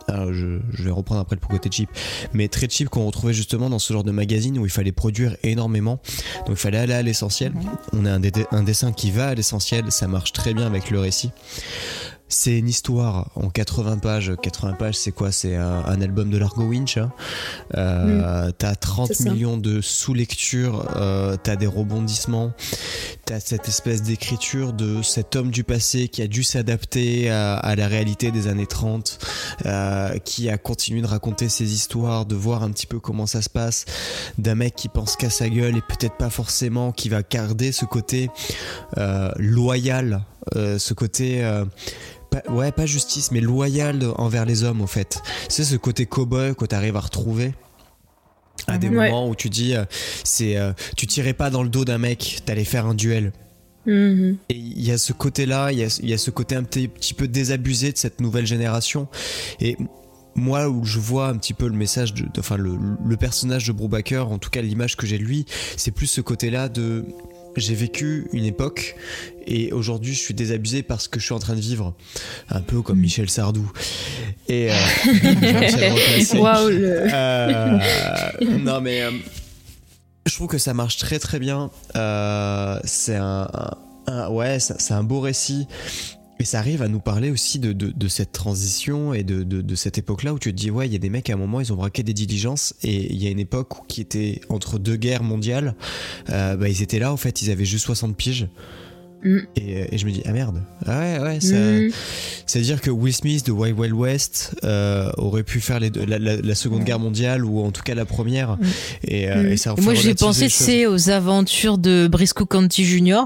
Alors je, je, vais reprendre après le côté cheap, mais très cheap qu'on retrouvait justement dans ce genre de magazine où il fallait produire énormément. Donc il fallait aller à l'essentiel. Mmh. On a un, un, dessin qui va à l'essentiel, ça marche très bien avec le récit. C'est une histoire en 80 pages. 80 pages, c'est quoi? C'est un, un, album de Largo Winch. Hein. Euh, mmh. T'as 30 millions de sous-lectures, euh, t'as des rebondissements, t'as cette espèce d'écriture de cet homme du passé qui a dû s'adapter à, à, la réalité des années 30, euh, qui a continué de raconter ses histoires, de voir un petit peu comment ça se passe, d'un mec qui pense qu'à sa gueule et peut-être pas forcément, qui va garder ce côté loyal, ce côté pas, ouais, pas justice, mais loyal envers les hommes, au fait. C'est ce côté cow-boy que t'arrives à retrouver à des ouais. moments où tu dis, euh, c'est, euh, tu tirais pas dans le dos d'un mec, t'allais faire un duel. Mm -hmm. Et il y a ce côté-là, il y a, y a, ce côté un petit, petit peu désabusé de cette nouvelle génération. Et moi où je vois un petit peu le message de, enfin le, le personnage de Brubaker en tout cas l'image que j'ai de lui c'est plus ce côté là de j'ai vécu une époque et aujourd'hui je suis désabusé parce que je suis en train de vivre un peu comme Michel Sardou. Et euh, wow, le... euh, non mais euh, je trouve que ça marche très très bien. Euh, c'est un, un, un, ouais c'est un beau récit et ça arrive à nous parler aussi de, de, cette transition et de, de, de cette époque-là où tu te dis, ouais, il y a des mecs à un moment, ils ont braqué des diligences et il y a une époque qui était entre deux guerres mondiales, euh, bah, ils étaient là, en fait, ils avaient juste 60 piges. Mm. Et, et, je me dis, ah merde, ah ouais, ouais, ça. Mm. C'est-à-dire que Will Smith de Wild Wild West euh, aurait pu faire les deux, la, la, la, Seconde Mm. Guerre mondiale ou en tout cas la première. Et, euh, et ça moi, j'ai pensé, c'est aux aventures de Briscoe County Jr.,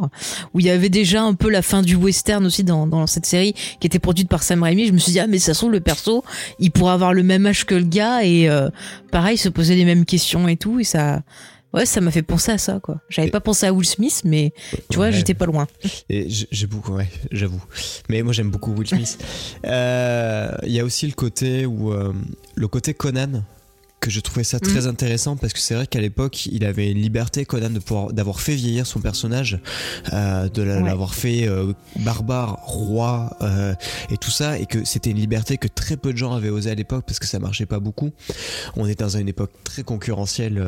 où il y avait déjà un peu la fin du western aussi dans, dans cette série qui était produite par Sam Raimi. Je me suis dit, ah, mais ça se trouve, le perso, il pourrait avoir le même âge que le gars et euh, pareil, se poser les mêmes questions et tout. Et ça ouais ça m'a fait penser à ça quoi j'avais pas pensé à Will Smith mais tu vois Ouais. j'étais pas loin Et j'ai beaucoup, ouais, j'avoue. Mais moi j'aime beaucoup Will Smith. Euh, Il y a aussi le côté où euh, le côté Conan que je trouvais ça très intéressant parce que c'est vrai qu'à l'époque il avait une liberté Conan de pouvoir d'avoir fait vieillir son personnage euh, de Ouais. l'avoir fait euh, barbare roi euh, et tout ça et que c'était une liberté que très peu de gens avaient osé à l'époque parce que ça marchait pas beaucoup. On est dans une époque très concurrentielle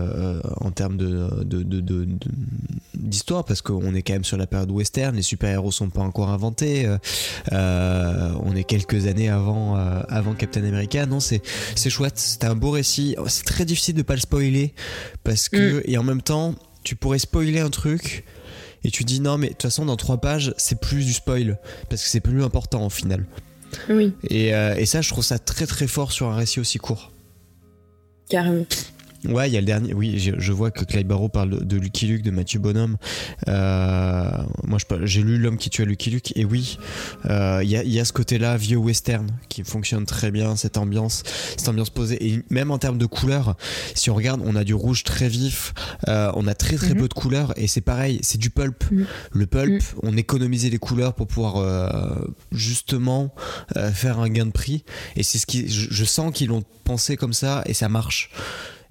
en termes de d'histoire parce qu'on est quand même sur la période western les super héros sont pas encore inventés on est quelques années avant avant Captain America. Non c'est c'est chouette c'était un beau récit c'est très difficile de pas le spoiler parce que et en même temps tu pourrais spoiler un truc et tu dis non mais de toute façon dans trois pages c'est plus du spoil parce que c'est plus important au final Oui, Et, euh, et ça, je trouve ça très très fort sur un récit aussi court. carrément. Ouais, il y a le dernier. Oui, je, je vois que Clive Barrow parle de, de Lucky Luke, de Mathieu Bonhomme. Euh, moi, j'ai lu L'homme qui tua Lucky Luke, et oui, euh, il y, a, il y a ce côté-là, vieux western, qui fonctionne très bien, cette ambiance, cette ambiance posée. Et même en termes de couleurs, si on regarde, on a du rouge très vif, euh, on a très très Mhm. peu de couleurs, et c'est pareil, c'est du pulp. Mhm. Le pulp, Mhm. on économisait les couleurs pour pouvoir justement faire un gain de prix. Et c'est ce qui, je, je sens qu'ils l'ont pensé comme ça, et ça marche.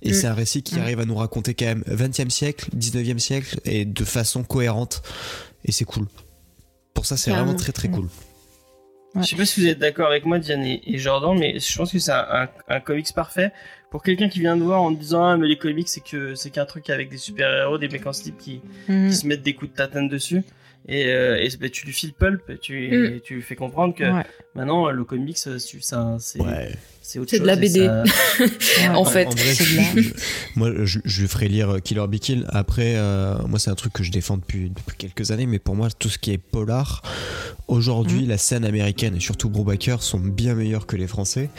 Et Mm. c'est un récit qui Mm. arrive à nous raconter quand même 20e siècle, 19e siècle et de façon cohérente. Et c'est cool. Pour ça, c'est vraiment très très cool. Je sais pas si vous êtes d'accord avec moi, Diane et, Jordan, mais je pense que c'est un, un, un comics parfait pour quelqu'un qui vient de voir en disant ah mais les comics c'est que c'est qu'un truc avec des super héros, des mecs en slip qui, qui se mettent des coups de tatane dessus. Et, euh, et bah, tu lui files pulp, et tu, Mm. et tu lui fais comprendre que Ouais. maintenant le comics euh, c'est ça- c'est c'est autre C'est de la BD. ça- En fait, en vrai, c'est de je- la- je- moi, je, je lui ferai lire Killer Be Kill. Après, euh, moi, c'est un truc que je défends depuis, depuis quelques années, mais pour moi, tout ce qui est polar, aujourd'hui, la scène américaine et surtout Brubaker sont bien meilleurs que les Français.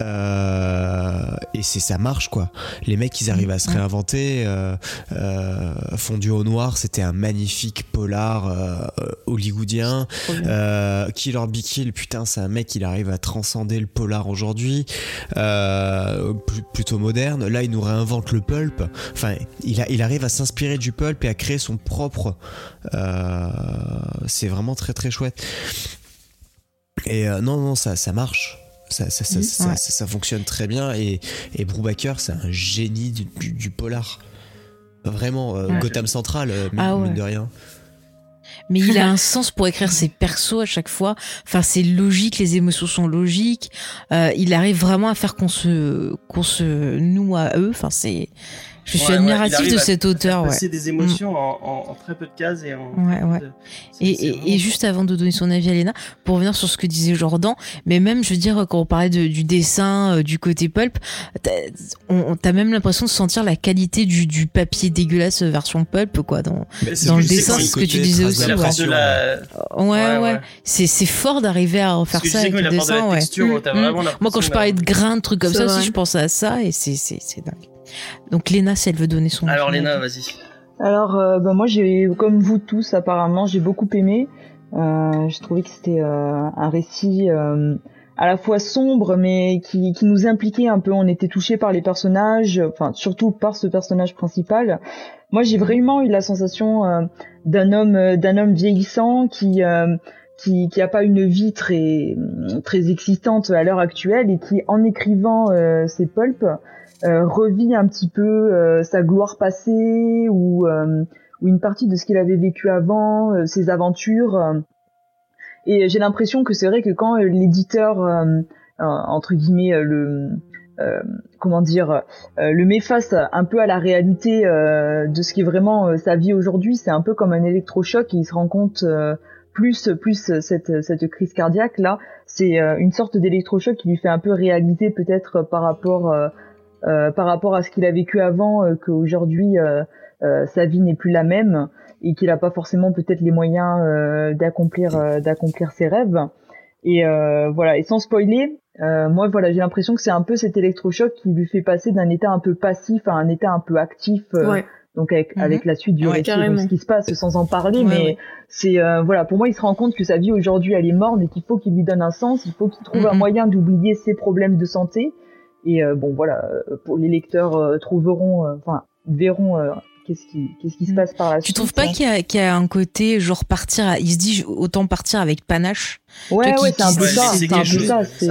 Euh, et c'est ça marche quoi. Les mecs ils arrivent à se réinventer. Euh, euh, Fondu au noir, c'était un magnifique polar euh, hollywoodien. Killer Be Kill, putain, c'est un mec, il arrive à transcender le polar aujourd'hui, pl- plutôt moderne. Là, il nous réinvente le pulp. Enfin, il, a, il arrive à s'inspirer du pulp et à créer son propre. c'est vraiment très très chouette. Et non, non, ça, ça marche. Ça, ça, ça, Mhm. ça, Ouais. ça- ça fonctionne très bien. Et, et Brubaker, c'est un génie du, du- du polar. Vraiment, euh, Ouais. Gotham Central, euh, mine, Ah ouais. mine de rien. Mais il a un sens pour écrire ses persos à chaque fois. Enfin, c'est logique, les émotions sont logiques. Euh, il arrive vraiment à faire qu'on se, qu'on se noue à eux. Enfin, c'est, je suis Ouais, admiratif de cet auteur, ouais. passer des émotions en, en- en très peu de cases et en. Ouais, ouais. de- c'est- Et, c'est et, vraiment- et juste avant de donner son avis à Léna, pour revenir sur ce que disait Jordan, mais même, je veux dire, quand on parlait de- du dessin, euh, du côté pulp, t'as on- on- t'as même l'impression de sentir la qualité du, du papier dégueulasse version pulp, quoi. Dans... C'est le dessin, c'est ce que tu disais aussi, la ouais. force de d'impression, la. Ouais, ouais. C'est, c'est fort d'arriver à faire ça avec le dessin, ouais. Mm. vraiment Moi, quand je parlais de grains, de trucs comme C'est ça aussi, je pensais à ça et c'est, c'est, c'est dingue. Donc, Léna, si elle veut donner son Alors Léna, vas-y. Alors, euh, bah, moi, j'ai, comme vous tous, apparemment, j'ai beaucoup aimé. Euh, j'ai trouvé que c'était euh, un récit euh, à la fois sombre, mais qui, qui nous impliquait un peu. On était touché par les personnages, enfin surtout par ce personnage principal. Moi, j'ai vraiment eu la sensation euh, d'un homme, d'un homme vieillissant qui euh, qui qui a pas une vie très très excitante à l'heure actuelle et qui, en écrivant euh, ses pulps, euh, revit un petit peu euh, sa gloire passée ou, euh, ou une partie de ce qu'il avait vécu avant, euh, ses aventures. euh. Et j'ai l'impression que c'est vrai que quand euh, l'éditeur, euh, euh, entre guillemets, euh, le euh, comment dire, euh, le met face un peu à la réalité euh, de ce qui est vraiment euh, sa vie aujourd'hui, c'est un peu comme un électrochoc et il se rend compte euh, plus plus cette cette crise cardiaque là, c'est euh, une sorte d'électrochoc qui lui fait un peu réaliser peut-être par rapport euh, euh, par rapport à ce qu'il a vécu avant, euh, qu'aujourd'hui euh, euh, sa vie n'est plus la même et qu'il n'a pas forcément peut-être les moyens euh, d'accomplir euh, d'accomplir ses rêves. Et euh, voilà, et sans spoiler, euh, moi voilà, j'ai l'impression que c'est un peu cet électrochoc qui lui fait passer d'un état un peu passif à un état un peu actif. euh, Ouais. Donc avec Mhm. avec la suite du Ouais, récit, donc ce qui se passe sans en parler, Ouais, mais c'est euh, voilà, pour moi il se rend compte que sa vie aujourd'hui elle est morte et qu'il faut qu'il lui donne un sens, il faut qu'il trouve un Mhm. moyen d'oublier ses problèmes de santé. Et euh, bon voilà, euh, pour les lecteurs euh, trouveront, euh, enfin verront euh, qu'est-ce qui qu'est-ce qui se Mhm. passe par la Tu suite. trouves pas hein. qu'il y a, qu'il y a un côté genre partir à, il se dit autant partir avec panache Ouais ouais, c'est un peu ça, c'est un peu ça. C'est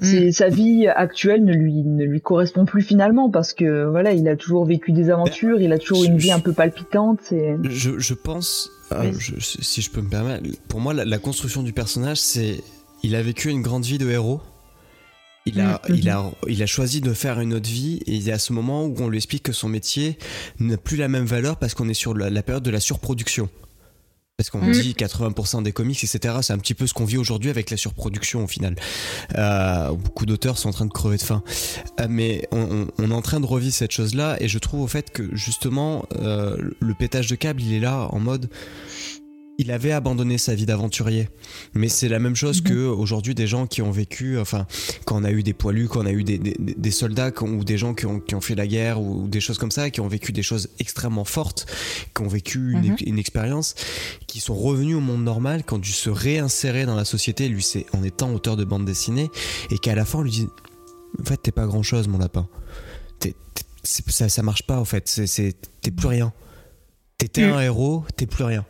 c'est sa vie actuelle ne lui ne lui correspond plus finalement parce que voilà, il a toujours vécu des aventures, il a toujours je- une vie je- un peu palpitante. Je, je pense, euh, je- si je peux me permettre, pour moi, la, la construction du personnage, c'est. Il a vécu une grande vie de héros. Il a, Mhm. il, a, il a choisi de faire une autre vie et il y a ce moment où on lui explique que son métier n'a plus la même valeur parce qu'on est sur la, la période de la surproduction. Parce qu'on Mhm. dit 80% des comics, etc. C'est un petit peu ce qu'on vit aujourd'hui avec la surproduction au final. Euh, beaucoup d'auteurs sont en train de crever de faim. Euh, mais on, on- on est en train de revivre cette chose-là et je trouve au fait que justement euh, le pétage de câble il est là en mode il avait abandonné sa vie d'aventurier. Mais c'est la même chose que aujourd'hui des gens qui ont vécu, enfin, quand on a eu des poilus, quand on a eu des, des- des soldats ont- ou des gens qui ont, qui ont fait la guerre ou des choses comme ça, qui ont vécu des choses extrêmement fortes, qui ont vécu une, Mhm. une expérience, qui sont revenus au monde normal, quand dû se réinsérer dans la société, lui c'est en étant auteur de bande dessinée, et qu'à la fin on lui dit, en fait t'es pas grand chose mon lapin. C'est- ça, ça marche pas en fait, c'est- c'est- t'es plus rien. T'étais Mm. un héros, t'es plus rien.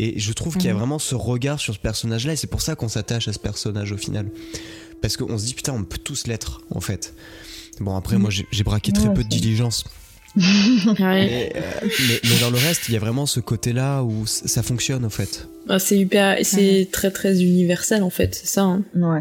Et je trouve qu'il y a Mhm. vraiment ce regard sur ce personnage-là, et c'est pour ça qu'on s'attache à ce personnage au final. Parce qu'on se dit, putain, on peut tous l'être, en fait. Bon, après, moi, j'ai braqué très Ouais, peu de diligence. Ouais. Mais, euh, mais- mais dans le reste, il y a vraiment ce côté-là où ça fonctionne, en fait. Ah, c'est hyper, c'est très très universel en fait, c'est ça. hein. Ouais.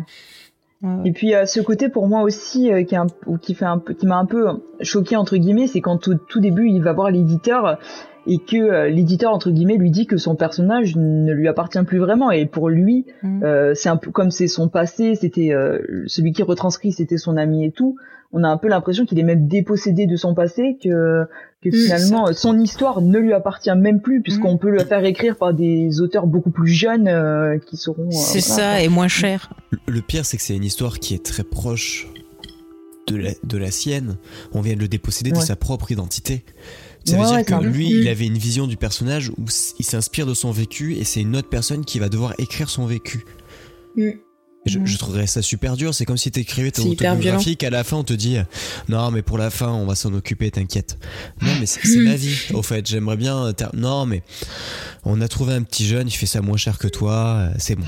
Ouais. Et puis euh, ce côté pour moi aussi euh, qui, est un- ou qui fait un peu, qui m'a un peu choqué entre guillemets, c'est quand au tout début il va voir l'éditeur et que euh, l'éditeur entre guillemets lui dit que son personnage ne lui appartient plus vraiment et pour lui Mhm. euh, c'est un peu comme c'est son passé, c'était euh, celui qui retranscrit c'était son ami et tout. On a un peu l'impression qu'il est même dépossédé de son passé, que, que Mm, finalement son histoire ne lui appartient même plus puisqu'on peut le faire écrire par des auteurs beaucoup plus jeunes euh, qui seront. euh, C'est voilà, ça, et moins cher. Le- pire, c'est que c'est une histoire qui est très proche de la, de la sienne. On vient de le déposséder de sa propre identité. Ça veut Ouais, dire c'est un que lui, Mm. il avait une vision du personnage où il s'inspire de son vécu et c'est une autre personne qui va devoir écrire son vécu. Mm. Et Je, je trouverais ça super dur. C'est comme si t'écrivais ton autobiographie qu'à la fin on te dit non mais pour la fin on va s'en occuper, t'inquiète. Non mais c'est ma vie. Au fait, j'aimerais bien. ter- Non mais on a trouvé un petit jeune, il fait ça moins cher que toi, euh, c'est bon.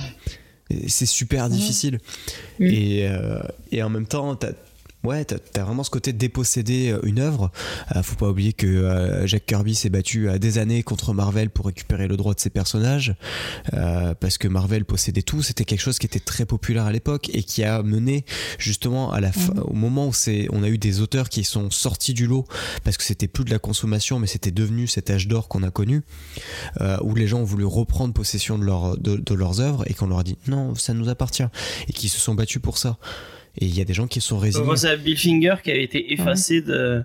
C'est super difficile. Et, euh, et en même temps, t'as Ouais, t'as as vraiment ce côté de déposséder euh, une œuvre. Euh, faut pas oublier que euh, Jack Kirby s'est battu à des années contre Marvel pour récupérer le droit de ses personnages, euh, parce que Marvel possédait tout. C'était quelque chose qui était très populaire à l'époque et qui a mené justement à la fin, au moment où on a eu des auteurs qui sont sortis du lot parce que c'était plus de la consommation, mais c'était devenu cet âge d'or qu'on a connu, euh, où les gens ont voulu reprendre possession de, leur, de, de leurs œuvres et qu'on leur a dit non, ça nous appartient et qui se sont battus pour ça. Et il y a des gens qui sont résignés. Moi, c'est Bill Finger qui avait été effacé de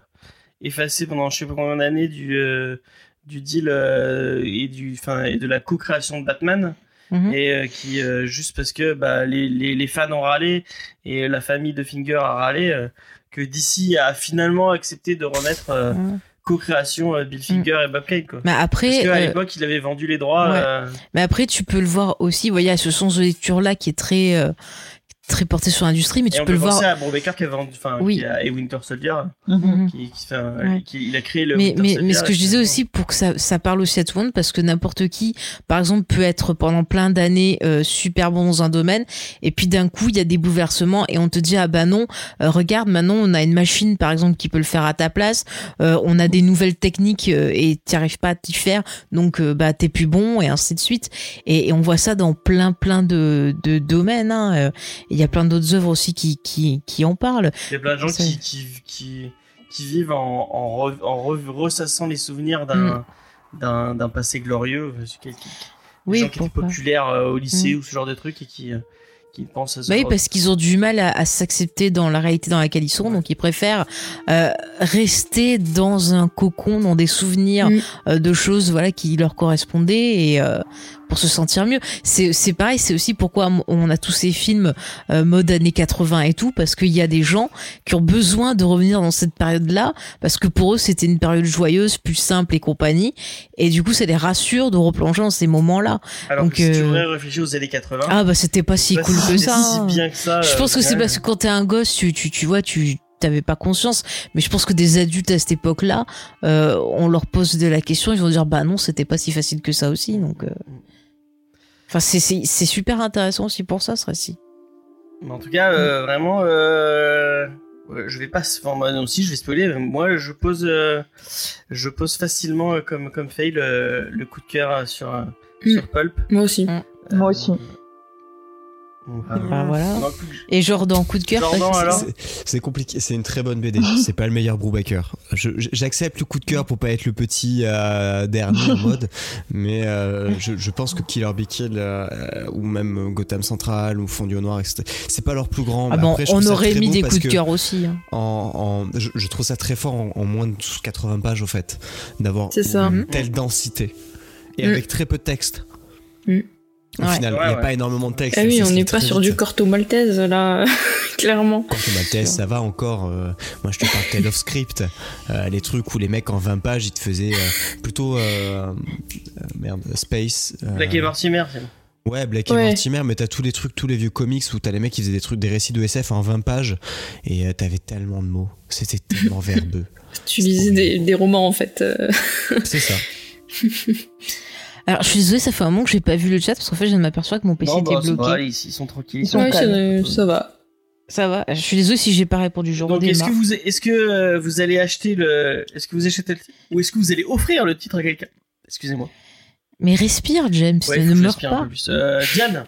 effacé pendant je sais pas combien d'années du euh, du deal euh, et du enfin et de la co-création de Batman Mhm. et euh, qui euh, juste parce que bah, les, les, les fans ont râlé et la famille de Finger a râlé euh, que DC a finalement accepté de remettre euh, co-création euh, Bill Finger et Bob Kane quoi. Mais Parce qu'à euh, l'époque, il avait vendu les droits. ouais. euh, mais après, tu peux le voir aussi. Vous voyez, il y a ce sens de lecture là qui est très, euh, très porté sur l'industrie, mais et tu on peux peut le voir. à Brubaker qui a vendu, enfin, Oui. qui a, et Winter Soldier, Mhm. qui, qui, Ouais. il a créé le. mais, Winter mais, Soldier, mais ce que je disais aussi pour que ça, ça parle aussi à tout le monde, parce que n'importe qui, par exemple, peut être pendant plein d'années euh, super bon dans un domaine, et puis d'un coup, il y a des bouleversements, et on te dit, ah bah non, euh, regarde, maintenant, on a une machine, par exemple, qui peut le faire à ta place, euh, on a des nouvelles techniques, euh, et t'y arrives pas à t'y faire, donc euh, bah t'es plus bon, et ainsi de suite. Et, et on voit ça dans plein, plein de, de domaines. hein. Euh, Il y a plein d'autres œuvres aussi qui, qui, qui en parlent. Il y a plein de gens Ça- qui, qui, qui, qui vivent en, en, re- en re- ressassant les souvenirs d'un d'un d'un passé glorieux. des Oui, gens qui étaient populaires euh, au lycée Mm. ou ce genre de trucs et qui, euh, qui pensent à ce Bah oui, parce qu'ils ont du mal à, à s'accepter dans la réalité dans laquelle ils sont, donc ils préfèrent euh, rester dans un cocon, dans des souvenirs Mm. euh, de choses voilà qui leur correspondaient et euh, pour se sentir mieux. C'est c'est pareil, c'est aussi pourquoi on a tous ces films euh, mode années 80 et tout, parce qu'il y a des gens qui ont besoin de revenir dans cette période-là, parce que pour eux c'était une période joyeuse, plus simple et compagnie, et du coup ça les rassure de replonger dans ces moments-là. Alors donc, que si tu euh, voudrais réfléchir aux années 80, Ah bah c'était pas si bah, cool que ça. Si hein. bien que ça. Je euh, pense que c'est ouais. parce que quand t'es un gosse, tu, tu, tu vois, tu t'avais pas conscience. Mais je pense que des adultes à cette époque-là, euh, on leur pose de la question, ils vont dire bah non, c'était pas si facile que ça aussi. Donc, euh, enfin, c'est c'est c'est super intéressant aussi pour ça, ce récit. Mais en tout cas, euh, vraiment, euh, je vais pas. Enfin, moi aussi, je vais spoiler. mais Moi, je pose, euh, je pose facilement euh, comme comme fail le, le coup de cœur sur euh, Mm. sur Pulp. Moi aussi. Moi aussi. Voilà. Voilà. Dans le coup de- Et genre dans coup de cœur, Jordan, C'est- compliqué, c'est une très bonne BD. C'est pas le meilleur Brubaker. J'accepte le coup de cœur pour pas être le petit euh, dernier en mode, mais euh, je, je pense que Killer Be Kill euh, ou même Gotham Central ou Fondu au Noir, etc. C'est pas leur plus grand. ah bon, après, on aurait mis des coups de cœur aussi. hein. En, en- je, je trouve ça très fort en, en moins de 80 pages au fait, d'avoir ça. une telle densité et Mm. avec très peu de texte. Au Ouais. final, il Ouais, n'y a ouais. pas énormément de texte. Ah oui, on n'est pas sur vite. du Corto Maltese là, clairement. Corto Maltese, ça va encore. euh, moi, je te parle Tale of Script. Euh, les trucs où les mecs en 20 pages, ils te faisaient euh, plutôt. merde, Space. euh, Black et Mortimer, c'est Ouais, Black Ouais. et Mortimer, mais t'as tous les trucs, tous les vieux comics où t'as les mecs qui faisaient des trucs, des récits de SF en 20 pages et euh, t'avais tellement de mots. C'était tellement verbeux. Tu lisais des, des romans en fait. C'est ça. Alors, je suis désolée, ça fait un moment que j'ai pas vu le chat parce qu'en fait, je viens de m'apercevoir que mon PC Non, était bah, bloqué. va, ils, ils sont tranquilles. Ils sont Ouais, ça, calmes. ça va. Ça va. Je suis désolée si j'ai pas répondu. Donc, est-ce que vous, est-ce que euh, vous allez acheter le, est-ce que vous achetez le titre ou est-ce que vous allez offrir le titre à quelqu'un? Excusez-moi. Mais respire, James. Ouais, ne meurs respire un pas. peu plus. Euh, Diane.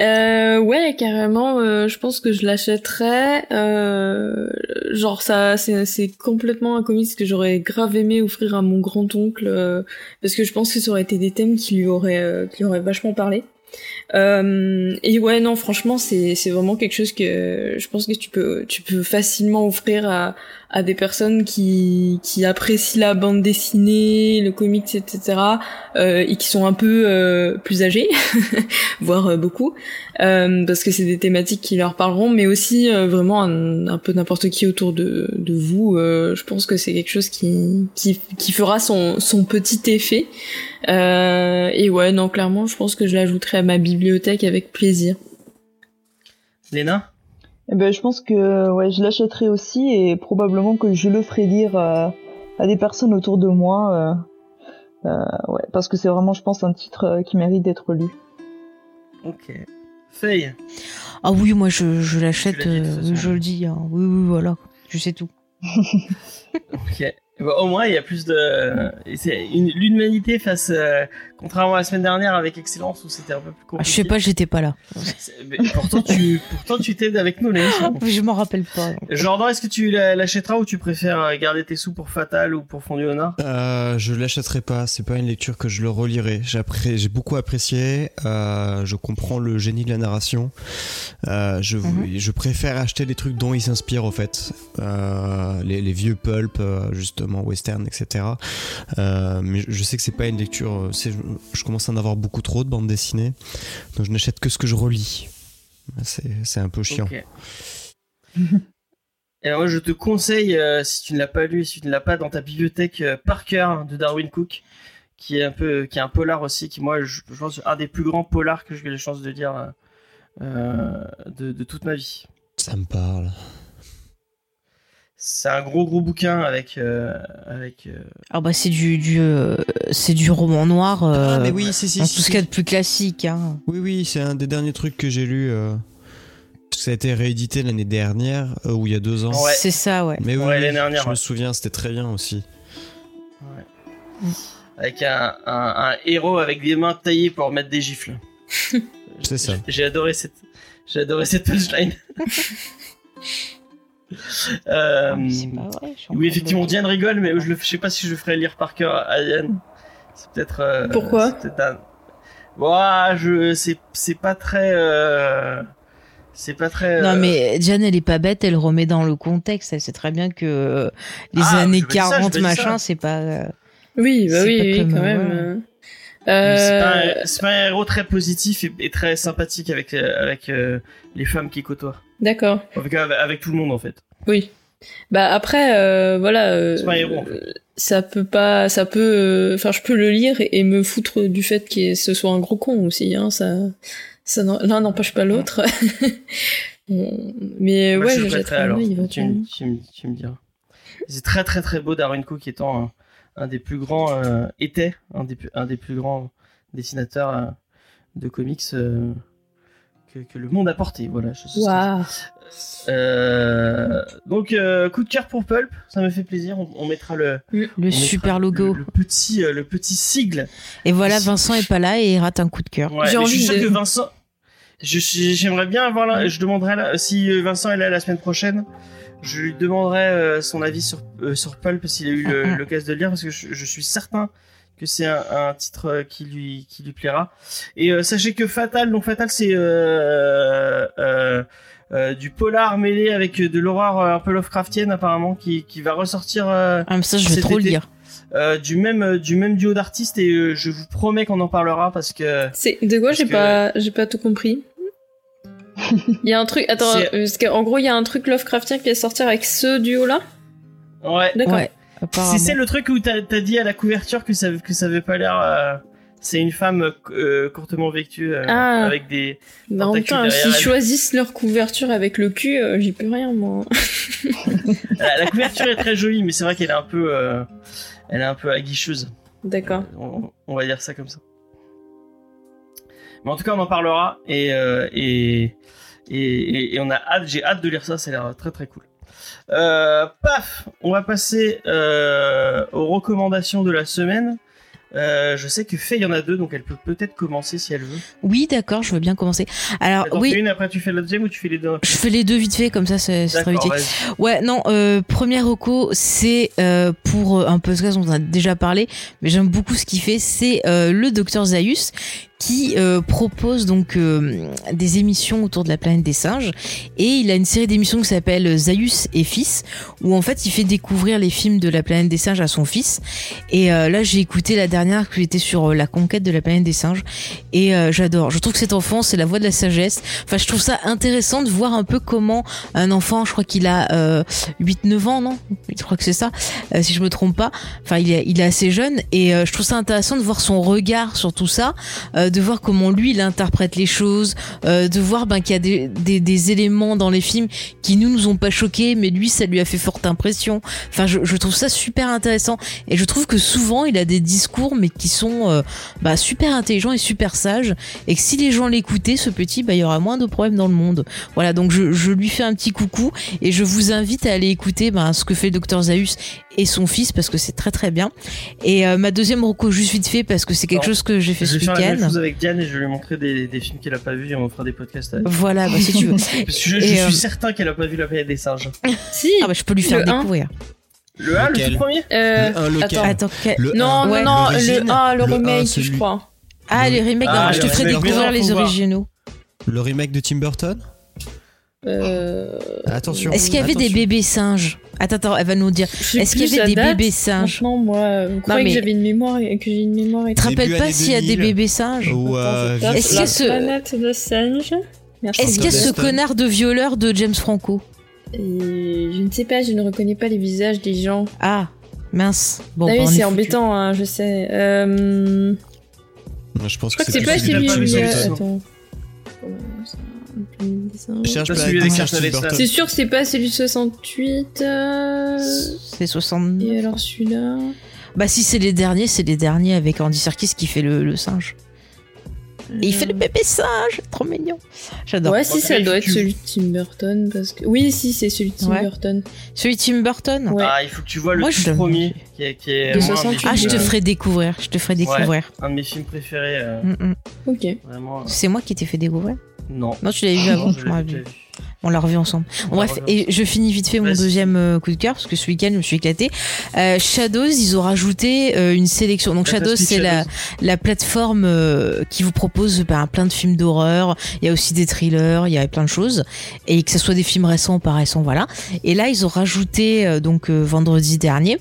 Euh, ouais, carrément. euh, je pense que je l'achèterais. Euh, genre ça, c'est c'est complètement un comics que j'aurais grave aimé offrir à mon grand oncle euh, parce que je pense que ça aurait été des thèmes qui lui auraient euh, qui lui auraient vachement parlé. Euh, et ouais, non, franchement, c'est c'est vraiment quelque chose que je pense que tu peux tu peux facilement offrir à à des personnes qui qui apprécient la bande dessinée, le comics, etc. Euh, et qui sont un peu euh, plus âgés, voire euh, beaucoup, euh, parce que c'est des thématiques qui leur parleront, mais aussi euh, vraiment un, peu n'importe qui autour de, de vous. je pense que c'est quelque chose qui, qui, qui fera son, son petit effet. Et ouais, non, clairement, je pense que je l'ajouterai à ma bibliothèque avec plaisir. Léna? Eh ben, je pense que ouais, je l'achèterai aussi et probablement que je le ferai lire euh, à des personnes autour de moi. euh, euh, ouais, parce que c'est vraiment, je pense, un titre euh, qui mérite d'être lu. Ok. Faye. Ah oui, moi je, je l'achète. Euh, je le dis. hein. Oui, oui, voilà. Je sais tout. Ok. Bah, au moins, il y a plus de. et C'est une- l'humanité face, euh, contrairement à la semaine dernière avec Excellence où c'était un peu plus Ah, compliqué. je sais pas, j'étais pas là. Mais pourtant, tu, pourtant, tu t'aides avec nous l'émission. Je m'en rappelle pas. Jordan, est-ce que tu la- l'achèteras ou tu préfères euh, garder tes sous pour Fatal ou pour Fondu au Nord Euh, je l'achèterai pas, c'est pas une lecture que je le relirai. J'ai beaucoup apprécié, euh, je comprends le génie de la narration. Euh, je, Mhm. je préfère acheter les trucs dont il s'inspire au fait, Euh, les, les vieux pulp euh, justement western, etc. Euh, mais je- sais que c'est pas une lecture. euh, Je commence à en avoir beaucoup trop de bandes dessinées, donc je n'achète que ce que je relis. C'est un peu chiant. Ok. Et moi, je te conseille, euh, si tu ne l'as pas lu, si tu ne l'as pas dans ta bibliothèque, euh, Parker de Darwin Cook, qui est un peu, qui est un polar aussi, qui moi, je, je pense, un des plus grands polars que j'ai eu la chance de lire euh, euh, de, de toute ma vie. Ça me parle. C'est un gros gros bouquin avec, euh, avec. euh, Ah bah c'est du, du euh, c'est du roman noir. euh, ah mais oui, si si. si, tout ce si. qu'il y a de plus classique. Hein. Oui, oui, c'est un des derniers trucs que j'ai lu. euh, Ça a été réédité l'année dernière, euh, ou il y a deux ans. Ouais. C'est ça, ouais. Mais oui, Ouais, oui, l'année dernière, je ouais. me souviens, c'était très bien aussi. avec un, un, un héros avec des mains taillées pour mettre des gifles. C'est ça. J'ai adoré cette, j'ai adoré cette punchline. Euh, Ah, pas vrai. oui, effectivement. Diane rigole, mais je, je sais pas si je le ferais lire par cœur à Diane. C'est peut-être. euh, Pourquoi c'est peut-être un... Ouah, je, c'est, c'est pas très. euh, C'est pas très. Non mais Diane elle est pas bête, elle remet dans le contexte, elle sait très bien que les Ah, années je me dis ça, je 40 me dis ça. machin c'est pas... Oui, bah C'est oui, pas oui, comme, quand même. euh. mais C'est pas, un- c'est pas un héros très positif et, et très sympathique avec, avec euh, les femmes qui côtoient. D'accord. Avec, avec tout le monde en fait. Oui. Bah après, euh, voilà. euh, C'est pas héros, en fait. Ça peut pas, ça peut. euh, Enfin, je peux le lire et, me foutre du fait que ce soit un gros con aussi. Hein, ça, ça l'un n'empêche pas l'autre. Mais Moi, ouais, je le je jetterai alors. œil Tu, me- tu, me- tu me diras. C'est très très très beau Darwin Cook étant un, un des plus grands euh, était un des pu- un des plus grands dessinateurs de comics que, que le monde a porté. Voilà. je-. Euh, donc euh, coup de cœur pour Pulp, ça me fait plaisir. On, on mettra le, Le on mettra super logo. le, petit euh, le petit sigle. Et voilà, Vincent est pas là et il rate un coup de cœur. Ouais, J'ai mais je suis envie sûr de- que Vincent. J'aimerais bien avoir là. Je demanderai là, si Vincent est là la semaine prochaine. Je lui demanderai euh, son avis sur euh, sur Pulp s'il a eu le- Mhm. l'occasion de le lire parce que je, je suis certain que c'est un, un titre euh, qui lui qui lui plaira. Et euh, sachez que Fatal, donc Fatal c'est euh, euh, euh, du polar mêlé avec de l'horreur euh, un peu Lovecraftienne apparemment qui qui va ressortir. euh, Ah mais ça je vais trop le été. lire. euh, du même du même duo d'artistes et euh, je vous promets qu'on en parlera parce que C'est de quoi j'ai que- pas j'ai pas tout compris? Il y a un truc attends parce qu'en gros il y a un truc Lovecraftien qui va sortir avec ce duo là. ouais. D'accord. Ouais, Si c'est le truc où t'as as dit à la couverture que ça que ça avait pas l'air euh, c'est une femme euh, courtement vêtue euh, Ah. avec des Mais en même temps, s'ils choisissent leur couverture avec le cul, j'y peux rien moi. la, la couverture est très jolie mais c'est vrai qu'elle est un peu elle est un peu aguicheuse. D'accord. on, on va dire ça comme ça. Mais en tout cas, on en parlera et et, et, et- et on a hâte, j'ai hâte de lire ça, ça a l'air très très cool. Euh, paf, on va passer euh, aux recommandations de la semaine. Euh, je sais que Faye il y en a deux, donc elle peut peut-être commencer si elle veut. Oui, d'accord, je veux bien commencer. Alors, Attends, oui, fais une après tu fais la deuxième ou tu fais les deux? Je fais les deux vite fait, comme ça, c'est très vite D'accord, fait. vas-y. Ouais, non, euh, première reco, c'est euh, pour un podcast dont on a déjà parlé, mais j'aime beaucoup ce qu'il fait, c'est le docteur Zaius qui euh, propose donc euh, des émissions autour de la planète des singes. Et il a une série d'émissions qui s'appelle Zaius et fils où en fait il fait découvrir les films de la planète des singes à son fils. Et euh, là j'ai écouté la dernière qui était sur euh, la conquête de la planète des singes. Et euh, j'adore. Je trouve que cet enfant c'est la voix de la sagesse. Enfin je trouve ça intéressant de voir un peu comment un enfant je crois qu'il a euh, 8-9 ans non? Je crois que c'est ça euh, si je me trompe pas. Enfin il est, il est assez jeune. Et euh, je trouve ça intéressant de voir son regard sur tout ça euh, de voir comment lui il interprète les choses euh, de voir ben, qu'il y a des, des, des éléments dans les films qui nous nous ont pas choqués mais lui ça lui a fait forte impression. Enfin je, je trouve ça super intéressant. Et je trouve que souvent il a des discours mais qui sont euh, bah, super intelligents et super sages. Et que si les gens l'écoutaient ce petit bah il y aura moins de problèmes dans le monde. Voilà donc je, je lui fais un petit coucou et je vous invite à aller écouter ben, ce que fait Dr Zaius et son fils parce que c'est très très bien et euh, ma deuxième reco juste vite fait parce que c'est quelque chose que j'ai fait Je ce vais faire la même week-end chose avec Diane et je vais lui montrer des, des films qu'elle a pas vus et on fera des podcasts avec. voilà bah, si tu veux Parce que je, je Et, suis euh, certain qu'elle a pas vu la planète des singes. Si. ah bah je peux lui faire Le un. découvrir Le 1, le tout premier Euh, Le un, lequel attends. attends Le Non, non, Ouais. non, le 1, le, le remake, je celui- crois. ah les remakes Ah, non, je te le ferai remake, découvrir les originaux Le remake de Tim Burton? Euh... Attention. est-ce qu'il y avait des bébés singes attends attends elle va nous dire Est-ce qu'il y avait des date. bébés singes Franchement, moi, vous croyez mais- que j'avais une mémoire et que j'ai une mémoire et tu te rappelles pas s'il y a des 2000. bébés singes Ou euh, Est-ce qu'il y a ce- planète de singe Merci. est-ce qu'il y a ce connard de violeur de James Franco Et Je ne sais pas, je ne reconnais pas les visages des gens. ah mince bon ah bah, oui, c'est embêtant, hein, je sais. Euh... Je pense Je crois que c'est pas plus celui celui où de il y a... Burton. Attends. C'est sûr que c'est pas celui de 68. euh, c'est 60 Et alors celui-là? Bah si c'est les derniers c'est les derniers avec Andy Serkis qui fait le, le singe et il fait le bébé singe trop mignon j'adore Ouais, si ça doit être tu- celui de Tim Burton parce que oui, si c'est celui de Tim Ouais. Burton. celui de Tim Burton Ouais. Ah, il faut que tu vois le Moi, tout je l'aime. premier qui est, qui est De moi, un 68. des ah je te euh, ferai découvrir je te ferai découvrir un de mes films préférés. euh, Mm, mm. Ok. Vraiment. euh, c'est moi qui t'ai fait découvrir Non. non tu l'avais vu avant Non, je l'ai rappelle. On l'a revu ensemble. On Bref, et je finis vite fait mon deuxième euh, coup de cœur parce que ce week-end je me suis éclaté. Euh, Shadows, ils ont rajouté euh, une sélection. Donc Shadows, Fantastic c'est la, Shadows. la plateforme euh, qui vous propose ben, plein de films d'horreur. Il y a aussi des thrillers, il y a plein de choses. Et que ce soit des films récents ou pas récents, voilà. Et là, ils ont rajouté donc vendredi dernier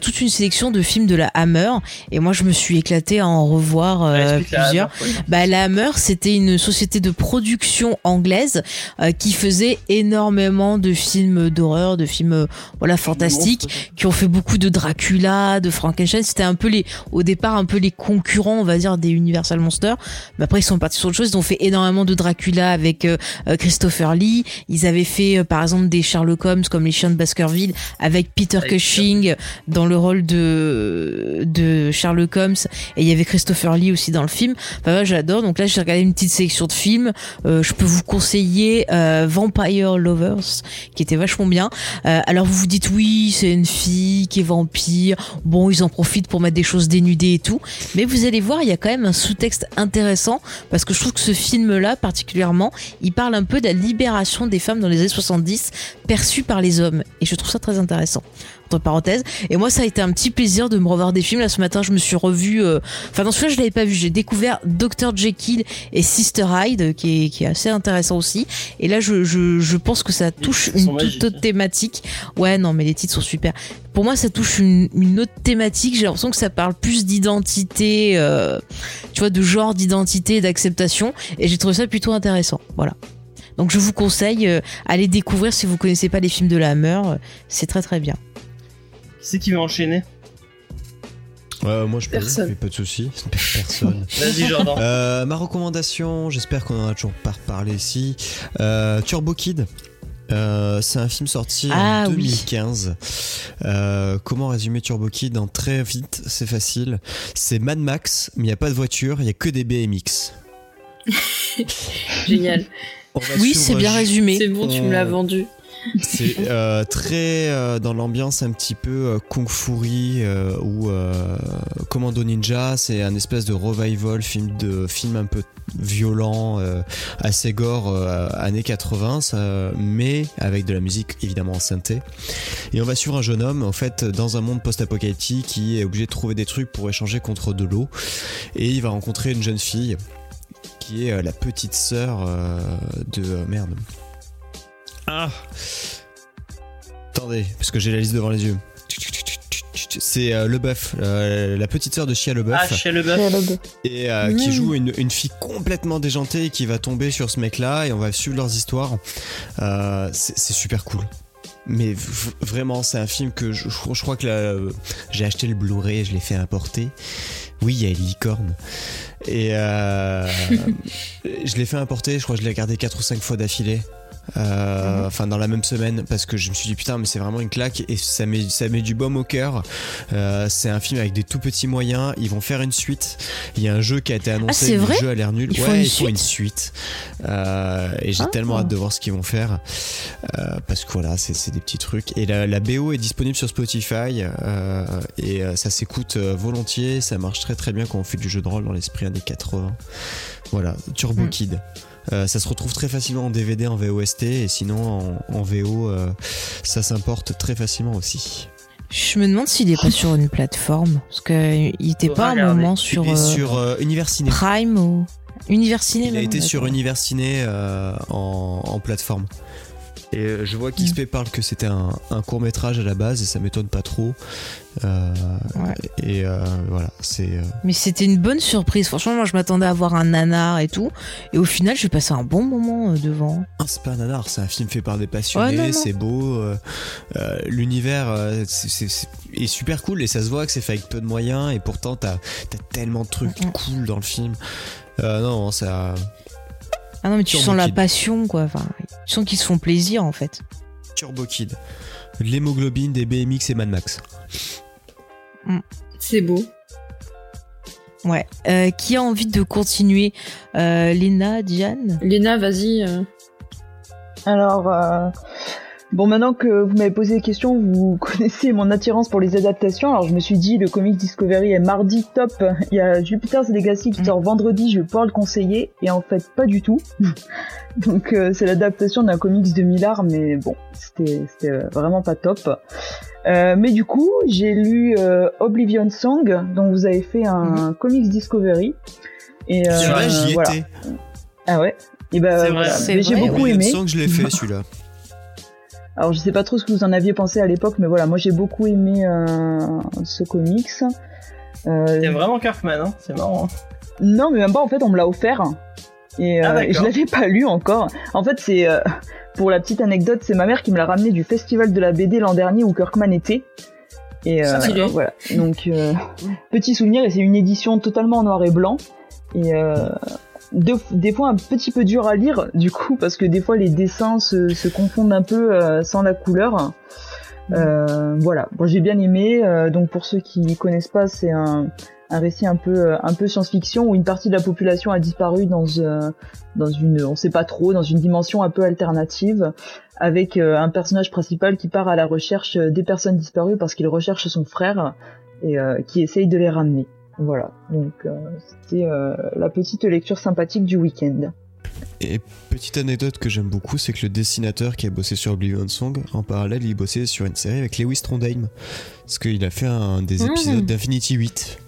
toute une sélection de films de la Hammer. Et moi, je me suis éclaté à en revoir euh, explique la plusieurs. Hammer. Bah, la Hammer, c'était une société de production anglaise euh, qui faisait énormément de films d'horreur, de films euh, voilà fantastiques, qui ont fait beaucoup de Dracula, de Frankenstein. C'était un peu les, au départ, un peu les concurrents, on va dire, des Universal Monsters. Mais après, ils sont partis sur autre chose. Ils ont fait énormément de Dracula avec euh, euh, Christopher Lee. Ils avaient fait, euh, par exemple, des Sherlock Holmes comme les Chiens de Baskerville avec Peter Avec Cushing dans le rôle de de Sherlock Holmes. Et il y avait Christopher Lee aussi dans le film. Enfin, moi, j'adore. Donc là, j'ai regardé une petite sélection de films. Euh, je peux vous conseiller euh, Vampire Lovers, qui était vachement bien. Euh, alors vous vous dites oui, c'est une fille qui est vampire. Bon, ils en profitent pour mettre des choses dénudées et tout. Mais vous allez voir, il y a quand même un sous-texte intéressant parce que je trouve que ce film-là, particulièrement, il parle un peu de la libération des femmes dans les années 70 perçue par les hommes. Et je trouve ça très intéressant. Entre parenthèses. Et moi, ça a été un petit plaisir de me revoir des films. Là, ce matin, je me suis revu. euh, Enfin, dans celui-là, je l'avais pas vu. J'ai découvert Dr. Jekyll et Sister Hyde, qui est, qui est assez intéressant aussi. Et là, je, je, je pense que ça touche une toute autre thématique. Ouais, non, mais les titres sont super. pour moi, ça touche une, une autre thématique. J'ai l'impression que ça parle plus d'identité, euh, tu vois, de genre d'identité, d'acceptation. Et j'ai trouvé ça plutôt intéressant. Voilà. Donc je vous conseille, euh, allez découvrir si vous connaissez pas les films de la Hammer. euh, C'est très très bien. Qui c'est qui va enchaîner Ouais, moi je peux, Personne. mais pas de soucis. Personne. Vas-y, Jordan. Euh, ma recommandation, j'espère qu'on en a toujours pas reparlé ici. Euh, Turbo Kid. Euh, c'est un film sorti Ah, en oui. 2015. Euh, comment résumer Turbo Kid en très vite C'est facile. C'est Mad Max, mais il n'y a pas de voiture, il n'y a que des BMX. Génial. Oui, c'est bien résumé. C'est bon, tu me l'as vendu. C'est euh, très euh, dans l'ambiance un petit peu euh, Kung euh, ou Commando Ninja. C'est un espèce de revival film de film un peu violent, assez gore, années 80, ça, mais avec de la musique évidemment en synthé. Et on va suivre un jeune homme en fait dans un monde post-apocalyptique qui est obligé de trouver des trucs pour échanger contre de l'eau. Et il va rencontrer une jeune fille qui est la petite sœur de merde. Ah Attendez, parce que j'ai la liste devant les yeux. C'est euh, Leboeuf, euh, la petite sœur de Shia Leboeuf, Ah, Shia LeBeouf. et euh, qui Mm. joue une, une fille complètement déjantée et qui va tomber sur ce mec-là et on va suivre leurs histoires. Euh, c'est super cool. Mais vraiment, c'est un film que je, je- je crois que euh, j'ai acheté le Blu-ray et je l'ai fait importer. Oui, il y a une licorne. Et euh, je l'ai fait importer, je crois que je l'ai regardé 4 ou 5 fois d'affilée. Euh, Enfin, dans la même semaine, parce que je me suis dit putain, mais c'est vraiment une claque et ça met, ça met du baume au cœur. Euh, c'est un film avec des tout petits moyens. Ils vont faire une suite. Il y a un jeu qui a été annoncé. mais vrai le jeu a l'air nul. Ils ouais, font une ils font suite une suite. Euh, et j'ai Ah. tellement hâte de voir ce qu'ils vont faire. Parce que voilà, c'est des petits trucs. Et la, la BO est disponible sur Spotify. et ça s'écoute volontiers. Ça marche très très bien quand on fait du jeu de rôle dans l'esprit années 80. Voilà, Turbo Mm. Kid. Euh, ça se retrouve très facilement en DVD, en VOST, et sinon en, en VO, euh, ça s'importe très facilement aussi. Je me demande s'il est pas sur une plateforme. Parce qu'il était Faut pas un regarder. moment sur, euh, sur euh, Univers Ciné. Prime ou Univers Ciné. Il a même, été sur. Univers Ciné euh, en, en plateforme. Et euh, je vois qu'XP parle que c'était un, court métrage à la base et ça m'étonne pas trop. Euh, Ouais. Et euh, voilà, c'est. euh, Mais c'était une bonne surprise. Franchement, moi, je m'attendais à voir un nanar et tout. Et au final, j'ai passé un bon moment devant. Ah, c'est pas un nanar, c'est un film fait par des passionnés, Ouais, c'est beau. L'univers est super cool et ça se voit que c'est fait avec peu de moyens et pourtant t'as as tellement de trucs Mhm. cool dans le film. Non, ça. Ah non, mais tu Turbo sens la passion, quoi. Enfin, tu sens qu'ils se font plaisir, en fait. Turbo Kid. De L'hémoglobine, des BMX et Mad Max. C'est beau. Ouais. Euh, qui a envie de continuer? Euh, Léna, Diane? Léna, vas-y. euh. Alors, euh, bon, maintenant que vous m'avez posé des questions, vous connaissez mon attirance pour les adaptations. Alors, je me suis dit, le Comics Discovery est mardi top. Il y a Jupiter's Legacy qui Mm. sort vendredi, je vais pouvoir le conseiller. Et en fait, pas du tout. Donc, euh, c'est l'adaptation d'un comics de Millard, mais bon, c'était c'était, vraiment pas top. Euh, mais du coup, j'ai lu euh, Oblivion Song, dont vous avez fait un Comics Discovery. Et euh, Celui-là, j'y voilà. étais. Ah ouais. Et ben, C'est vrai. voilà. C'est Mais j'ai vrai, beaucoup Oui, aimé. que je l'ai fait celui-là. Alors je sais pas trop ce que vous en aviez pensé à l'époque, mais voilà, moi j'ai beaucoup aimé euh, ce comics. Euh, vraiment Kirkman, hein C'est marrant. hein. non, mais même pas. En fait, on me l'a offert et, euh, Ah, et je l'avais pas lu encore. En fait, c'est euh, pour la petite anecdote, c'est ma mère qui me l'a ramené du festival de la BD l'an dernier où Kirkman était. Et euh, voilà. Donc euh, petit souvenir et c'est une édition totalement en noir et blanc et euh, de- des fois un petit peu dur à lire du coup parce que des fois les dessins se, se confondent un peu euh, sans la couleur. Euh, voilà, bon, j'ai bien aimé. euh, donc pour ceux qui connaissent pas, c'est un, un récit un peu euh, un peu science-fiction où une partie de la population a disparu dans euh, dans une on sait pas trop dans une dimension un peu alternative avec euh, un personnage principal qui part à la recherche des personnes disparues parce qu'il recherche son frère et euh, qui essaye de les ramener. Voilà, donc euh, c'était euh, la petite lecture sympathique du week-end. Et petite anecdote que j'aime beaucoup, c'est que le dessinateur qui a bossé sur Oblivion Song, en parallèle, il bossait sur une série avec Lewis Trondheim. Parce qu'il a fait un des Mmh. épisodes d'Infinity 8.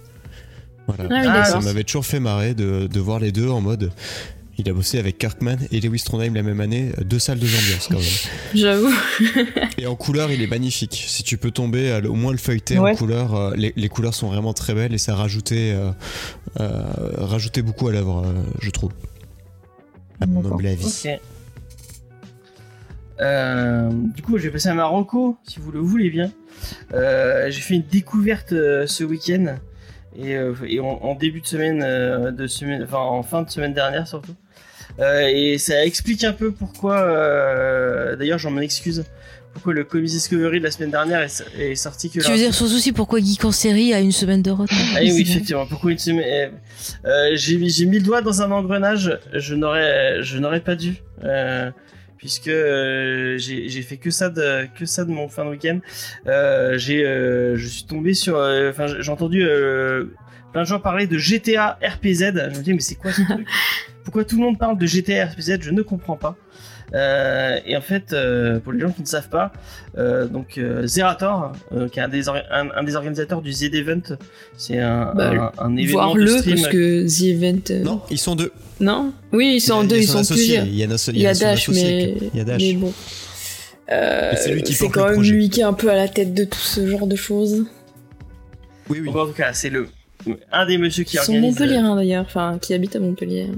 Voilà. Ah ça m'avait toujours fait marrer de, de voir les deux en mode. Il a bossé avec Kirkman et Lewis Trondheim la même année, euh, deux salles, deux ambiances quand même. J'avoue. Et en couleur, il est magnifique. Si tu peux tomber, au moins le feuilleter Ouais. en couleur, euh, les, les couleurs sont vraiment très belles et ça rajoutait, euh, euh, rajoutait beaucoup à l'œuvre, euh, je trouve. À mon humble avis. Euh, du coup, je vais passer à Marocco, si vous le voulez bien. Euh, j'ai fait une découverte euh, ce week-end et, euh, et en, en début de semaine, euh, de semaine, enfin en fin de semaine dernière surtout. Euh, et ça explique un peu pourquoi. euh, D'ailleurs, j'en m'en excuse. Pourquoi le Comics Discovery de la semaine dernière est, est sorti que Tu veux dire surtout aussi pourquoi Geek en série a une semaine de retard Ah oui, effectivement. Pourquoi une semaine euh, euh, J'ai mis, j'ai mis le doigt dans un engrenage. Je n'aurais, je n'aurais pas dû, euh, puisque j'ai, j'ai fait que ça de, que ça de mon fin de week-end. J'ai, je suis tombé sur, enfin, j'ai entendu plein de gens parler de GTA RPZ. Je me dis mais c'est quoi ce truc? Pourquoi tout le monde parle de GTA RPZ Je ne comprends pas. Euh, et en fait, euh, pour les gens qui ne savent pas, euh, donc euh, Zerator, euh, qui est un des, or- un, un des organisateurs du Z Event, c'est un, Bah, un, un événement Voir de le stream. parce que The Event. euh, Non, ils sont deux. Non? Oui, ils sont Il a- deux, il y a ils son sont associé, plusieurs. Il y a, Il y a son Dash, mais. Il y a Dash. Mais bon. Euh, c'est quand même projet. lui qui est un peu à la tête de tout ce genre de choses. Oui, oui. En tout cas, c'est le un des messieurs qui Ils sont organise. Montpellier d'ailleurs, enfin qui habite à Montpellier.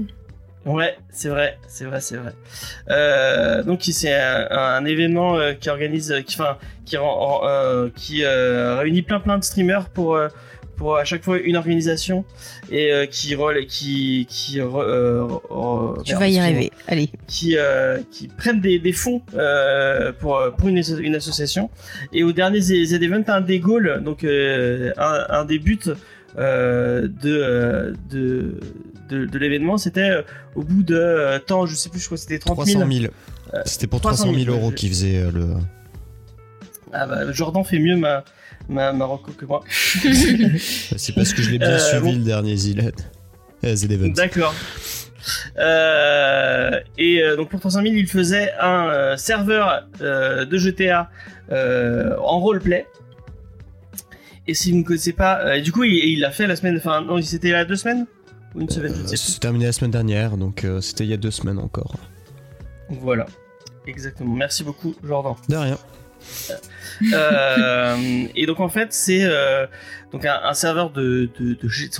Ouais, c'est vrai, c'est vrai, c'est vrai. Euh, donc c'est un, un événement euh, qui organise, euh, qui, enfin, qui, rend- euh, qui réunit plein plein de streamers pour pour à chaque fois une organisation et qui rôle, qui qui re- re- Tu merde, vas y arriver. Allez. qui, qui prennent des, des fonds pour, pour une, asso- une association. Et au dernier Z Z Event, un des goals, donc un, un des buts de, de, de, de l'événement, c'était euh, au bout de euh, temps, je sais plus, je crois que c'était 30 000. 300 000. C'était pour 300 300 000, 000 euros je- qui faisait euh, le. Ah bah, Jordan fait mieux ma, ma, ma reco que moi. C'est parce que je l'ai bien Euh, suivi bon. le dernier Zilet. Euh, Z Event. D'accord. Euh, et euh, donc pour 300 000, il faisait un euh, serveur euh, de GTA euh, en roleplay. Et si vous ne connaissez pas, euh, du coup, il il l'a fait la semaine, enfin non, c'était il a deux semaines une semaine, Euh, plus. C'est terminé la semaine dernière, donc euh, c'était il y a deux semaines encore. Voilà, exactement. Merci beaucoup, Jordan. De rien. Euh, et donc en fait c'est euh, donc un, un serveur de, de,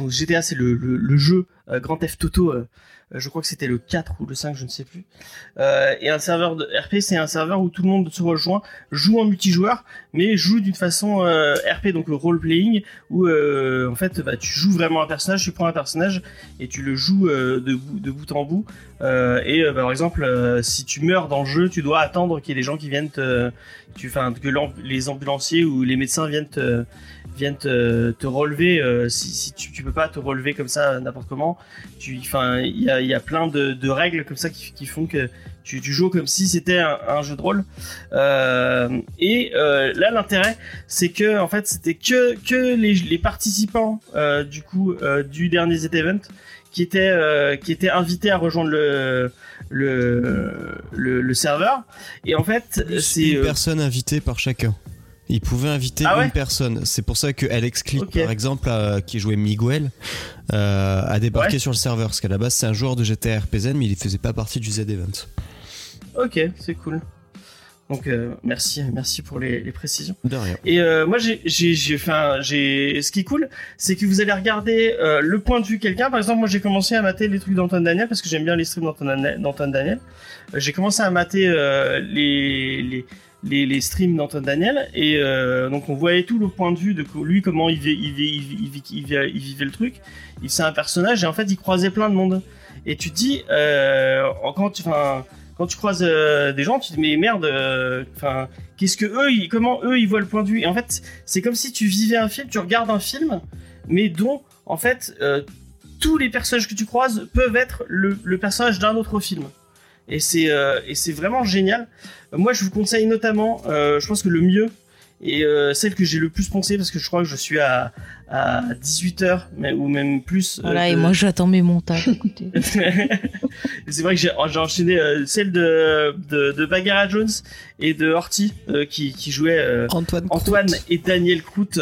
GTA c'est le, le, le jeu euh, Grand Theft Auto je crois que c'était le 4 ou le 5 je ne sais plus. Euh, et un serveur de RP c'est un serveur où tout le monde se rejoint joue en multijoueur mais joue d'une façon euh, RP donc role playing où euh, en fait bah, tu joues vraiment un personnage tu prends un personnage et tu le joues euh, de bout en bout euh, et bah, par exemple euh, si tu meurs dans le jeu tu dois attendre qu'il y ait des gens qui viennent te tu, que les ambulanciers ou les médecins viennent te, viennent te, te relever euh, si, si tu, tu peux pas te relever comme ça euh, n'importe comment enfin il y a, y a plein de, de règles comme ça qui, qui font que tu, tu joues comme si c'était un, un jeu de rôle. Et là l'intérêt c'est que en fait c'était que que les, les participants du coup du dernier Z Event qui étaient euh, qui étaient invités à rejoindre le le, le, le serveur et en fait c'est une euh, personne invitée par chacun. Il pouvait inviter Ah ouais une personne. C'est pour ça que Alex Click, par exemple, euh, qui jouait Miguel, a débarqué Ouais. sur le serveur. Parce qu'à la base, c'est un joueur de GTA RPZ, mais il faisait pas partie du Z Event. Ok, c'est cool. Donc euh, merci, merci pour les, les précisions. De rien. Et euh, moi j'ai j'ai j'ai enfin j'ai ce qui est cool, c'est que vous allez regarder euh, le point de vue de quelqu'un. Par exemple, moi j'ai commencé à mater les trucs d'Antoine Daniel parce que j'aime bien les streams d'Antoine d'Antoine Daniel. Euh, j'ai commencé à mater euh, les, les les les streams d'Antoine Daniel et euh, donc on voyait tout le point de vue de lui comment il, vi- il, vi- il, vi- il, vi- il, vi- il vivait le truc. Il c'est un personnage et en fait il croisait plein de monde. Et tu te dis euh, quand tu enfin quand tu croises euh, des gens, tu te dis mais merde, euh, qu'est-ce que eux, comment eux, ils voient le point de vue? Et en fait, c'est comme si tu vivais un film, tu regardes un film, mais dont, en fait, euh, tous les personnages que tu croises peuvent être le, personnage d'un autre film. Et c'est et c'est vraiment génial. Moi, je vous conseille notamment, je pense que le mieux et euh, celle que j'ai le plus pensé parce que je crois que je suis à à 18 heures, mais ou même plus. euh, Voilà, et de- moi j'attends mes montages. écoutez. c'est vrai que j'ai j'ai enchaîné euh, celle de, de, de Bagheera Jones et de Horty euh, qui, qui jouaient euh, Antoine Antoine et Daniel Croûte.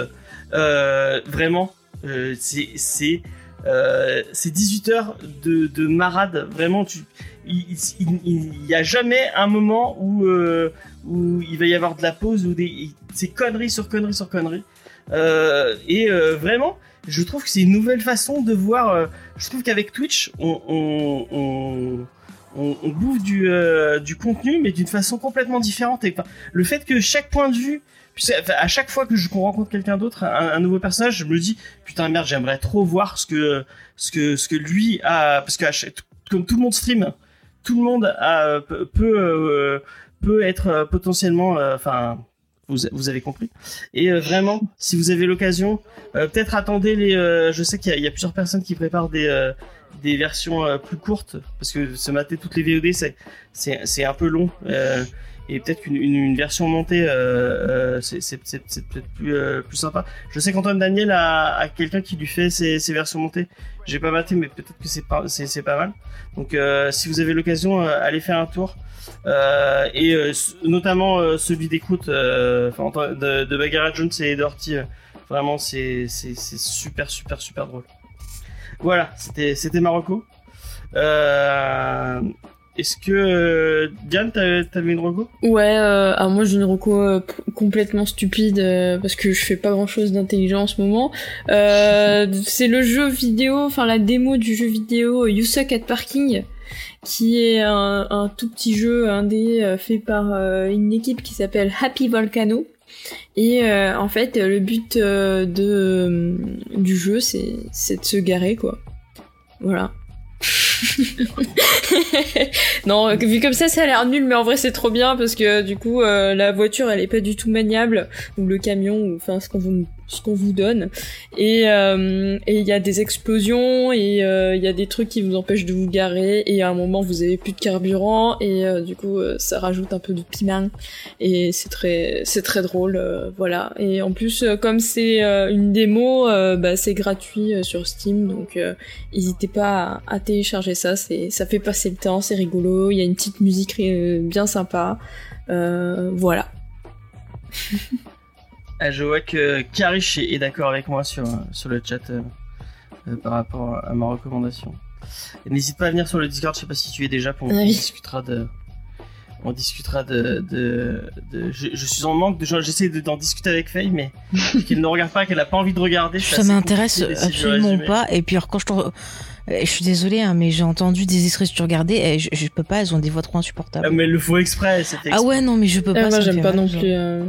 Euh, vraiment, euh, c'est c'est Euh, c'est 18 heures de, de marade. Vraiment, tu, il, il, il y a jamais un moment où euh, où il va y avoir de la pause ou des c'est conneries sur conneries sur conneries. Euh, et euh, vraiment, je trouve que c'est une nouvelle façon de voir. euh, je trouve qu'avec Twitch, on, on, on, bouffe du, euh, du contenu, mais d'une façon complètement différente. Et enfin, le fait que chaque point de vue, à chaque fois que je rencontre quelqu'un d'autre, un, nouveau personnage, je me dis putain merde, j'aimerais trop voir ce que ce que ce que lui a, parce que comme tout le monde stream, tout le monde a, peut peut, euh, peut être euh, potentiellement, euh, enfin. vous, avez compris. Et euh, vraiment, si vous avez l'occasion, peut-être attendez les. je sais qu'il y, a- plusieurs personnes qui préparent des versions plus courtes parce que se mater toutes les VOD, c'est un peu long. Et peut-être qu'une une, une version montée, euh, euh, c'est peut-être plus euh, plus sympa. Je sais qu'Antoine Daniel a, a quelqu'un qui lui fait ses, ses versions montées. J'ai pas maté, mais peut-être que c'est pas c'est pas mal. Donc euh, si vous avez l'occasion, euh, allez faire un tour. Euh, et notamment celui d'écoute de, de Bagheera Jones et Dorty. vraiment, c'est c'est c'est super super super drôle. Voilà, c'était c'était Marocco. Euh, Est-ce que euh, Diane, t'as- t'avais une reco? Ouais, euh, alors moi j'ai une reco euh, complètement stupide euh, parce que je fais pas grand chose d'intelligent en ce moment. Euh, c'est le jeu vidéo, enfin la démo du jeu vidéo You Suck at Parking, qui est un, un tout petit jeu indé fait par une équipe qui s'appelle Happy Volcano. Et en fait, le but de du jeu, c'est de se garer quoi. Voilà. non, euh, vu comme ça, ça a l'air nul, mais en vrai, c'est trop bien parce que du coup, euh, la voiture, elle est pas du tout maniable, ou le camion, ou enfin ce qu'on vous ce qu'on vous donne. Et euh, il y a des explosions et euh, il y a des trucs qui vous empêchent de vous garer. Et à un moment, vous avez plus de carburant et euh, du coup, euh, ça rajoute un peu de piment. Et c'est très c'est très drôle, euh, voilà. Et en plus, euh, comme c'est euh, une démo, euh, bah, c'est gratuit euh, sur Steam, donc euh, n'hésitez pas à, à télécharger ça, c'est ça fait passer le temps, c'est rigolo, il y a une petite musique euh, bien sympa, euh, voilà. Ah, je vois que Karish est, d'accord avec moi sur, sur le chat euh, euh, par rapport à ma recommandation. N'hésite pas à venir sur le Discord, je sais pas si tu es déjà, pour, Ah on oui. discutera de. On discutera de. de, de- je, je suis en manque de gens, j'essaie de- d'en discuter avec Faye, mais qu'elle ne regarde pas, qu'elle a pas envie de regarder. Ça m'intéresse absolument pas. Et puis alors quand je te... Je suis désolée, hein, mais j'ai entendu des extraits que tu regardais et je, je peux pas, elles ont des voix trop insupportables. Ah, mais le faut exprès, c'était Ah ouais, non, mais je peux pas. Euh, moi j'aime pas mal, non plus. euh.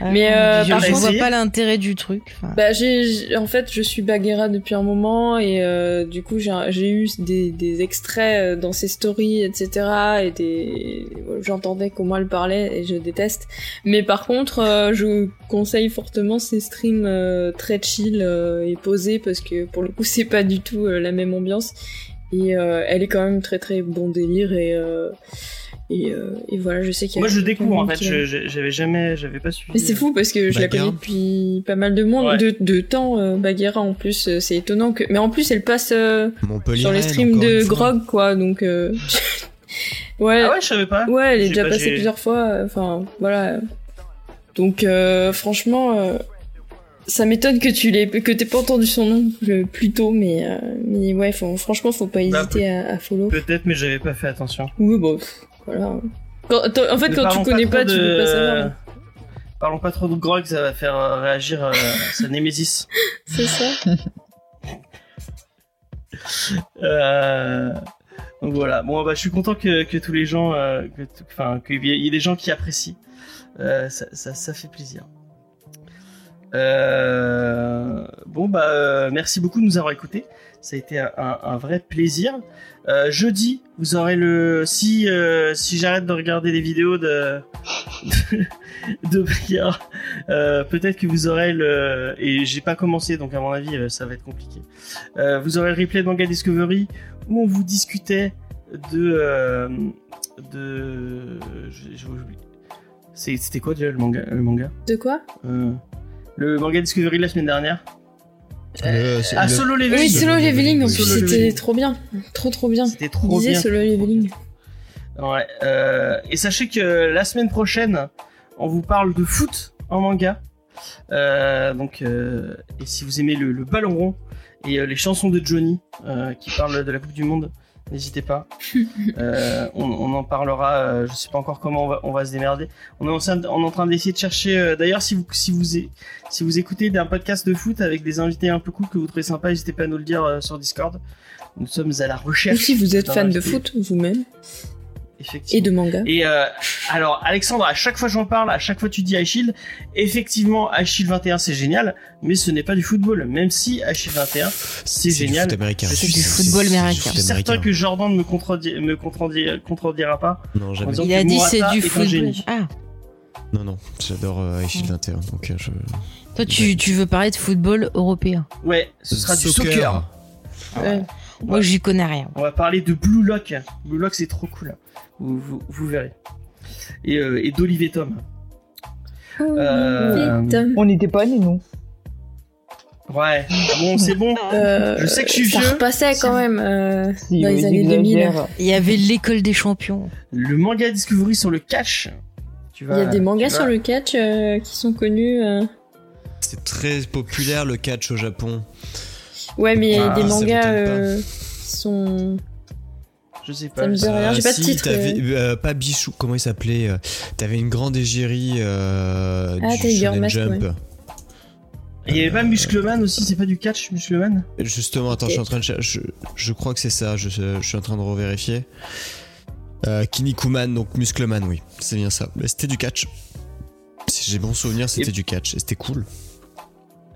Ah Mais, euh, je, par je vois pas l'intérêt du truc. enfin. Bah j'ai j'ai- en fait je suis Bagheera depuis un moment et euh, du coup j'ai j'ai eu des, des extraits euh, dans ses stories etc et des j'entendais comment elle parlait et je déteste mais par contre euh, je conseille fortement ses streams euh, très chill euh, et posés parce que pour le coup c'est pas du tout euh, la même ambiance et euh, elle est quand même très très bon délire et euh, et, euh, et voilà je sais qu'il y a Moi je découvre en fait, j'avais jamais, j'avais pas suivi. Mais c'est fou parce que je la connais depuis pas mal de monde, Ouais. de, de temps, euh, Bagheera en plus, euh, c'est étonnant que. Mais en plus, elle passe euh, sur les streams de Grog, quoi, donc. euh, ouais, Ah ouais, je savais pas. ouais, elle est déjà pas- passée plusieurs fois, euh, enfin, voilà. Donc, euh, franchement, euh, ça m'étonne que tu l'aies, que t'aies pas entendu son nom euh, plus tôt, mais, euh, mais ouais, faut- franchement, faut pas Bah, hésiter à, à follow. Peut-être, mais j'avais pas fait attention. Oui, bon, voilà. Quand- en fait, Ne quand tu connais pas, tu de- peux pas savoir. Parlons pas trop de Grog, ça va faire euh, réagir euh, sa némésis. C'est ça. Euh, Donc voilà. Bon, bah, je suis content que, que tous les gens, enfin, qu'il y ait des gens qui apprécient. Ça, ça, ça fait plaisir. Euh, Bon, bah, euh, merci beaucoup de nous avoir écoutés. Ça a été un, un- un vrai plaisir. Euh, jeudi, vous aurez le. Si, si j'arrête de regarder des vidéos de. de euh, peut-être que vous aurez le. Et j'ai pas commencé, donc à mon avis, ça va être compliqué. Vous aurez le replay de Manga Discovery où on vous discutait de. de. C'était quoi déjà le manga, le manga? De quoi? Euh, Le manga Discovery de la semaine dernière Le- c'est Ah, le- Solo Leveling Oui, Solo Leveling, en Oui, plus, c'était trop bien. Trop, trop bien. C'était trop Disait bien. Solo Leveling. Ouais. euh, et sachez que la semaine prochaine, on vous parle de foot en manga. Euh, donc, euh, et si vous aimez le, le ballon rond, et euh, les chansons de Johnny euh, qui parlent de la Coupe du Monde. N'hésitez pas. Euh, on, on en parlera. euh, je sais pas encore comment on va, on va se démerder. On est en train, on est en train d'essayer de chercher. euh, D'ailleurs, si vous si vous si vous écoutez d'un podcast de foot avec des invités un peu cool que vous trouvez sympa, n'hésitez pas à nous le dire euh, sur Discord. Nous sommes à la recherche. si vous êtes fan de foot vous-même Effectivement. et de manga. Et euh, alors Alexandre, à chaque fois j'en parle, à chaque fois tu dis Shield. Effectivement, Shield 21 c'est génial, mais ce n'est pas du football. Même si Shield 21, c'est du génial. foot américain. Je C'est suis du football c'est américain. Je suis certain que Jordan ne me, contredit, me contredira pas. Non, jamais. Il a dit c'est du football. Ah, Non, non, j'adore euh, Shield 21. Donc, euh, je... toi tu, tu veux parler de football européen. Ouais, ce sera du soccer. Ouais. Moi j'y connais rien. On va parler de Blue Lock. Blue Lock c'est trop cool. Vous, vous, vous verrez. Et, euh, et d'Olivier Tom. Euh, Vite. On n'était pas nés, nous. Ouais, bon c'est bon. Euh, Je sais que je suis ça vieux. repassait quand même euh, Si, dans oui, les années 2000. exagère. Il y avait l'école des champions. Le manga Discovery sur le catch. Tu Il y a des mangas sur le catch euh, qui sont connus. euh. C'est très populaire le catch au Japon. Ouais, mais Ah, des mangas euh, qui sont. Je sais pas. Ça me dit rien, j'ai pas de si, titre, t'avais- euh, pas Bichou, comment il s'appelait euh, T'avais une grande égérie euh, Ah, du Tiger Shonen Mask, Jump. ouais. Et Il y avait pas Muscleman aussi, c'est pas du catch, Muscleman? Justement, attends, je suis en train de je, je crois que c'est ça, je, je suis en train de revérifier. Euh, Kinnikuman, donc Muscleman, oui, c'est bien ça. Mais c'était du catch. Si j'ai bon souvenir, c'était du catch et c'était cool.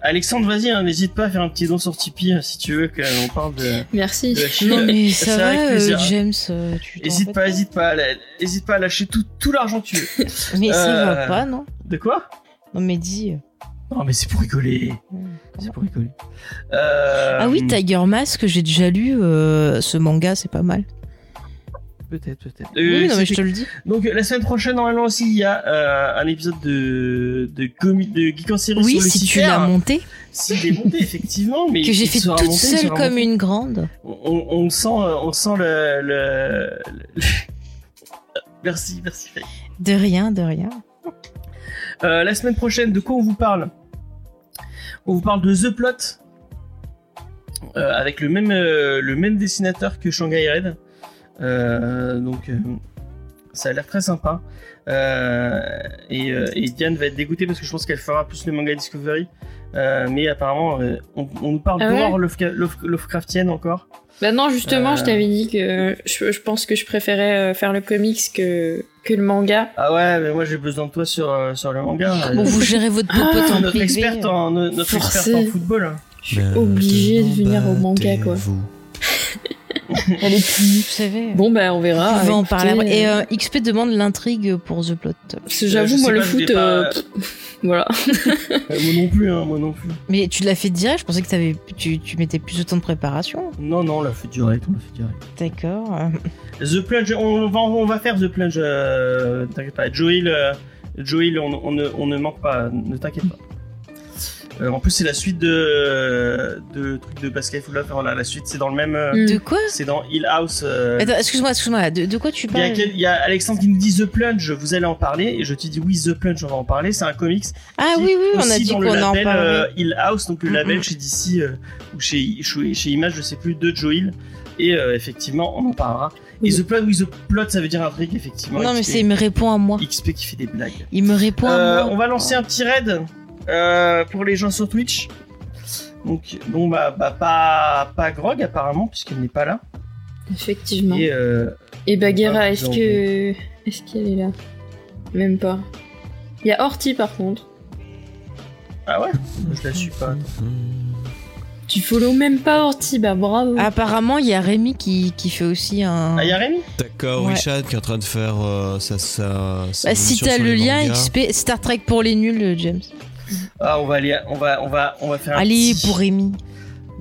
Alexandre, vas-y, hein, n'hésite pas à faire un petit don sur Tipeee euh, si tu veux qu'on parle de. Merci. de la Chine. Non mais C'est ça va, euh, James. euh, tu t'en Hésite fais pas, hésite pas, à la- hésite pas à lâcher tout, tout l'argent que tu veux. Mais ça Euh, va pas, non De quoi Non mais dis. Non, mais c'est pour rigoler. C'est pour rigoler. Euh, Ah oui, Tiger Mask, j'ai déjà lu euh, ce manga, c'est pas mal. Peut-être, peut-être. oui, non mais je te le dis. Donc la semaine prochaine, normalement aussi, il y a euh, un épisode de de, comi- de Geek en série Oui, sur si tu l'as monté, S'il est monté, effectivement, mais que j'ai fait toute monté, seule comme monté. une grande. On, on sent, euh, on sent le. le- le- merci, merci. Faye. De rien, de rien. Euh, la semaine prochaine, de quoi on vous parle? On vous parle de The Plot. euh, avec le même, euh, le même dessinateur que Shanghai Red. Euh, donc, euh, ça a l'air très sympa. Euh, et, euh, et Diane va être dégoûtée parce que je pense qu'elle fera plus le manga Discovery. Euh, mais apparemment, euh, on, on nous parle Ah ouais d'horreur Lovecra- Love- Lovecraftienne encore. Bah non, justement, Euh. je t'avais dit que je, je pense que je préférais faire le comics que, que le manga. Ah ouais, mais moi j'ai besoin de toi sur, sur le manga. Bon, vous gérez votre popote Ah, en notre privé. experte en, no- notre Forcé. experte en football. Je suis obligée de venir au manga, quoi. Elle est plus. Vous savez. Bon, bah, on verra. on va en parler. Et euh, euh, XP demande l'intrigue pour The Plot. parce que j'avoue, moi, le foot, pas- euh, voilà. Euh, moi non plus, hein, moi non plus. Mais tu l'as fait direct, je pensais que t'avais, tu, tu mettais plus de temps de préparation. Non, non, on l'a fait direct, on l'a fait direct. D'accord. The Plunge, on va, on va faire The Plunge, euh, t'inquiète pas. Joel, euh, Joel on, on ne, on ne manque pas, ne t'inquiète pas. Euh, en plus, c'est la suite de, de trucs de basket Full Love. Voilà, la suite, c'est dans le même. euh. De quoi C'est dans Hill House. euh, Attends, excuse-moi, excuse-moi. De, de quoi tu Il y, a parles quel- il y a Alexandre qui nous dit The Plunge, vous allez en parler, et je te dis oui, The Plunge, on va en parler. C'est un comics. Ah oui, oui, on a dit qu'on en label euh. Hill House, donc le Mm, label chez DC ou chez, chez, chez Image, je sais plus, de Joe Hill. Et effectivement, on en parlera. Et. The Plot, oui, The Plot, ça veut dire un truc, effectivement. Non, mais c'est, il me répond à moi. XP qui fait des blagues. Il me répond à moi. on va lancer un petit raid euh, pour les gens sur Twitch. Donc, bon, bah, bah pas, pas Grog apparemment, puisqu'elle n'est pas là. Effectivement. Et euh, Et Bagheera, est-ce que. Est-ce qu'elle est là? Même pas. Il y a Horty par contre. ah ouais, je la suis pas. Tu follow même pas Horty, bah bravo. Apparemment, il y a Rémi qui, qui fait aussi un. Ah, y'a Rémi? D'accord, Ouais. Richard qui est en train de faire euh, sa, sa, sa Bah, si t'as le lien. XP, Star Trek pour les nuls, euh, James. Ah, on va aller, on va, on va, on va faire un Allez, petit- pour Rémi.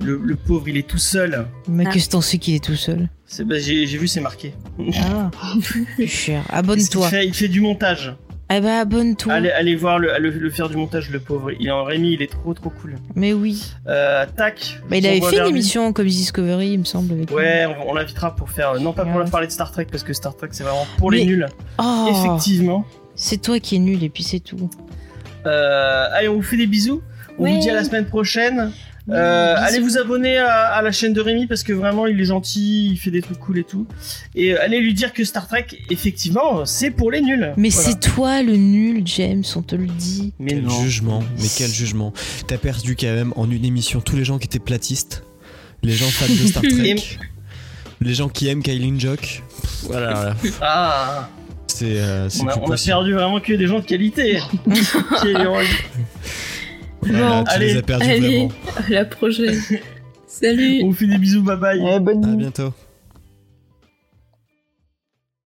Le, le pauvre, il est tout seul. Mais Ah. qu'est-ce que t'en sais qu'il est tout seul C'est, bah, j'ai, j'ai vu, c'est marqué. Ah, plus cher. Abonne-toi. il fait du montage. Eh bah, abonne-toi. Allez, allez voir le, le, le faire du montage, le pauvre. Il est en Rémi, il est trop, trop cool. Mais oui. Euh, tac. Bah, il avait fait une émission comme Discovery, il me semble. Avec Ouais, on, on l'invitera pour faire. Non, pas pour Ouais. parler de Star Trek, parce que Star Trek, c'est vraiment pour les Mais- nuls. Oh, Effectivement. c'est toi qui es nul et puis c'est tout. Euh, allez, on vous fait des bisous. On vous dit à la semaine prochaine. Euh, allez vous abonner à, à la chaîne de Rémi parce que vraiment il est gentil, il fait des trucs cool et tout. Et euh, allez lui dire que Star Trek, effectivement, c'est pour les nuls. Mais Voilà. c'est toi le nul, James, on te le dit. Mais Quel non. jugement, mais quel jugement. T'as perdu quand même en une émission tous les gens qui étaient platistes, les gens fans de Star Trek, les gens qui aiment Kylie Jock. Pff, Voilà, voilà. Ah, c'est euh, on a, on a perdu vraiment que des gens de qualité. Voilà, Bon, tu allez, les as perdus allez. vraiment. À la prochaine. Salut on vous fait des bisous, bye bye. Eh, bonne À nuit. bientôt.